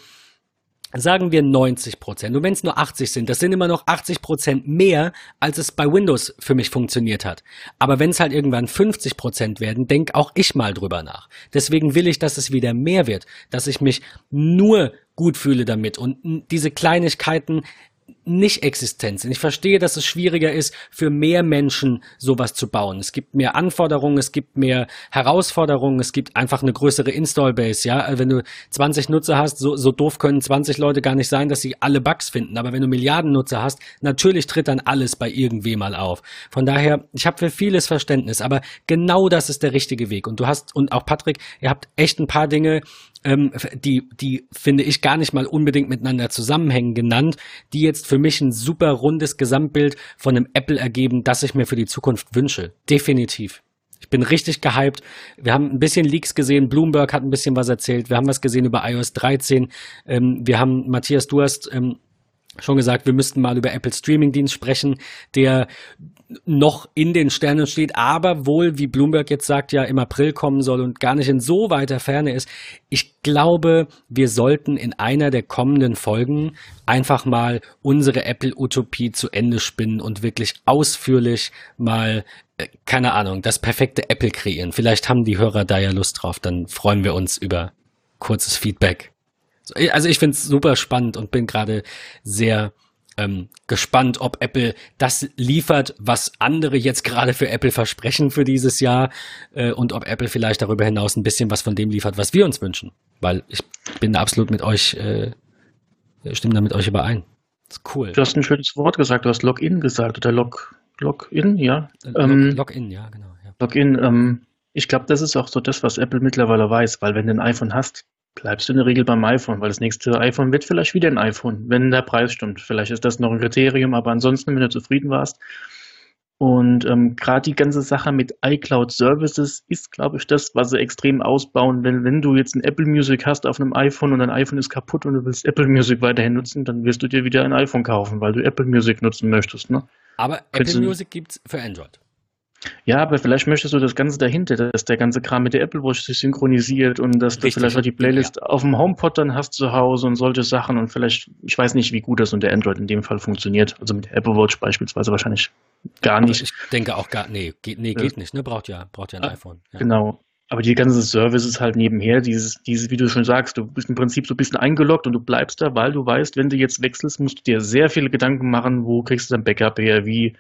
sagen wir 90 Prozent. Und wenn es nur 80 sind, das sind immer noch 80 Prozent mehr, als es bei Windows für mich funktioniert hat. Aber wenn es halt irgendwann 50 Prozent werden, denk auch ich mal drüber nach. Deswegen will ich, dass es wieder mehr wird, dass ich mich nur gut fühle damit und diese Kleinigkeiten nicht existent sind. Ich verstehe, dass es schwieriger ist, für mehr Menschen sowas zu bauen. Es gibt mehr Anforderungen, es gibt mehr Herausforderungen, es gibt einfach eine größere Install-Base. Ja, wenn du 20 Nutzer hast, so, so doof können 20 Leute gar nicht sein, dass sie alle Bugs finden. Aber wenn du Milliarden Nutzer hast, natürlich tritt dann alles bei irgendwem mal auf. Von daher, ich habe für vieles Verständnis, aber genau das ist der richtige Weg. Und du hast, und auch Patrick, ihr habt echt ein paar Dinge ähm, die, die finde ich gar nicht mal unbedingt miteinander zusammenhängen genannt, die jetzt für mich ein super rundes Gesamtbild von einem Apple ergeben, das ich mir für die Zukunft wünsche. Definitiv. Ich bin richtig gehypt. Wir haben ein bisschen Leaks gesehen. Bloomberg hat ein bisschen was erzählt. Wir haben was gesehen über iOS 13. Ähm, wir haben, Matthias, du hast ähm, schon gesagt, wir müssten mal über Apple Streaming Dienst sprechen, der noch in den Sternen steht, aber wohl, wie Bloomberg jetzt sagt, ja im April kommen soll und gar nicht in so weiter Ferne ist. Ich glaube, wir sollten in einer der kommenden Folgen einfach mal unsere Apple-Utopie zu Ende spinnen und wirklich ausführlich mal, äh, keine Ahnung, das perfekte Apple kreieren. Vielleicht haben die Hörer da ja Lust drauf, dann freuen wir uns über kurzes Feedback. Also ich finde es super spannend und bin gerade sehr ähm, gespannt, ob Apple das liefert, was andere jetzt gerade für Apple versprechen für dieses Jahr äh, und ob Apple vielleicht darüber hinaus ein bisschen was von dem liefert, was wir uns wünschen. Weil ich bin da absolut mit euch, äh, stimme da mit euch überein. Cool. Du hast ein schönes Wort gesagt, du hast Login gesagt oder Log, Login, ja. Log, ähm, Login, ja, genau. Ja. Login, ähm, ich glaube, das ist auch so das, was Apple mittlerweile weiß, weil wenn du ein iPhone hast, bleibst du in der Regel beim iPhone, weil das nächste iPhone wird vielleicht wieder ein iPhone, wenn der Preis stimmt. Vielleicht ist das noch ein Kriterium, aber ansonsten, wenn du zufrieden warst. Und ähm, gerade die ganze Sache mit iCloud Services ist, glaube ich, das, was sie extrem ausbauen. Wenn, wenn du jetzt ein Apple Music hast auf einem iPhone und dein iPhone ist kaputt und du willst Apple Music weiterhin nutzen, dann wirst du dir wieder ein iPhone kaufen, weil du Apple Music nutzen möchtest. Ne? Aber Apple Music gibt es für Android. Ja, aber vielleicht möchtest du das Ganze dahinter, dass der ganze Kram mit der Apple Watch sich synchronisiert und dass Richtig. du vielleicht auch die Playlist ja. auf dem HomePod dann hast zu Hause und solche Sachen und vielleicht, ich weiß nicht, wie gut das unter Android in dem Fall funktioniert. Also mit der Apple Watch beispielsweise wahrscheinlich gar nicht. Aber ich denke auch gar, nee, geht, nee, geht nicht, ne? Braucht ja, braucht ja ein ah, iPhone. Ja. Genau. Aber die ganze Service ist halt nebenher, dieses, dieses, wie du schon sagst, du bist im Prinzip so ein bisschen eingeloggt und du bleibst da, weil du weißt, wenn du jetzt wechselst, musst du dir sehr viele Gedanken machen, wo kriegst du dein Backup her, wie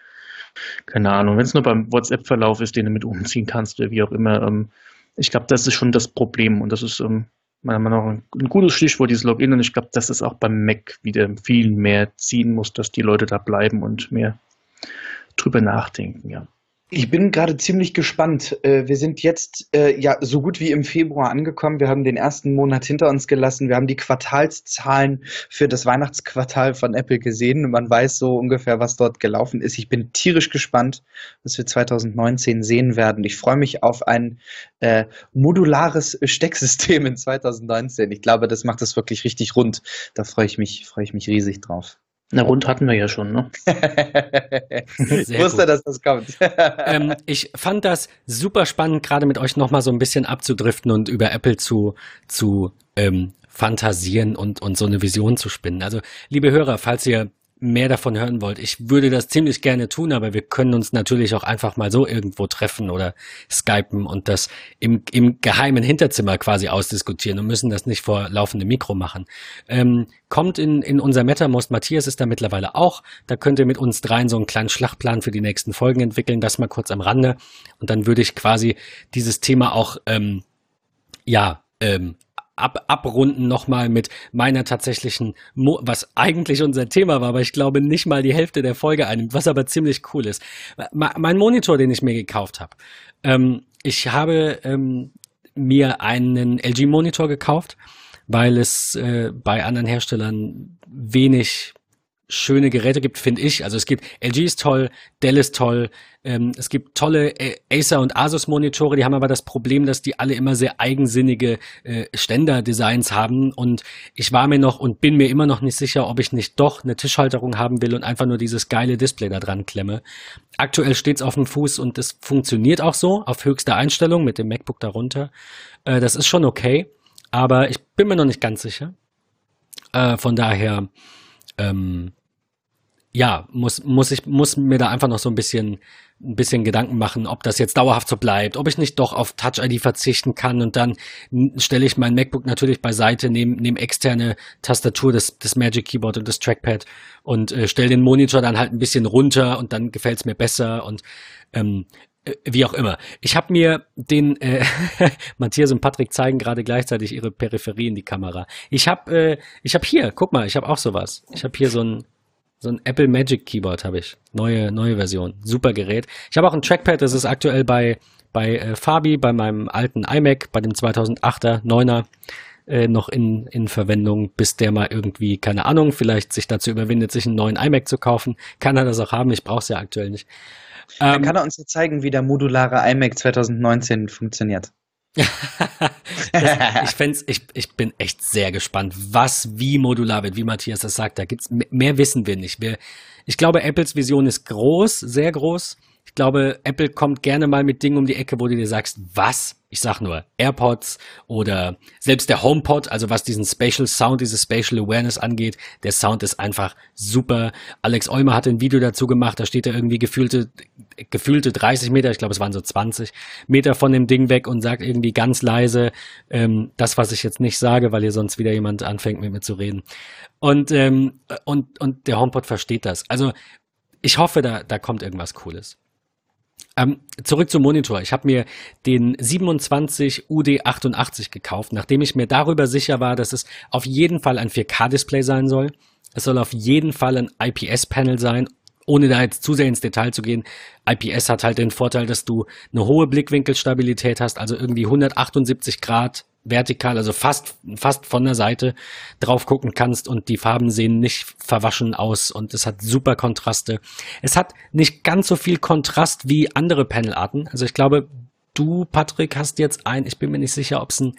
keine Ahnung, wenn es nur beim WhatsApp-Verlauf ist, den du mit umziehen kannst oder wie auch immer. Ähm, ich glaube, das ist schon das Problem und das ist ähm, meiner Meinung nach ein, gutes Stichwort, dieses Login und ich glaube, dass es auch beim Mac wieder viel mehr ziehen muss, dass die Leute da bleiben und mehr drüber nachdenken, ja. Ich bin gerade ziemlich gespannt. Äh, wir sind jetzt äh, ja so gut wie im Februar angekommen. Wir haben den ersten Monat hinter uns gelassen. Wir haben die Quartalszahlen für das Weihnachtsquartal von Apple gesehen. Man weiß so ungefähr, was dort gelaufen ist. Ich bin tierisch gespannt, was wir 2019 sehen werden. Ich freue mich auf ein äh, modulares Stecksystem in 2019. Ich glaube, das macht es wirklich richtig rund. Da freue ich mich, freue ich mich riesig drauf. Na, rund hatten wir ja schon, ne? ich wusste, gut. dass das kommt. ähm, ich fand das super spannend, gerade mit euch nochmal so ein bisschen abzudriften und über Apple zu, zu ähm, fantasieren und, und so eine Vision zu spinnen. Also, liebe Hörer, falls ihr mehr davon hören wollt. Ich würde das ziemlich gerne tun, aber wir können uns natürlich auch einfach mal so irgendwo treffen oder skypen und das im, im geheimen Hinterzimmer quasi ausdiskutieren und müssen das nicht vor laufendem Mikro machen. Ähm, kommt in, in unser MetaMost. Matthias ist da mittlerweile auch. Da könnt ihr mit uns dreien so einen kleinen Schlachtplan für die nächsten Folgen entwickeln. Das mal kurz am Rande. Und dann würde ich quasi dieses Thema auch, ähm, ja, ähm, ab, abrunden nochmal mit meiner tatsächlichen, Mo was eigentlich unser Thema war, aber ich glaube nicht mal die Hälfte der Folge einnimmt, was aber ziemlich cool ist. mein Monitor, den ich mir gekauft habe. Ähm, ich habe ähm, mir einen LG-Monitor gekauft, weil es äh, bei anderen Herstellern wenig schöne Geräte gibt, finde ich. Also es gibt LG ist toll, Dell ist toll, ähm, es gibt tolle äh, Acer und Asus Monitore, die haben aber das Problem, dass die alle immer sehr eigensinnige äh, Ständer-Designs haben und ich war mir noch und bin mir immer noch nicht sicher, ob ich nicht doch eine Tischhalterung haben will und einfach nur dieses geile Display da dran klemme. Aktuell steht's auf dem Fuß und es funktioniert auch so auf höchster Einstellung mit dem MacBook darunter. Äh, das ist schon okay, aber ich bin mir noch nicht ganz sicher. Äh, von daher ähm, ja, muss, muss ich, muss mir da einfach noch so ein bisschen, ein bisschen Gedanken machen, ob das jetzt dauerhaft so bleibt, ob ich nicht doch auf Touch ID verzichten kann und dann stelle ich mein MacBook natürlich beiseite, nehme nehm externe Tastatur, das, das Magic Keyboard und das Trackpad und äh, stelle den Monitor dann halt ein bisschen runter und dann gefällt es mir besser und ähm, äh, wie auch immer. Ich habe mir den äh, Matthias und Patrick zeigen gerade gleichzeitig ihre Peripherie in die Kamera. Ich habe äh, ich habe hier, guck mal, ich habe auch sowas. Ich habe hier so ein so ein Apple Magic Keyboard habe ich. Neue, neue Version. Super Gerät. Ich habe auch ein Trackpad, das ist aktuell bei, bei äh, Fabi, bei meinem alten iMac, bei dem 2008er, 9er äh, noch in, in Verwendung, bis der mal irgendwie, keine Ahnung, vielleicht sich dazu überwindet, sich einen neuen iMac zu kaufen. Kann er das auch haben, ich brauche es ja aktuell nicht. Dann ähm, kann er uns ja zeigen, wie der modulare iMac 2019 funktioniert. ich, fänd's, ich, ich bin echt sehr gespannt, was wie modular wird, wie Matthias das sagt. Da gibt's mehr wissen wir nicht. Wir, ich glaube, Apples Vision ist groß, sehr groß. Ich glaube, Apple kommt gerne mal mit Dingen um die Ecke, wo du dir sagst, was? Ich sag nur AirPods oder selbst der HomePod, also was diesen Spatial Sound, diese Spatial Awareness angeht, der Sound ist einfach super. Alex Eumer hat ein Video dazu gemacht, da steht er irgendwie gefühlte, gefühlte 30 Meter, ich glaube es waren so 20 Meter von dem Ding weg und sagt irgendwie ganz leise ähm, das, was ich jetzt nicht sage, weil hier sonst wieder jemand anfängt mit mir zu reden. Und, ähm, und, und der HomePod versteht das. Also ich hoffe, da, da kommt irgendwas Cooles. Ähm, zurück zum Monitor. Ich habe mir den 27 UD88 gekauft, nachdem ich mir darüber sicher war, dass es auf jeden Fall ein 4K-Display sein soll. Es soll auf jeden Fall ein IPS-Panel sein, ohne da jetzt zu sehr ins Detail zu gehen. IPS hat halt den Vorteil, dass du eine hohe Blickwinkelstabilität hast, also irgendwie 178 Grad vertikal, also fast, fast von der Seite drauf gucken kannst und die Farben sehen nicht verwaschen aus und es hat super Kontraste. Es hat nicht ganz so viel Kontrast wie andere Panelarten. Also ich glaube, du, Patrick, hast jetzt ein, ich bin mir nicht sicher, ob es ein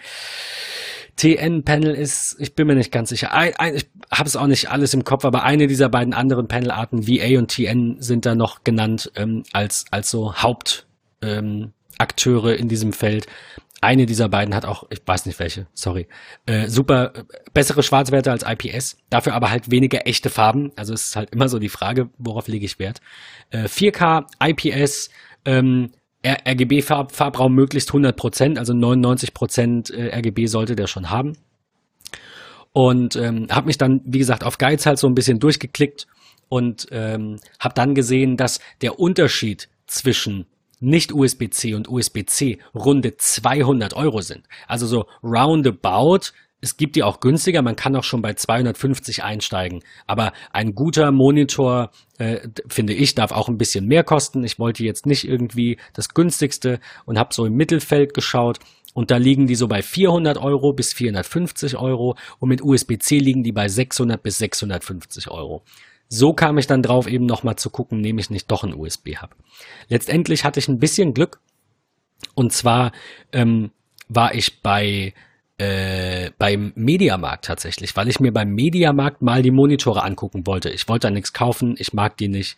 TN-Panel ist, ich bin mir nicht ganz sicher. Ein, ein, ich habe es auch nicht alles im Kopf, aber eine dieser beiden anderen Panelarten, VA und TN, sind da noch genannt ähm, als, als so Hauptakteure ähm, in diesem Feld. Eine dieser beiden hat auch, ich weiß nicht welche, sorry, äh, super äh, bessere Schwarzwerte als IPS, dafür aber halt weniger echte Farben. Also es ist halt immer so die Frage, worauf lege ich Wert. Äh, 4K, IPS, ähm, RGB-Farbraum möglichst 100 Prozent, also 99 Prozent äh, RGB sollte der schon haben. Und ähm, habe mich dann, wie gesagt, auf Geiz halt so ein bisschen durchgeklickt und ähm, habe dann gesehen, dass der Unterschied zwischen nicht USB-C und USB-C runde 200 Euro sind. Also so roundabout. Es gibt die auch günstiger, man kann auch schon bei 250 einsteigen. Aber ein guter Monitor, äh, finde ich, darf auch ein bisschen mehr kosten. Ich wollte jetzt nicht irgendwie das günstigste und habe so im Mittelfeld geschaut. Und da liegen die so bei 400 Euro bis 450 Euro und mit USB-C liegen die bei 600 bis 650 Euro. So kam ich dann drauf, eben nochmal zu gucken, nehme ich nicht doch einen USB-Hub. Letztendlich hatte ich ein bisschen Glück. Und zwar ähm, war ich bei äh, beim Mediamarkt tatsächlich, weil ich mir beim Mediamarkt mal die Monitore angucken wollte. Ich wollte da nichts kaufen, ich mag die nicht,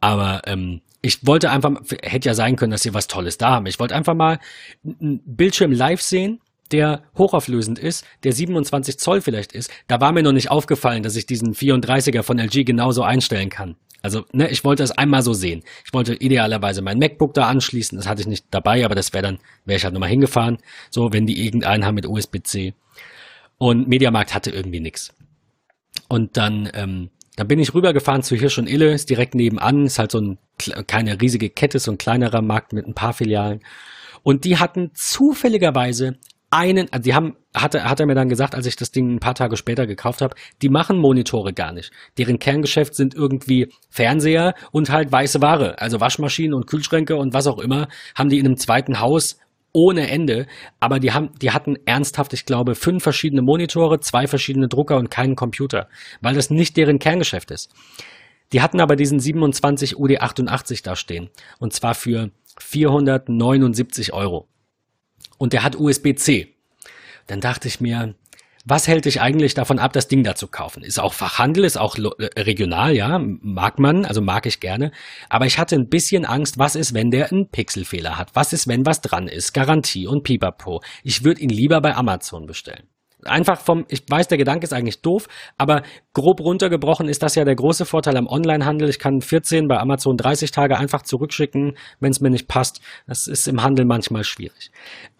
aber ähm, ich wollte einfach, hätte ja sein können, dass sie was Tolles da haben. Ich wollte einfach mal einen Bildschirm live sehen der hochauflösend ist, der 27 Zoll vielleicht ist. Da war mir noch nicht aufgefallen, dass ich diesen 34er von LG genauso einstellen kann. Also, ne, ich wollte es einmal so sehen. Ich wollte idealerweise mein MacBook da anschließen. Das hatte ich nicht dabei, aber das wäre dann, wäre ich halt nochmal hingefahren. So, wenn die irgendeinen haben mit USB-C. Und Mediamarkt hatte irgendwie nichts. Und dann, ähm, dann bin ich rübergefahren zu Hirsch und Ille, ist direkt nebenan, ist halt so ein, keine riesige Kette, so ein kleinerer Markt mit ein paar Filialen. Und die hatten zufälligerweise einen, also die haben, hat er, hat er mir dann gesagt, als ich das Ding ein paar Tage später gekauft habe, die machen Monitore gar nicht. Deren Kerngeschäft sind irgendwie Fernseher und halt weiße Ware, also Waschmaschinen und Kühlschränke und was auch immer, haben die in einem zweiten Haus ohne Ende, aber die haben, die hatten ernsthaft, ich glaube, fünf verschiedene Monitore, zwei verschiedene Drucker und keinen Computer, weil das nicht deren Kerngeschäft ist. Die hatten aber diesen 27 UD88 da stehen und zwar für 479 Euro und der hat USB-C. Dann dachte ich mir, was hält dich eigentlich davon ab, das Ding da zu kaufen? Ist auch Fachhandel, ist auch äh, regional, ja, mag man, also mag ich gerne. Aber ich hatte ein bisschen Angst, was ist, wenn der einen Pixelfehler hat? Was ist, wenn was dran ist? Garantie und Pipapo. Ich würde ihn lieber bei Amazon bestellen. Einfach vom, ich weiß, der Gedanke ist eigentlich doof, aber grob runtergebrochen ist das ja der große Vorteil am Onlinehandel. Ich kann 14 bei Amazon 30 Tage einfach zurückschicken, wenn es mir nicht passt. Das ist im Handel manchmal schwierig.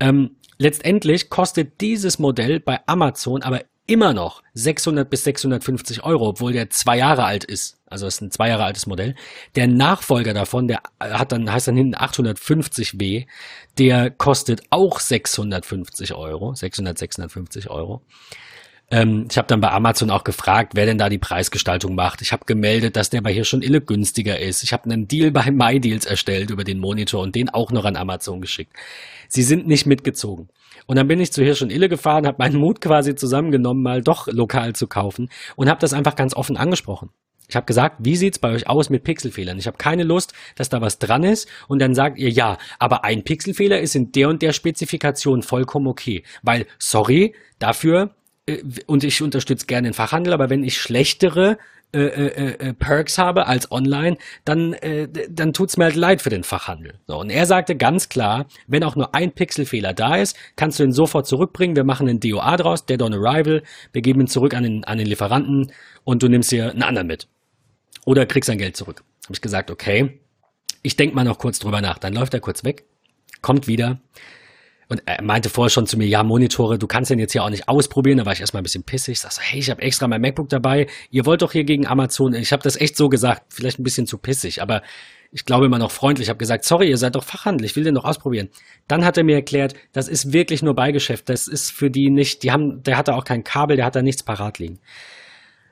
Ähm, letztendlich kostet dieses Modell bei Amazon aber immer noch 600 bis 650 Euro, obwohl der zwei Jahre alt ist. Also ist ein zwei Jahre altes Modell. Der Nachfolger davon, der hat dann, heißt dann hinten 850W, der kostet auch 650 Euro, 600, 650 Euro. Ähm, ich habe dann bei Amazon auch gefragt, wer denn da die Preisgestaltung macht. Ich habe gemeldet, dass der bei hier schon ille günstiger ist. Ich habe einen Deal bei MyDeals erstellt über den Monitor und den auch noch an Amazon geschickt. Sie sind nicht mitgezogen. Und dann bin ich zu Hirsch und Ille gefahren, habe meinen Mut quasi zusammengenommen, mal doch lokal zu kaufen und habe das einfach ganz offen angesprochen. Ich habe gesagt, wie sieht's bei euch aus mit Pixelfehlern? Ich habe keine Lust, dass da was dran ist und dann sagt ihr ja, aber ein Pixelfehler ist in der und der Spezifikation vollkommen okay, weil sorry, dafür und ich unterstütze gerne den Fachhandel, aber wenn ich schlechtere äh, äh, äh, Perks habe als online, dann, äh, dann tut's mir halt leid für den Fachhandel. So, und er sagte ganz klar, wenn auch nur ein Pixelfehler da ist, kannst du ihn sofort zurückbringen. Wir machen einen DOA draus, Dead on Arrival. Wir geben ihn zurück an den, an den Lieferanten und du nimmst hier einen anderen mit. Oder kriegst dein Geld zurück. Habe ich gesagt, okay, ich denk mal noch kurz drüber nach. Dann läuft er kurz weg, kommt wieder und er meinte vorher schon zu mir, ja, Monitore, du kannst den jetzt hier auch nicht ausprobieren. Da war ich erstmal ein bisschen pissig. Ich sag so, hey, ich habe extra mein MacBook dabei. Ihr wollt doch hier gegen Amazon. Ich habe das echt so gesagt, vielleicht ein bisschen zu pissig, aber ich glaube immer noch freundlich. Ich habe gesagt, sorry, ihr seid doch Fachhandel, ich will den doch ausprobieren. Dann hat er mir erklärt, das ist wirklich nur Beigeschäft. Das ist für die nicht, die haben, der hatte auch kein Kabel, der hat da nichts parat liegen.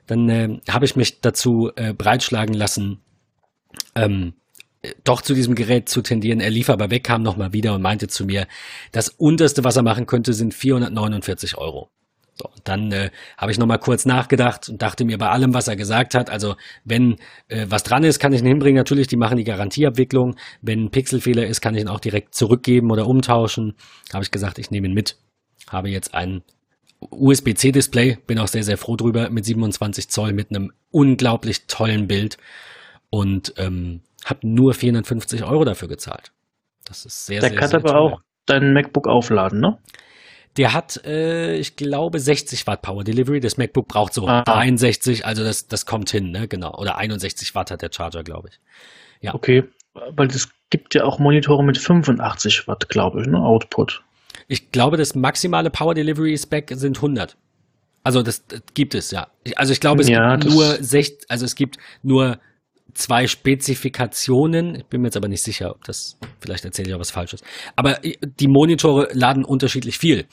Dann äh, habe ich mich dazu äh, breitschlagen lassen, ähm, doch zu diesem Gerät zu tendieren. Er lief aber weg, kam nochmal wieder und meinte zu mir, das unterste, was er machen könnte, sind 449 Euro. So, dann äh, habe ich nochmal kurz nachgedacht und dachte mir bei allem, was er gesagt hat, also wenn äh, was dran ist, kann ich ihn hinbringen. Natürlich, die machen die Garantieabwicklung. Wenn ein Pixelfehler ist, kann ich ihn auch direkt zurückgeben oder umtauschen. Habe ich gesagt, ich nehme ihn mit. Habe jetzt ein USB-C-Display, bin auch sehr, sehr froh drüber, mit 27 Zoll, mit einem unglaublich tollen Bild. Und ähm, habe nur 450 Euro dafür gezahlt. Das ist sehr, Der sehr, kann sehr aber toll. auch dein MacBook aufladen, ne? Der hat, äh, ich glaube, 60 Watt Power Delivery. Das MacBook braucht so Ah. 63, also das, das kommt hin, ne? Genau. Oder 61 Watt hat der Charger, glaube ich. Ja. Okay, weil es gibt ja auch Monitore mit 85 Watt, glaube ich, ne? Output. Ich glaube, das maximale Power Delivery Spec sind 100. Also das, das gibt es, ja. Also ich glaube, es Ja, gibt nur sech, also es gibt nur zwei Spezifikationen. Ich bin mir jetzt aber nicht sicher, ob das, vielleicht erzähle ich auch was Falsches. Aber äh, die Monitore laden unterschiedlich viel.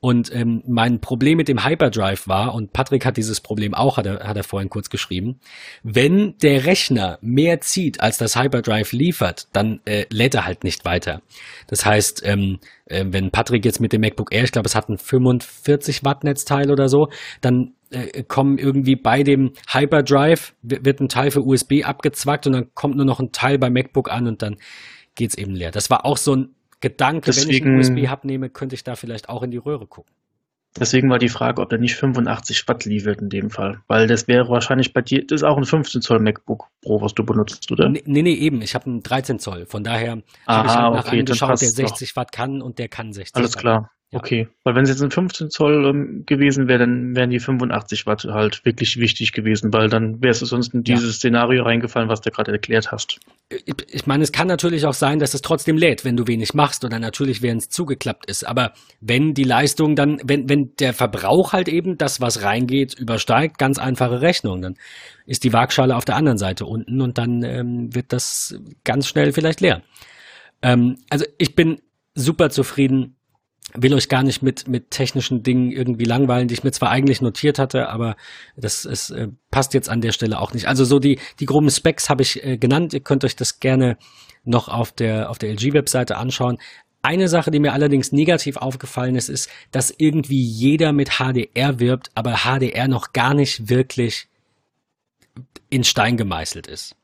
Und ähm, mein Problem mit dem Hyperdrive war, und Patrick hat dieses Problem auch, hat er, hat er vorhin kurz geschrieben, wenn der Rechner mehr zieht, als das Hyperdrive liefert, dann äh, lädt er halt nicht weiter. Das heißt, ähm, äh, wenn Patrick jetzt mit dem MacBook Air, ich glaube, es hat ein 45 Watt Netzteil oder so, dann äh, kommen irgendwie bei dem Hyperdrive, wi- wird ein Teil für USB abgezwackt und dann kommt nur noch ein Teil bei MacBook an und dann geht's eben leer. Das war auch so ein Gedanke, wenn ich einen Deswegen- USB-Hub nehme, könnte ich da vielleicht auch in die Röhre gucken. Deswegen war die Frage, ob der nicht 85 Watt liefert in dem Fall. Weil das wäre wahrscheinlich bei dir, das ist auch ein 15 Zoll MacBook Pro, was du benutzt, oder? Nee, nee, nee, eben. Ich habe einen 13 Zoll. Von daher habe ich halt okay, einem dann geschaut, der passt's doch. 60 Watt kann und der kann 60 Alles Watt. klar. Okay, weil wenn es jetzt ein 15 Zoll ähm, gewesen wäre, dann wären die 85 Watt halt wirklich wichtig gewesen, weil dann wäre es sonst in dieses ja. Szenario reingefallen, was du gerade erklärt hast. Ich, ich meine, es kann natürlich auch sein, dass es trotzdem lädt, wenn du wenig machst oder natürlich, wenn es zugeklappt ist. Aber wenn die Leistung dann, wenn, wenn der Verbrauch halt eben das, was reingeht, übersteigt, ganz einfache Rechnung, dann ist die Waagschale auf der anderen Seite unten und dann ähm, wird das ganz schnell vielleicht leer. Ähm, also ich bin super zufrieden will euch gar nicht mit, mit technischen Dingen irgendwie langweilen, die ich mir zwar eigentlich notiert hatte, aber das ist, äh, passt jetzt an der Stelle auch nicht. Also so die, die groben Specs habe ich äh, genannt. Ihr könnt euch das gerne noch auf der, auf der LG-Webseite anschauen. Eine Sache, die mir allerdings negativ aufgefallen ist, ist, dass irgendwie jeder mit HDR wirbt, aber HDR noch gar nicht wirklich in Stein gemeißelt ist.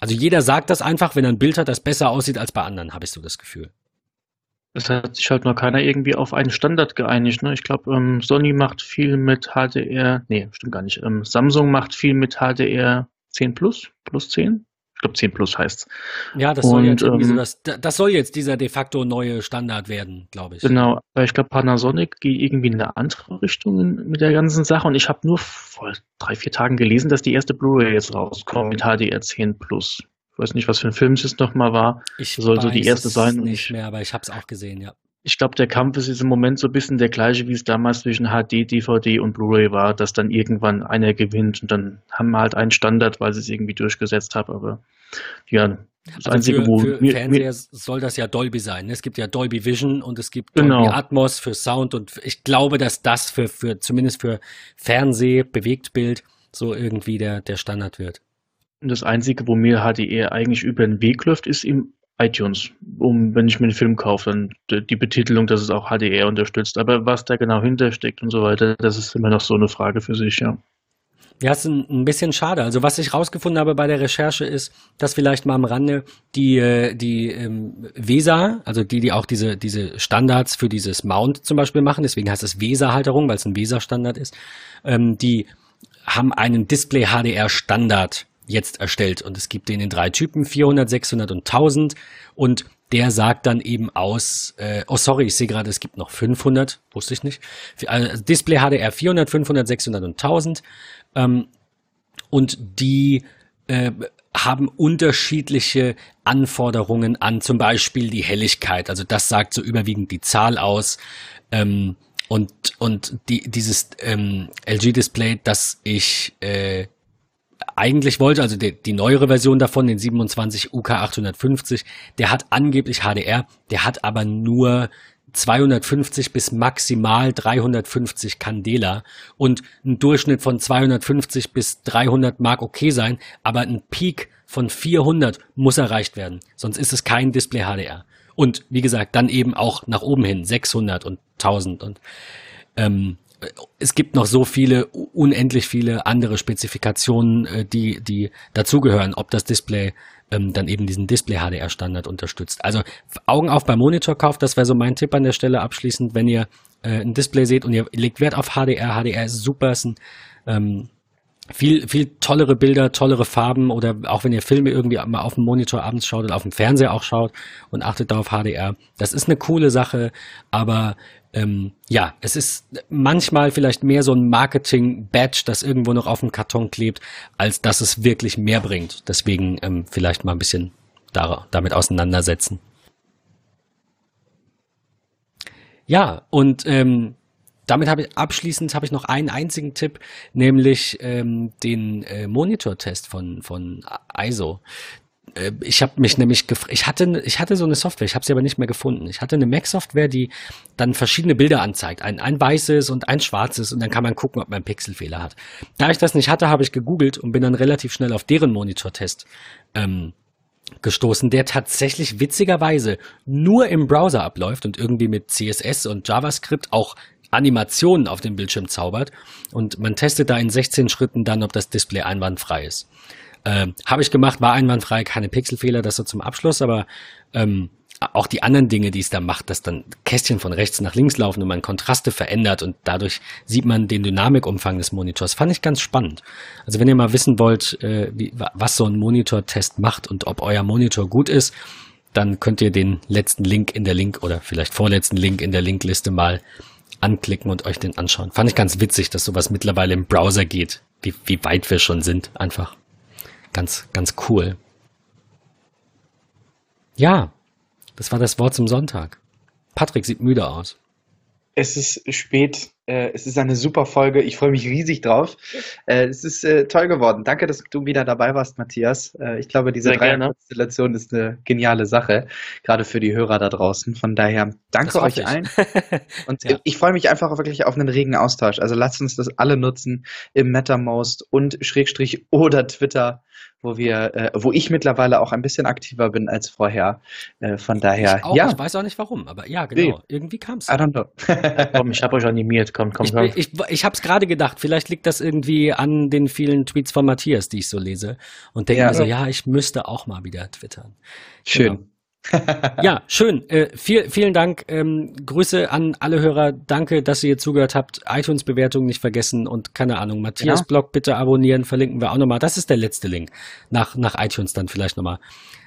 Also jeder sagt das einfach, wenn er ein Bild hat, das besser aussieht als bei anderen, habe ich so das Gefühl. Es hat sich halt noch keiner irgendwie auf einen Standard geeinigt. Ne? Ich glaube, ähm, Sony macht viel mit HDR, nee, stimmt gar nicht. Ähm, Samsung macht viel mit HDR 10 Plus, plus 10. Ich glaube, 10 Plus heißt Ja, das soll, jetzt ähm, so das, das soll jetzt dieser de facto neue Standard werden, glaube ich. Genau, weil ich glaube, Panasonic geht irgendwie in eine andere Richtung mit der ganzen Sache. Und ich habe nur vor drei, vier Tagen gelesen, dass die erste Blu-ray jetzt rauskommt mit HDR 10 Plus. Ich weiß nicht, was für ein Film es jetzt nochmal war. Ich soll so die erste sein. Nicht mehr, aber ich habe es auch gesehen, ja. Ich glaube, der Kampf ist jetzt im Moment so ein bisschen der gleiche, wie es damals zwischen HD, DVD und Blu-ray war, dass dann irgendwann einer gewinnt und dann haben wir halt einen Standard, weil sie es irgendwie durchgesetzt haben. Aber ja, das also Einzige, für, wo für mir, Fernseher mir, soll das ja Dolby sein. Ne? Es gibt ja Dolby Vision und es gibt genau. Dolby Atmos für Sound und ich glaube, dass das für, für zumindest für Fernseh, Bewegtbild so irgendwie der, der Standard wird. Das Einzige, wo mir HDR eigentlich über den Weg läuft, ist im iTunes, um, wenn ich mir einen Film kaufe, dann die Betitelung, dass es auch HDR unterstützt. Aber was da genau hintersteckt und so weiter, das ist immer noch so eine Frage für sich, ja. Ja, ist ein, bisschen schade. Also was ich rausgefunden habe bei der Recherche ist, dass vielleicht mal am Rande die, äh, die ähm, VESA, also die, die auch diese, diese Standards für dieses Mount zum Beispiel machen, deswegen heißt es VESA-Halterung, weil es ein VESA-Standard ist, ähm, die haben einen Display HDR Standard jetzt erstellt. Und es gibt den in drei Typen, 400, 600 und 1000. Und der sagt dann eben aus, äh, oh sorry, ich sehe gerade, es gibt noch 500, wusste ich nicht. Also Display HDR 400, 500, 600 und 1000. Ähm, und die äh, haben unterschiedliche Anforderungen an zum Beispiel die Helligkeit. Also das sagt so überwiegend die Zahl aus. Ähm, und, und die, dieses ähm, LG-Display, das ich äh, eigentlich wollte, also die, die neuere Version davon, den 27 UK 850, der hat angeblich HDR, der hat aber nur 250 bis maximal 350 Candela und ein Durchschnitt von 250 bis 300 mag okay sein, aber ein Peak von 400 muss erreicht werden, sonst ist es kein Display HDR. Und wie gesagt, dann eben auch nach oben hin 600 und 1000 und ähm, es gibt noch so viele, unendlich viele andere Spezifikationen, äh, die, die dazugehören, ob das Display ähm, dann eben diesen Display-HDR-Standard unterstützt. Also Augen auf beim Monitor kauft, das wäre so mein Tipp an der Stelle abschließend, wenn ihr äh, ein Display seht und ihr legt Wert auf HDR. HDR ist super, ist ein ähm, viel, viel tollere Bilder, tollere Farben oder auch wenn ihr Filme irgendwie mal auf dem Monitor abends schaut oder auf dem Fernseher auch schaut und achtet da auf HDR. Das ist eine coole Sache, aber ähm, ja, es ist manchmal vielleicht mehr so ein Marketing-Badge, das irgendwo noch auf dem Karton klebt, als dass es wirklich mehr bringt. Deswegen ähm, vielleicht mal ein bisschen da, damit auseinandersetzen. Ja, und ähm, damit habe ich abschließend habe ich noch einen einzigen Tipp, nämlich ähm, den äh, Monitortest von von ISO. Äh, ich habe mich nämlich ich hatte, ich hatte so eine Software, ich habe sie aber nicht mehr gefunden. Ich hatte eine Mac-Software, die dann verschiedene Bilder anzeigt. Ein, ein weißes und ein schwarzes und dann kann man gucken, ob man Pixelfehler hat. Da ich das nicht hatte, habe ich gegoogelt und bin dann relativ schnell auf deren Monitortest ähm, gestoßen, der tatsächlich witzigerweise nur im Browser abläuft und irgendwie mit CSS und JavaScript auch Animationen auf dem Bildschirm zaubert. Und man testet da in 16 Schritten dann, ob das Display einwandfrei ist. Ähm, Habe ich gemacht, war einwandfrei, keine Pixelfehler, das so zum Abschluss, aber ähm, auch die anderen Dinge, die es da macht, dass dann Kästchen von rechts nach links laufen und man Kontraste verändert und dadurch sieht man den Dynamikumfang des Monitors, fand ich ganz spannend. Also wenn ihr mal wissen wollt, äh, wie, was so ein Monitortest macht und ob euer Monitor gut ist, dann könnt ihr den letzten Link in der Link oder vielleicht vorletzten Link in der Linkliste mal anklicken und euch den anschauen. Fand ich ganz witzig, dass sowas mittlerweile im Browser geht, wie, wie weit wir schon sind. Einfach ganz, ganz cool. Ja, das war das Wort zum Sonntag. Patrick sieht müde aus. Es ist spät. Äh, es ist eine super Folge. Ich freue mich riesig drauf. Äh, es ist äh, toll geworden. Danke, dass du wieder dabei warst, Matthias. Äh, ich glaube, diese Dreierkonstellation ist eine geniale Sache, gerade für die Hörer da draußen. Von daher danke euch allen. Und ja. ich freue mich einfach wirklich auf einen regen Austausch. Also lasst uns das alle nutzen im MetaMost und Schrägstrich oder Twitter wo wir, äh, wo ich mittlerweile auch ein bisschen aktiver bin als vorher. Äh, von daher, ich auch, ja. Ich weiß auch nicht warum, aber ja, genau. Nee. Irgendwie kam es. I don't know. komm, ich habe euch animiert. Komm, komm, komm. Ich, ich, ich habe es gerade gedacht. Vielleicht liegt das irgendwie an den vielen Tweets von Matthias, die ich so lese und denke ja. mir so, ja, ich müsste auch mal wieder twittern. Schön. Genau ja, schön. Äh, viel, vielen Dank. Ähm, Grüße an alle Hörer. Danke, dass ihr zugehört habt. iTunes-Bewertung nicht vergessen und keine Ahnung, Matthias ja. Blog bitte abonnieren, verlinken wir auch nochmal. Das ist der letzte Link. Nach, nach iTunes dann vielleicht nochmal.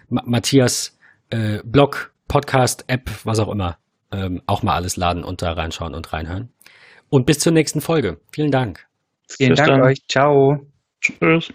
Ma Matthias äh, Blog, Podcast, App, was auch immer. Ähm, auch mal alles laden und da reinschauen und reinhören. Und bis zur nächsten Folge. Vielen Dank. Vielen bis Dank dann. euch. Ciao. Tschüss.